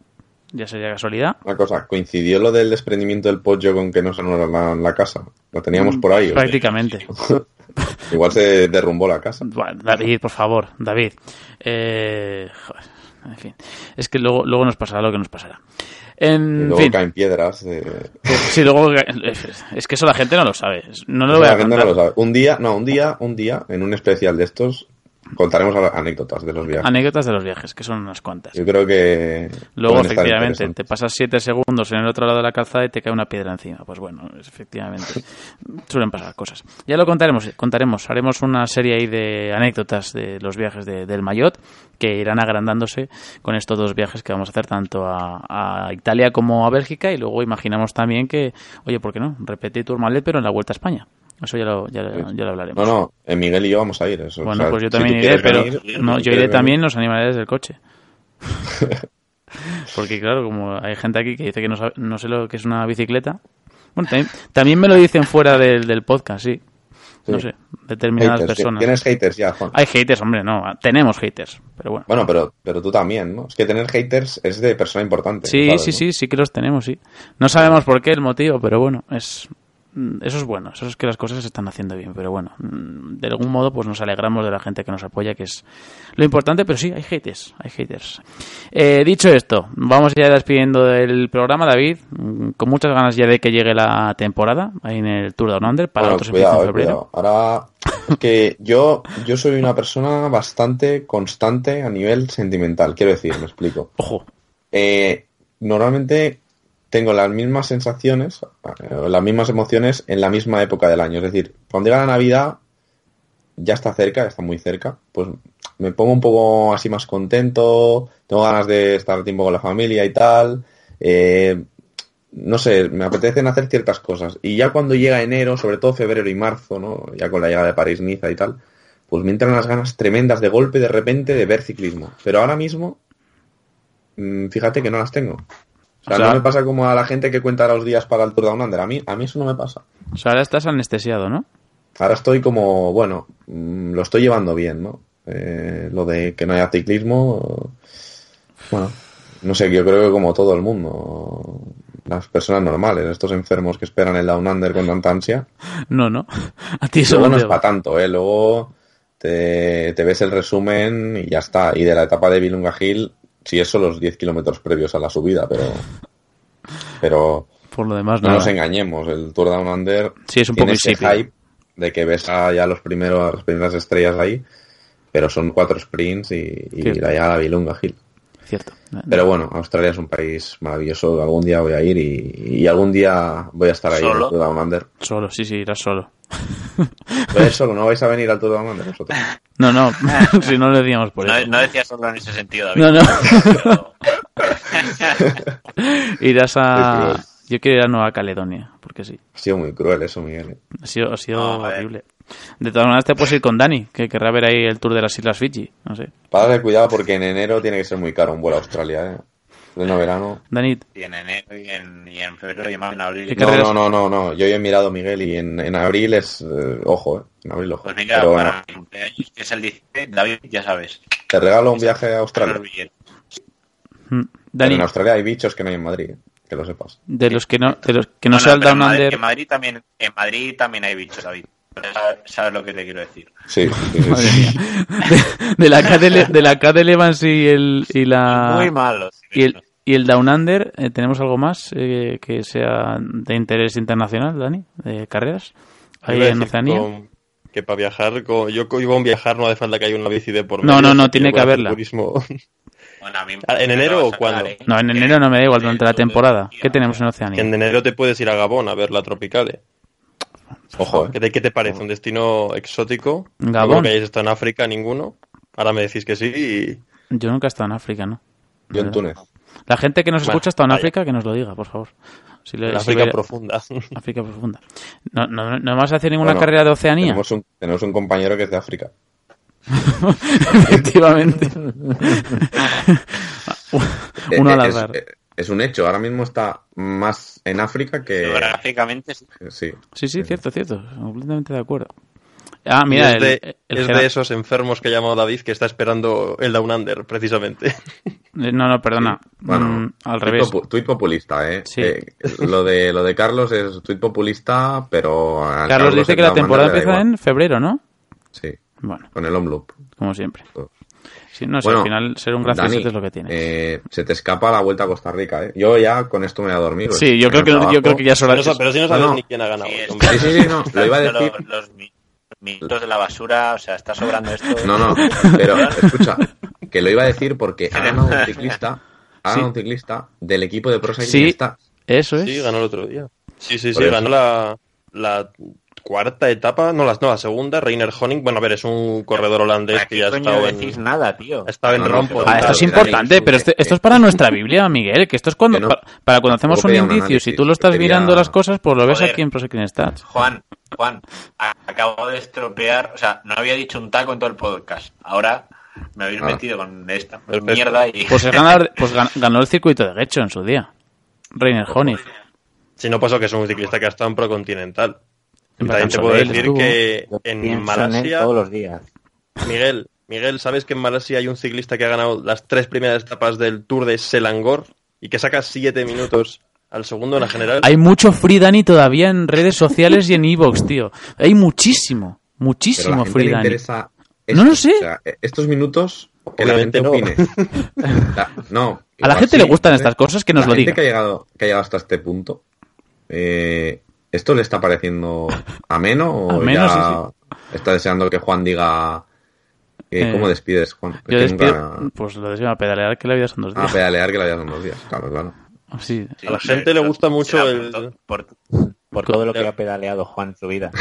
ya sería casualidad. Una cosa, ¿coincidió lo del desprendimiento del pollo con que no se nos la, la casa? Lo teníamos por ahí. o sea, Prácticamente. [LAUGHS] igual se derrumbó la casa. Bueno, David, por favor, David. Eh, joder, en fin. Es que luego, luego nos pasará lo que nos pasará. Y En luego fin. caen piedras. eh, Sí, luego es que eso la gente no lo sabe. No lo eso voy a la gente no lo sabe. Un día, no, un día, un día, en un especial de estos, contaremos anécdotas de los viajes. Anécdotas de los viajes, que son unas cuantas. Yo creo que. Luego, efectivamente, te pasas siete segundos en el otro lado de la calzada y te cae una piedra encima. Pues bueno, es- efectivamente, [LAUGHS] suelen pasar cosas. Ya lo contaremos, contaremos. Haremos una serie ahí de anécdotas de los viajes de- del Mayotte que irán agrandándose con estos dos viajes que vamos a hacer tanto a, a Italia como a Bélgica y luego imaginamos también que, oye, ¿por qué no? Repetir Tourmalet pero en la Vuelta a España. Eso ya lo, ya, lo- ya lo hablaremos. No, no, eh, Miguel y yo vamos a ir. Eso, Bueno, o sea, pues yo también iré, pero venir, no, yo iré venir- también, los animaré desde el coche. [LAUGHS] Porque claro, como hay gente aquí que dice que no, sabe- no sé lo que es una bicicleta. Bueno, también, también me lo dicen fuera del, del podcast, sí. No sé, determinadas Haters, personas. Tienes haters ya, Juan. Hay haters, hombre, no, tenemos haters, pero bueno. Bueno, pero, pero tú también, ¿no? Es que tener haters es de persona importante. Sí, ¿sabes, sí, sí, sí que los tenemos, sí. No sabemos por qué el motivo, pero bueno, es eso es bueno, eso es que las cosas se están haciendo bien, pero bueno, mm, de algún modo pues nos alegramos de la gente que nos apoya, que es lo importante, pero sí, hay haters, hay haters. Eh, dicho esto, vamos ya despidiendo del programa, David, mm, con muchas ganas ya de que llegue la temporada, ahí en el Tour Down Under, para Bueno, otros empieza cuidado, en eh, febrero. cuidado. Ahora, que yo, yo soy una persona bastante constante a nivel sentimental. Quiero decir, me explico. Ojo, Eh, normalmente tengo las mismas sensaciones, eh, las mismas emociones en la misma época del año. Es decir, cuando llega la Navidad, ya está cerca, ya está muy cerca, pues me pongo un poco así más contento, tengo ganas de estar tiempo con la familia y tal. eh, no sé, me apetecen hacer ciertas cosas. Y ya cuando llega enero, sobre todo febrero y marzo, ¿no? Ya con la llegada de París-Niza y tal, pues me entran unas ganas tremendas de golpe de repente de ver ciclismo. Pero ahora mismo, mm, fíjate que no las tengo. O sea, O sea- no me pasa como a la gente que cuenta los días para el Tour Down Under. A mí, a mí eso no me pasa. o sea, ahora estás anestesiado, ¿no? Ahora estoy como, bueno, mm, lo estoy llevando bien, ¿no? Eh, lo de que no haya ciclismo, bueno, no sé, yo creo que como todo el mundo, las personas normales, estos enfermos que esperan el Down Under con tanta ansia, [LAUGHS] No, no. A ti eso luego no es para tanto, ¿eh? Luego te, te ves el resumen y ya está. Y de la etapa de Vilunga Hill, sí, eso los 10 kilómetros previos a la subida, pero... Pero Por lo demás, no no. nos engañemos, el Tour Down Under Sí, es un tiene poco ese hype de que ves a ya los primeros, las primeras estrellas ahí, pero son cuatro sprints y, y la a Vilunga Hill. Cierto. Pero bueno, Australia es un país maravilloso, algún día voy a ir y, y algún día voy a estar ahí en ¿Solo? Under. Solo, sí, sí, irás solo. Voy a ir solo, no vais a venir al Under vosotros. No, no, [LAUGHS] si no lo decíamos por No, eso. no decía solo en ese sentido, David. No, no. Pero- [LAUGHS] Irás a... Yo quiero ir a Nueva Caledonia, porque sí. Ha sido muy cruel eso, Miguel. ¿eh? Ha sido, ha sido No, a ver. De todas maneras te puedes ir con Dani, que querrá ver ahí el tour de las Islas Fiji. No sé. Para darle cuidado porque en enero tiene que ser muy caro un vuelo a Australia. ¿eh? Pleno verano. Danit. Y en enero y en, y en febrero y más en abril. ¿Qué No, no, no, no, no. Yo ya he mirado, Miguel, y en, en abril es... eh, ojo, eh. En abril, ojo. Pues mira, Pero bueno, para mi cumpleaños, que es el 16, David, ya sabes. te regalo un viaje a Australia. Mm. Pero Dani, en Australia hay bichos que no hay en Madrid, eh, que lo sepas. de los que no, de los que no Bueno, sea el pero en Down Madrid- Under. En Madrid también, en Madrid también hay bichos, David. ¿Sabes- ¿Sabes lo que te quiero decir? Sí, [LAUGHS] sí, sí, Madre sí. mía. De, de la KDL, de la Evans y el y la Muy malos. y el y el Down Under, eh, ¿tenemos algo más eh, que sea de interés internacional, Dani? ¿De carreras? Ahí en Oceanía. con- que para viajar, con- yo iba a un viajar, no hace falta que haya una bici de por No, medio, no, no, tiene que haberla. turismo. [LAUGHS] Bueno, a mí Ah, ¿en enero o cuándo? ¿eh? No, en enero no me da igual durante la temporada. ¿Qué tenemos en Oceanía? en enero te puedes ir a Gabón a ver la Tropicale. Ojo, eh. ¿Qué te, qué te parece? ¿Un destino exótico? No Gabón. creo que hayáis estado en África ninguno. Ahora me decís que sí y... Yo nunca he estado en África, ¿no? Yo en Túnez. La gente que nos Bueno, escucha está en vaya. África, que nos lo diga, por favor. Si le- En si África ve- profunda. [LAUGHS] África profunda. No, no, no vas a hacer ninguna Bueno, carrera de Oceanía. Tenemos un, tenemos un compañero que es de África. [LAUGHS] Efectivamente. [LAUGHS] Uno Eh, al eh, es, azar. eh, es un hecho, ahora mismo está más en África que... Geográficamente sí. Sí. Sí, sí, cierto, cierto. Completamente de acuerdo. Ah, mira, es el, de, el es Gera- de esos enfermos que ha llamado David que está esperando el Down Under, precisamente. Eh, No, no, perdona. Bueno, Mm, al tuit revés. popu- tuit populista, ¿eh? Sí. Eh, lo, de, lo de Carlos es tuit populista, pero... a Carlos dice que la temporada empieza en febrero, ¿no? Sí, Bueno, con el Omloop. como siempre. Todo. Sí, no Bueno, al final ser un gracioso Dani, es lo que tiene. eh, se te escapa la vuelta a Costa Rica, ¿eh? Yo ya con esto me voy a dormir. sí, yo creo que, yo creo que ya hora Pero, pero si no sabes No, no. ni quién ha ganado. Sí. Sí, sí, no, lo iba a Los- decir. Los, mi- minutos de la basura, o sea, está sobrando esto. No, no, pero escucha, que lo iba a decir porque ha ganado un ciclista, ha ganado un ciclista del equipo de Pro Cycling Sí. Stats. Eso es. Sí, ganó el otro día. Sí, sí, Por sí, eso. ganó la, la cuarta etapa, no la, no, la segunda, Reiner Honing. Bueno, a ver, es un corredor holandés ¿Para que ya ha estado decís en, nada, tío? ha estado en No, no, rompo. Ah, esto es importante, pero este- esto es para nuestra Biblia, Miguel, que esto es cuando no. para, para cuando hacemos un indicio, si tú lo estás mirando las cosas, pues lo ves Joder. aquí en Pro Cycling Stats. Juan, Juan, acabo de estropear, o sea, no había dicho un taco en todo el podcast. Ahora me habéis Ah. metido con esta Perfecto. mierda y... Pues, el ganador- pues gan- ganó el circuito de Gecho en su día. Reiner Honig. Si no pasó que es un ciclista que ha estado en Procontinental. También te puedo decir que en Malasia, todos los días. Miguel, Miguel, ¿sabes que en Malasia hay un ciclista que ha ganado las tres primeras etapas del Tour de Selangor y que saca siete minutos al segundo en la general? Hay mucho free Dani todavía en redes sociales y en Evox, tío. Hay muchísimo, Pero a la muchísimo gente free le Dani. interesa No lo sé. o sea, eh, estos minutos que la gente no. opine. [LAUGHS] La- no. A la gente sí, le gustan estas cosas, que nos la lo gente diga. que ha llegado, que ha llegado hasta este punto, eh, ¿esto le está pareciendo ameno o [LAUGHS] Ameno, ya está deseando que Juan diga eh, cómo despides, Juan? Yo despido, nunca- pues lo deseo a pedalear que la vida son dos Ah, días. pedalear que la vida son dos días, claro, claro. Sí. Sí, A la sí, gente le gusta mucho sí, el- por- Por todo lo que ha pedaleado Juan en su vida.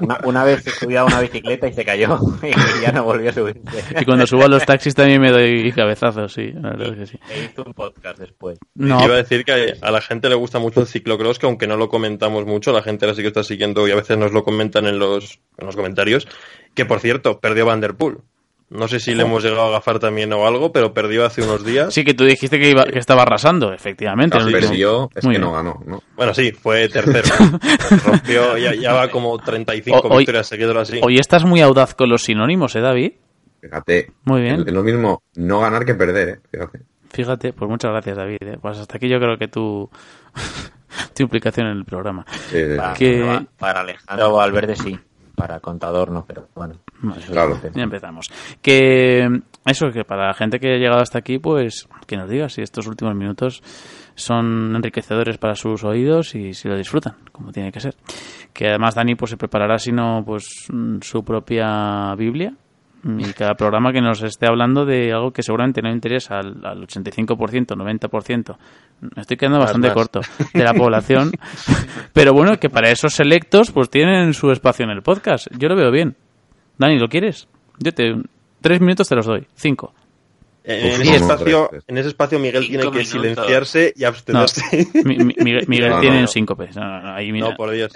Una, una vez se subía a una bicicleta y se cayó [LAUGHS] y ya no volvió a subirse. Y cuando subo a los taxis también me doy cabezazos, sí, la verdad es que sí. E hizo un podcast después. No, Iba a decir que a la gente le gusta mucho el ciclocross, que aunque no lo comentamos mucho, la gente ahora sí que está siguiendo y a veces nos lo comentan en los, en los comentarios, que por cierto, perdió Van Der Poel. No sé si le hemos llegado a agafar también o algo, pero perdió hace unos días. sí que tú dijiste que, iba, que estaba arrasando, efectivamente. Ah, el último- perdió, es Muy que bien. no ganó, ¿no? Bueno, sí, fue tercero. [LAUGHS] Rompió, ya, ya va como 35 O- hoy- victorias seguidas así. Hoy estás muy audaz con los sinónimos, ¿eh, David? Fíjate. Muy bien. Es lo mismo no ganar que perder, ¿eh? Fíjate. Fíjate, pues muchas gracias, David. ¿eh? Pues hasta aquí yo creo que tu, [LAUGHS] tu implicación en el programa. Sí, sí. Que- para- para Alejandro Valverde sí. Para contador no, pero bueno. Eso claro. Ya empezamos. Que eso, que para la gente que ha llegado hasta aquí, pues que nos diga si estos últimos minutos son enriquecedores para sus oídos y si lo disfrutan, como tiene que ser. Que además Dani pues se preparará, si no, pues su propia Biblia y cada programa que nos esté hablando de algo que seguramente no interesa al, al 85%, 90%. Me estoy quedando bastante corto de la [LAUGHS] población. Pero bueno, que para esos selectos pues tienen su espacio en el podcast. Yo lo veo bien. Dani, ¿lo quieres? Yo te... Tres minutos te los doy. Cinco. En, ese espacio, en ese espacio Miguel tiene que minutos. silenciarse y No, abstenerse. Mi- mi- Miguel, Miguel [LAUGHS] No, no, tiene no. un síncope. No, no, no, ahí mira. No, por Dios.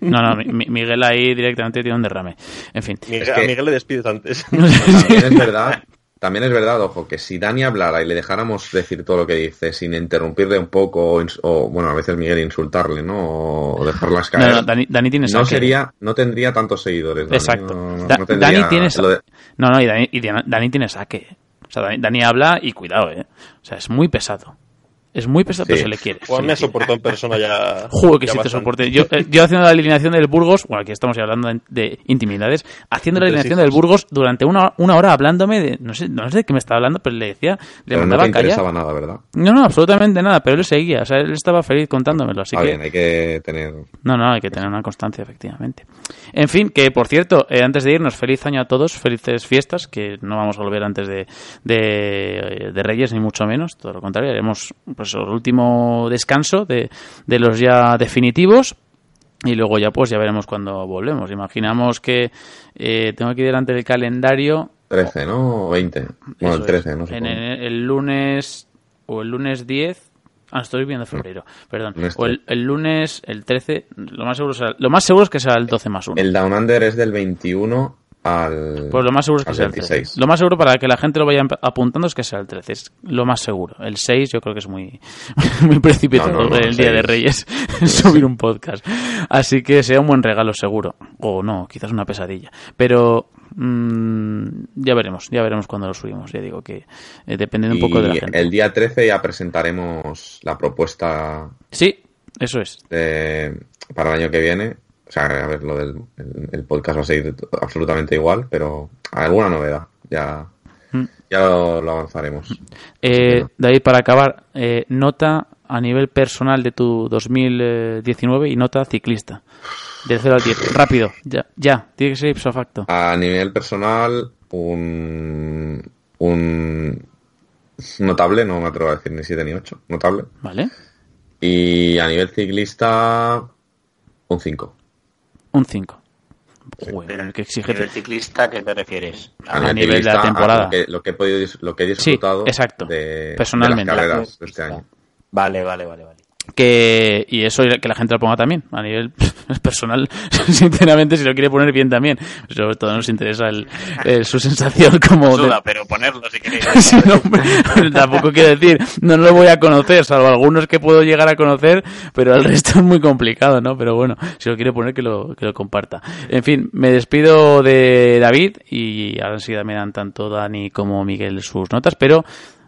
No, no, mi- mi- Miguel ahí directamente tiene un derrame. En fin. Miguel, Es que- A Miguel le despides antes. [LAUGHS] También es verdad, también es verdad, ojo, que si Dani hablara y le dejáramos decir todo lo que dice sin interrumpirle un poco, o, bueno, a veces Miguel insultarle, ¿no? O dejarlas caer. No, no, Dani, Dani tiene no saque. sería, no tendría tantos seguidores. Dani, Exacto. no- no- Da- no tendría Dani tiene lo de- No, no, y Dani, y Dani- Dani tiene saque. O sea, Dani, habla y cuidado, ¿eh? O sea, es muy pesado. Es muy pesado, pero se le quiere. Juan me ha soportado en persona ya. [LAUGHS] Juego que ya sí te soporte. Yo, eh, yo haciendo la alineación del Burgos, bueno, aquí estamos ya hablando de, de intimidades, haciendo la alineación hijos. del Burgos durante una, una hora hablándome de, no sé, no sé de qué me estaba hablando, pero le decía, le Pero no mandaba te a callar. interesaba nada, ¿verdad? No, no, absolutamente nada, pero él seguía, o sea, él estaba feliz contándomelo, así Está que... bien, hay que tener... No, no, hay que tener una constancia, efectivamente. En fin, que por cierto, eh, antes de irnos, feliz año a todos, felices fiestas, que no vamos a volver antes de, de, de Reyes, ni mucho menos, todo lo contrario, haremos pues, el último descanso de, de los ya definitivos. Y luego ya pues ya veremos cuando volvemos. Imaginamos que eh, tengo aquí delante del calendario 13, ¿no? O 20. Bueno, el es. 13, no sé. En el, el lunes o el lunes 10. Ah, estoy viendo febrero, perdón. O el, el lunes, el 13, lo más seguro será, lo más seguro es que será el 12 más 1. El Down Under es del 21 al. Pues lo más seguro es que sea el 13. 26. Lo más seguro para que la gente lo vaya ap- apuntando es que sea el 13. Es lo más seguro. El 6 yo creo que es muy, [LAUGHS] muy precipitado No, no, no, el Día de 6. Reyes [LAUGHS] [LAUGHS] subir un podcast. Así que sea un buen regalo seguro. O no, quizás una pesadilla. Pero mm, ya veremos, ya veremos cuando lo subimos. Ya digo que eh, dependiendo un poco de la gente. el día 13 ya presentaremos la propuesta Sí, eso es. de- para el año que viene. O sea, a ver, lo del el, podcast va a seguir absolutamente igual, pero alguna novedad. Ya, Mm. ya lo, lo avanzaremos. Eh, David, para acabar, eh, nota a nivel personal de tu 2019 y nota ciclista. Del 0 al 10. Rápido, ya, ya. Tiene que ser ipso facto. A nivel personal, un, un notable, no me atrevo a decir ni 7 ni 8, notable. ¿Vale? Y a nivel ciclista, un 5. Un 5. Joder, que exige. nivel ciclista, ¿qué te refieres? A nivel de la temporada. Lo que, lo que he podido lo que he Sí, disfrutado exacto. de, Personalmente. de las carreras de este año. Vale, vale, vale, vale. Que, y eso que la gente lo ponga también, a nivel [LAUGHS] personal, [LAUGHS] sinceramente, si lo quiere poner bien también. Sobre todo nos interesa el, el- su sensación como... de- Suda, pero ponerlo si queréis. [LAUGHS] Sí, no, hombre, tampoco quiero decir, no lo voy a conocer, salvo algunos que puedo llegar a conocer, pero el resto es muy complicado, ¿no? Pero bueno, si lo quiere poner, que lo, que lo comparta. En fin, me despido de David y ahora enseguida me dan tanto Dani como Miguel sus notas, pero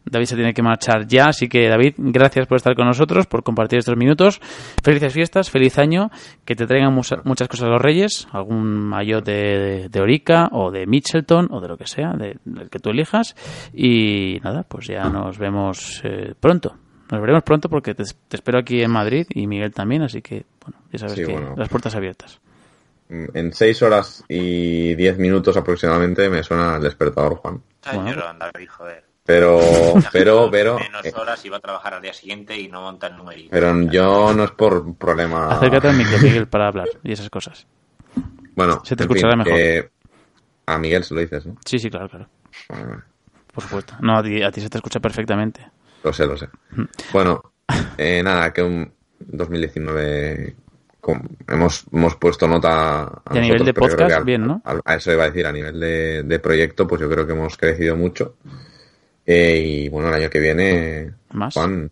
David se tiene que marchar ya, así que David, gracias por estar con nosotros, por compartir estos minutos. Felices fiestas, feliz año, que te traigan mucha- muchas cosas los Reyes, algún maillot de, de Orica o de Mitchelton o de lo que sea, de- del que tú elijas. Y nada, pues ya nos vemos eh, pronto. Nos veremos pronto porque te, te espero aquí en Madrid y Miguel también, así que bueno, ya sabes Sí, que bueno. las puertas abiertas. En 6 horas y 10 minutos aproximadamente me suena el despertador, Juan. Ay, Bueno. llorón, David, joder. Pero, [LAUGHS] pero, pero, Menos eh, horas y va a trabajar al día siguiente y no monta el numerito. pero yo no es por problema. Acércate al micro, Miguel, para hablar y esas cosas. Bueno, Se te escuchará fin, mejor. que a Miguel se lo dices, ¿no? Sí, sí, claro, claro. Por supuesto. No, a ti, a ti se te escucha perfectamente. Lo sé, lo sé. [LAUGHS] Bueno, eh, nada, que un 2019 com- hemos, hemos puesto nota a, Y a nivel de podcast, al- bien, ¿no? a eso iba a decir, a nivel de, de proyecto, pues yo creo que hemos crecido mucho. Eh, y bueno, el año que viene, Más. Juan,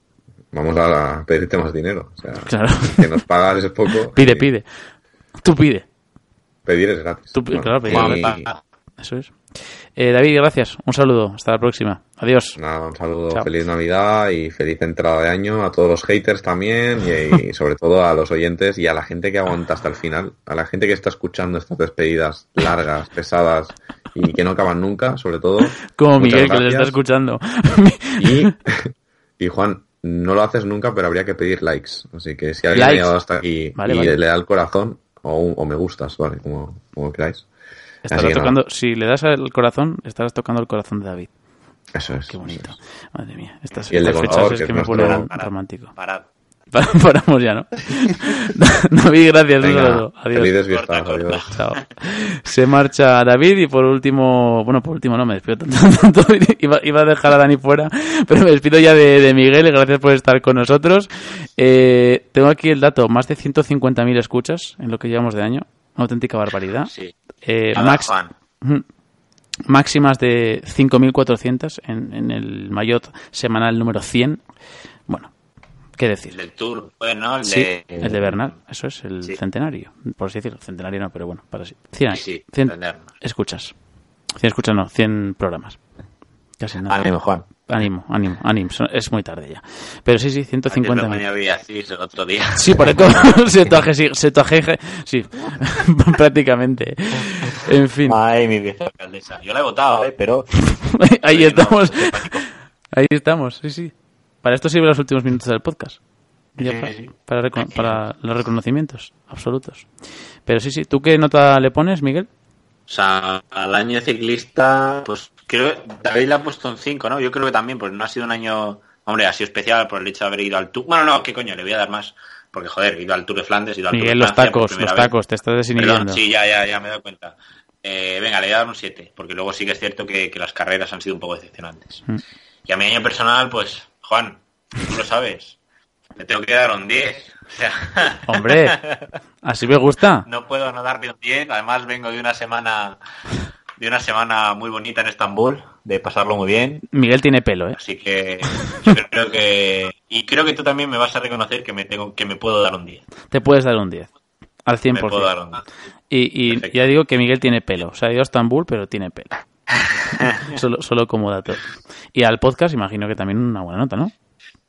vamos a pedirte más dinero. O sea, Claro. que nos pagas es poco. [LAUGHS] Pide, y pide. Tú pide. Pedir es gratis. Tú claro, pedir. y- Eso es. Eh, David, gracias. Un saludo. Hasta la próxima. Adiós. Nada, un saludo, Chao. feliz Navidad y feliz entrada de año a todos los haters también y, y sobre todo a los oyentes y a la gente que aguanta hasta el final, a la gente que está escuchando estas despedidas largas, pesadas y que no acaban nunca, sobre todo. [LAUGHS] Como muchas Miguel, que les está escuchando. Y, [LAUGHS] y Juan, no lo haces nunca, pero habría que pedir likes. Así que si alguien Likes. ha llegado hasta aquí Vale, y vale. le da el corazón o, o me gustas, vale, como, como queráis. Estarás que tocando, si le das al corazón, estarás tocando el corazón de David. Eso es. Qué bonito. Madre mía, estas, Y el de estas fechas es que me nuestro- ponen romántico. Parad. Pa- Paramos ya, ¿no? David, gracias. un Venga, saludo. Adiós. felices fiestas, Corta, corta. adiós. Chao. Se marcha David y por último, bueno, por último no me despido tanto, [LAUGHS] tanto, iba, iba a dejar a Dani fuera, pero me despido ya de, de Miguel, gracias por estar con nosotros. Eh, tengo aquí el dato, más de 150.000 escuchas en lo que llevamos de año, una auténtica barbaridad. Sí. Eh, Nada, Max, Juan. Máximas de 5.400 en, en el Mayotte semanal número 100. ¿Qué decir? Del Tour, bueno, el Sí, de... el de Bernal, eso es, el Sí. centenario, por así decirlo. Centenario no, pero bueno, para sí. 100, Sí, sí, 100 entendernos. escuchas. 100 escuchas no, 100 programas. Casi nada. Ánimo, Juan. Ánimo, ánimo, ánimo. Es muy tarde ya. Pero sí, sí, Antes 150 lo ponía Beatriz el otro día. Sí, por eso [LAUGHS] [LAUGHS] se tu aje- sí, se sí, [LAUGHS] prácticamente. En fin, Ay, mi vieja. Alcaldesa. Yo la he votado, ¿eh? Pero ahí estamos. Ahí estamos, sí, sí. Para esto sirven los últimos minutos del podcast. Ya para, los reconocimientos absolutos. Pero sí, sí. ¿Tú qué nota le pones, Miguel? O sea, al año ciclista, pues creo David le ha puesto un 5, ¿no? Yo creo que también, pues no ha sido un año, hombre, ha sido especial por el hecho de haber ido al Tour. Bueno, no, qué coño, le voy a dar más, porque joder, he ido al Tour de Flandes, he ido al Miguel, Tour de los Francia por tacos, los vez. tacos, te estás Perdón, desinhibiendo. sí, ya, ya, ya me he dado cuenta. Eh, venga, le voy a dar un 7, porque luego sí que es cierto que, que las carreras han sido un poco decepcionantes. Mm. Y a mi año personal, pues, Juan, tú lo sabes, le tengo que dar un 10. O sea, [LAUGHS] Hombre, así me gusta. no puedo no darle un 10. Además vengo de una semana de una semana muy bonita en Estambul, de pasarlo muy bien. Miguel tiene pelo, ¿eh? Así que yo creo que y creo que tú también me vas a reconocer que me tengo que me puedo dar un 10. Te puedes dar un 10. Al Me puedo 100%. dar un 10. Y, ya digo que Miguel tiene pelo. O sea, ha ido a Estambul, pero tiene pelo. [LAUGHS] solo, solo como dato. Y al podcast, imagino que también una buena nota, ¿no?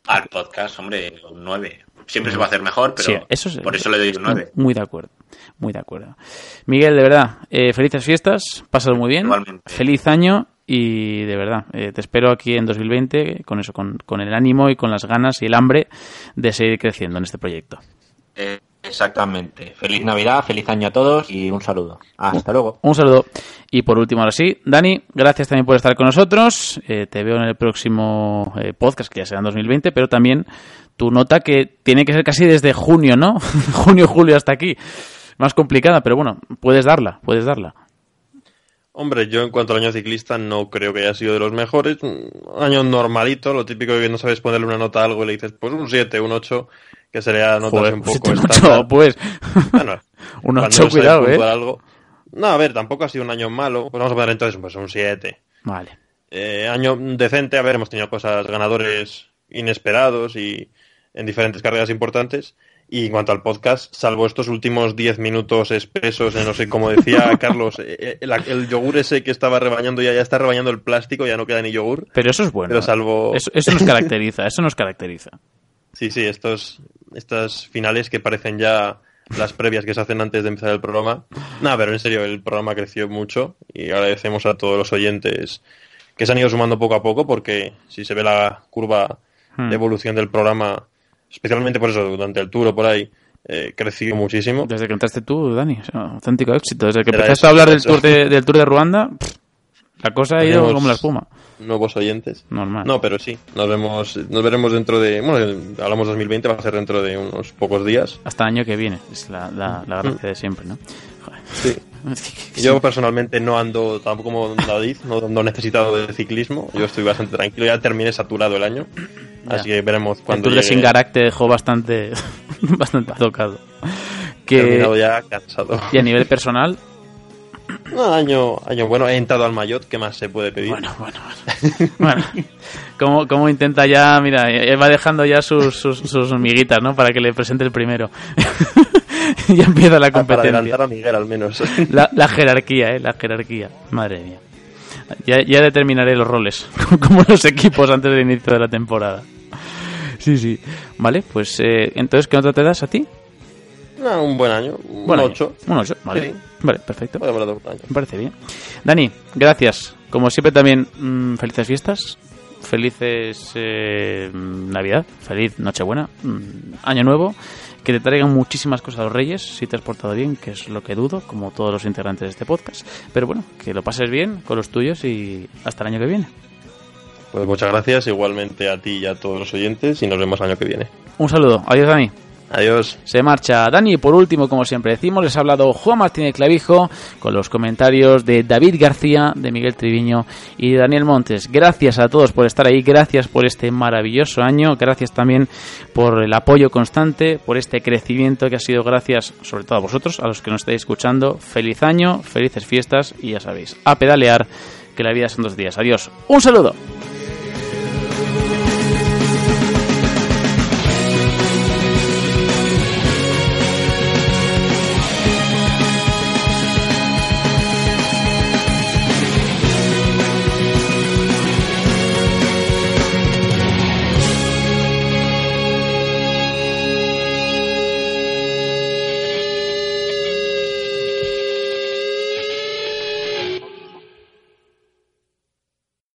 Al podcast, hombre, un 9. Siempre se va a hacer mejor, pero Sí, eso es- por eso le doy un 9. Muy de acuerdo. Muy de acuerdo. Miguel, de verdad, eh, felices fiestas. Pásalo muy bien. Igualmente. Feliz año. Y de verdad, eh, te espero aquí en 2020 con eso, con, con el ánimo y con las ganas y el hambre de seguir creciendo en este proyecto. Eh, exactamente. Feliz Navidad, feliz año a todos y un saludo. Hasta luego. Un saludo. Y por último, ahora sí, Dani, gracias también por estar con nosotros. Eh, te veo en el próximo eh, podcast, que ya será en 2020, pero también tu nota que tiene que ser casi desde junio, ¿no? [LAUGHS] junio, julio hasta aquí. Más complicada, pero bueno, puedes darla, puedes darla. Hombre, yo en cuanto al año ciclista no creo que haya sido de los mejores. Un año normalito, lo típico de que no sabes ponerle una nota a algo y le dices, pues un 7, un 8, que sería notas Joder, un pues poco un ocho, estándar. pues. Bueno, [LAUGHS] Un cuando ocho, no sabes cuidado, ¿eh? algo. No, a ver, tampoco ha sido un año malo. Pues vamos a poner entonces pues un 7. Vale. Eh, año decente, a ver, hemos tenido cosas ganadores inesperados y en diferentes carreras importantes. Y en cuanto al podcast, salvo estos últimos 10 minutos espesos, en no sé cómo decía [LAUGHS] Carlos, eh, el, el yogur ese que estaba rebañando ya, ya está rebañando el plástico, ya no queda ni yogur. Pero eso es bueno. Pero salvo... Eso, eso nos caracteriza, eso nos caracteriza. Sí, sí, estos, estas finales que parecen ya las previas que se hacen antes de empezar el programa. Nada, pero en serio, el programa creció mucho y agradecemos a todos los oyentes que se han ido sumando poco a poco porque si se ve la curva Hmm. de evolución del programa, especialmente por eso, durante el tour o por ahí, eh, creció muchísimo. Desde que entraste tú, Dani, o sea, auténtico éxito. Desde que Era empezaste eso, a hablar del tour de, del tour de Ruanda, pff, la cosa ha ido como la espuma. Nuevos oyentes. Normal. No, pero sí, nos vemos, nos veremos dentro de, bueno, hablamos 2020, va a ser dentro de unos pocos días. Hasta el año que viene, es la, la, la gracia de siempre, ¿no? Joder. Sí. [LAUGHS] Yo personalmente no ando tampoco como David, no ando necesitado de ciclismo. Yo estoy bastante tranquilo, ya terminé saturado el año. Ya. Así que veremos El cuando tour de llegue. Singarac te dejó bastante, [LAUGHS] bastante tocado. Que, Terminado ya cansado. y a nivel personal, No, año, año bueno, he entrado al Mayotte, ¿qué más se puede pedir? bueno, bueno, bueno. bueno como, como intenta ya, mira, eh, va dejando ya sus, sus, sus miguitas, ¿no? Para que le presente el primero. [LAUGHS] ya empieza la Ah, para competencia. adelantar a Miguel al menos. La, la jerarquía, ¿eh? La jerarquía. Madre mía. Ya, ya determinaré los roles, [LAUGHS] como los equipos antes del inicio de la temporada. Sí, sí. Vale, pues eh, entonces, ¿qué nota te das a ti? No, un buen año, un Buen año. 8. Un 8, vale. Sí. Vale, perfecto. Me parece bien. Dani, gracias. Como siempre también, mm, felices fiestas, felices eh, Navidad, feliz Nochebuena, mm, Año Nuevo, que te traigan muchísimas cosas a los Reyes, si te has portado bien, que es lo que dudo, como todos los integrantes de este podcast. Pero bueno, que lo pases bien con los tuyos y hasta el año que viene. Pues muchas gracias, igualmente a ti y a todos los oyentes, y nos vemos el año que viene. Un saludo. Adiós, Dani. Adiós. Se marcha Dani y por último, como siempre decimos, les ha hablado Juan Martínez Clavijo con los comentarios de David García, de Miguel Triviño y de Daniel Montes. Gracias a todos por estar ahí, gracias por este maravilloso año, gracias también por el apoyo constante, por este crecimiento que ha sido gracias sobre todo a vosotros, a los que nos estáis escuchando. Feliz año, felices fiestas y ya sabéis, a pedalear que la vida son dos días. Adiós. Un saludo.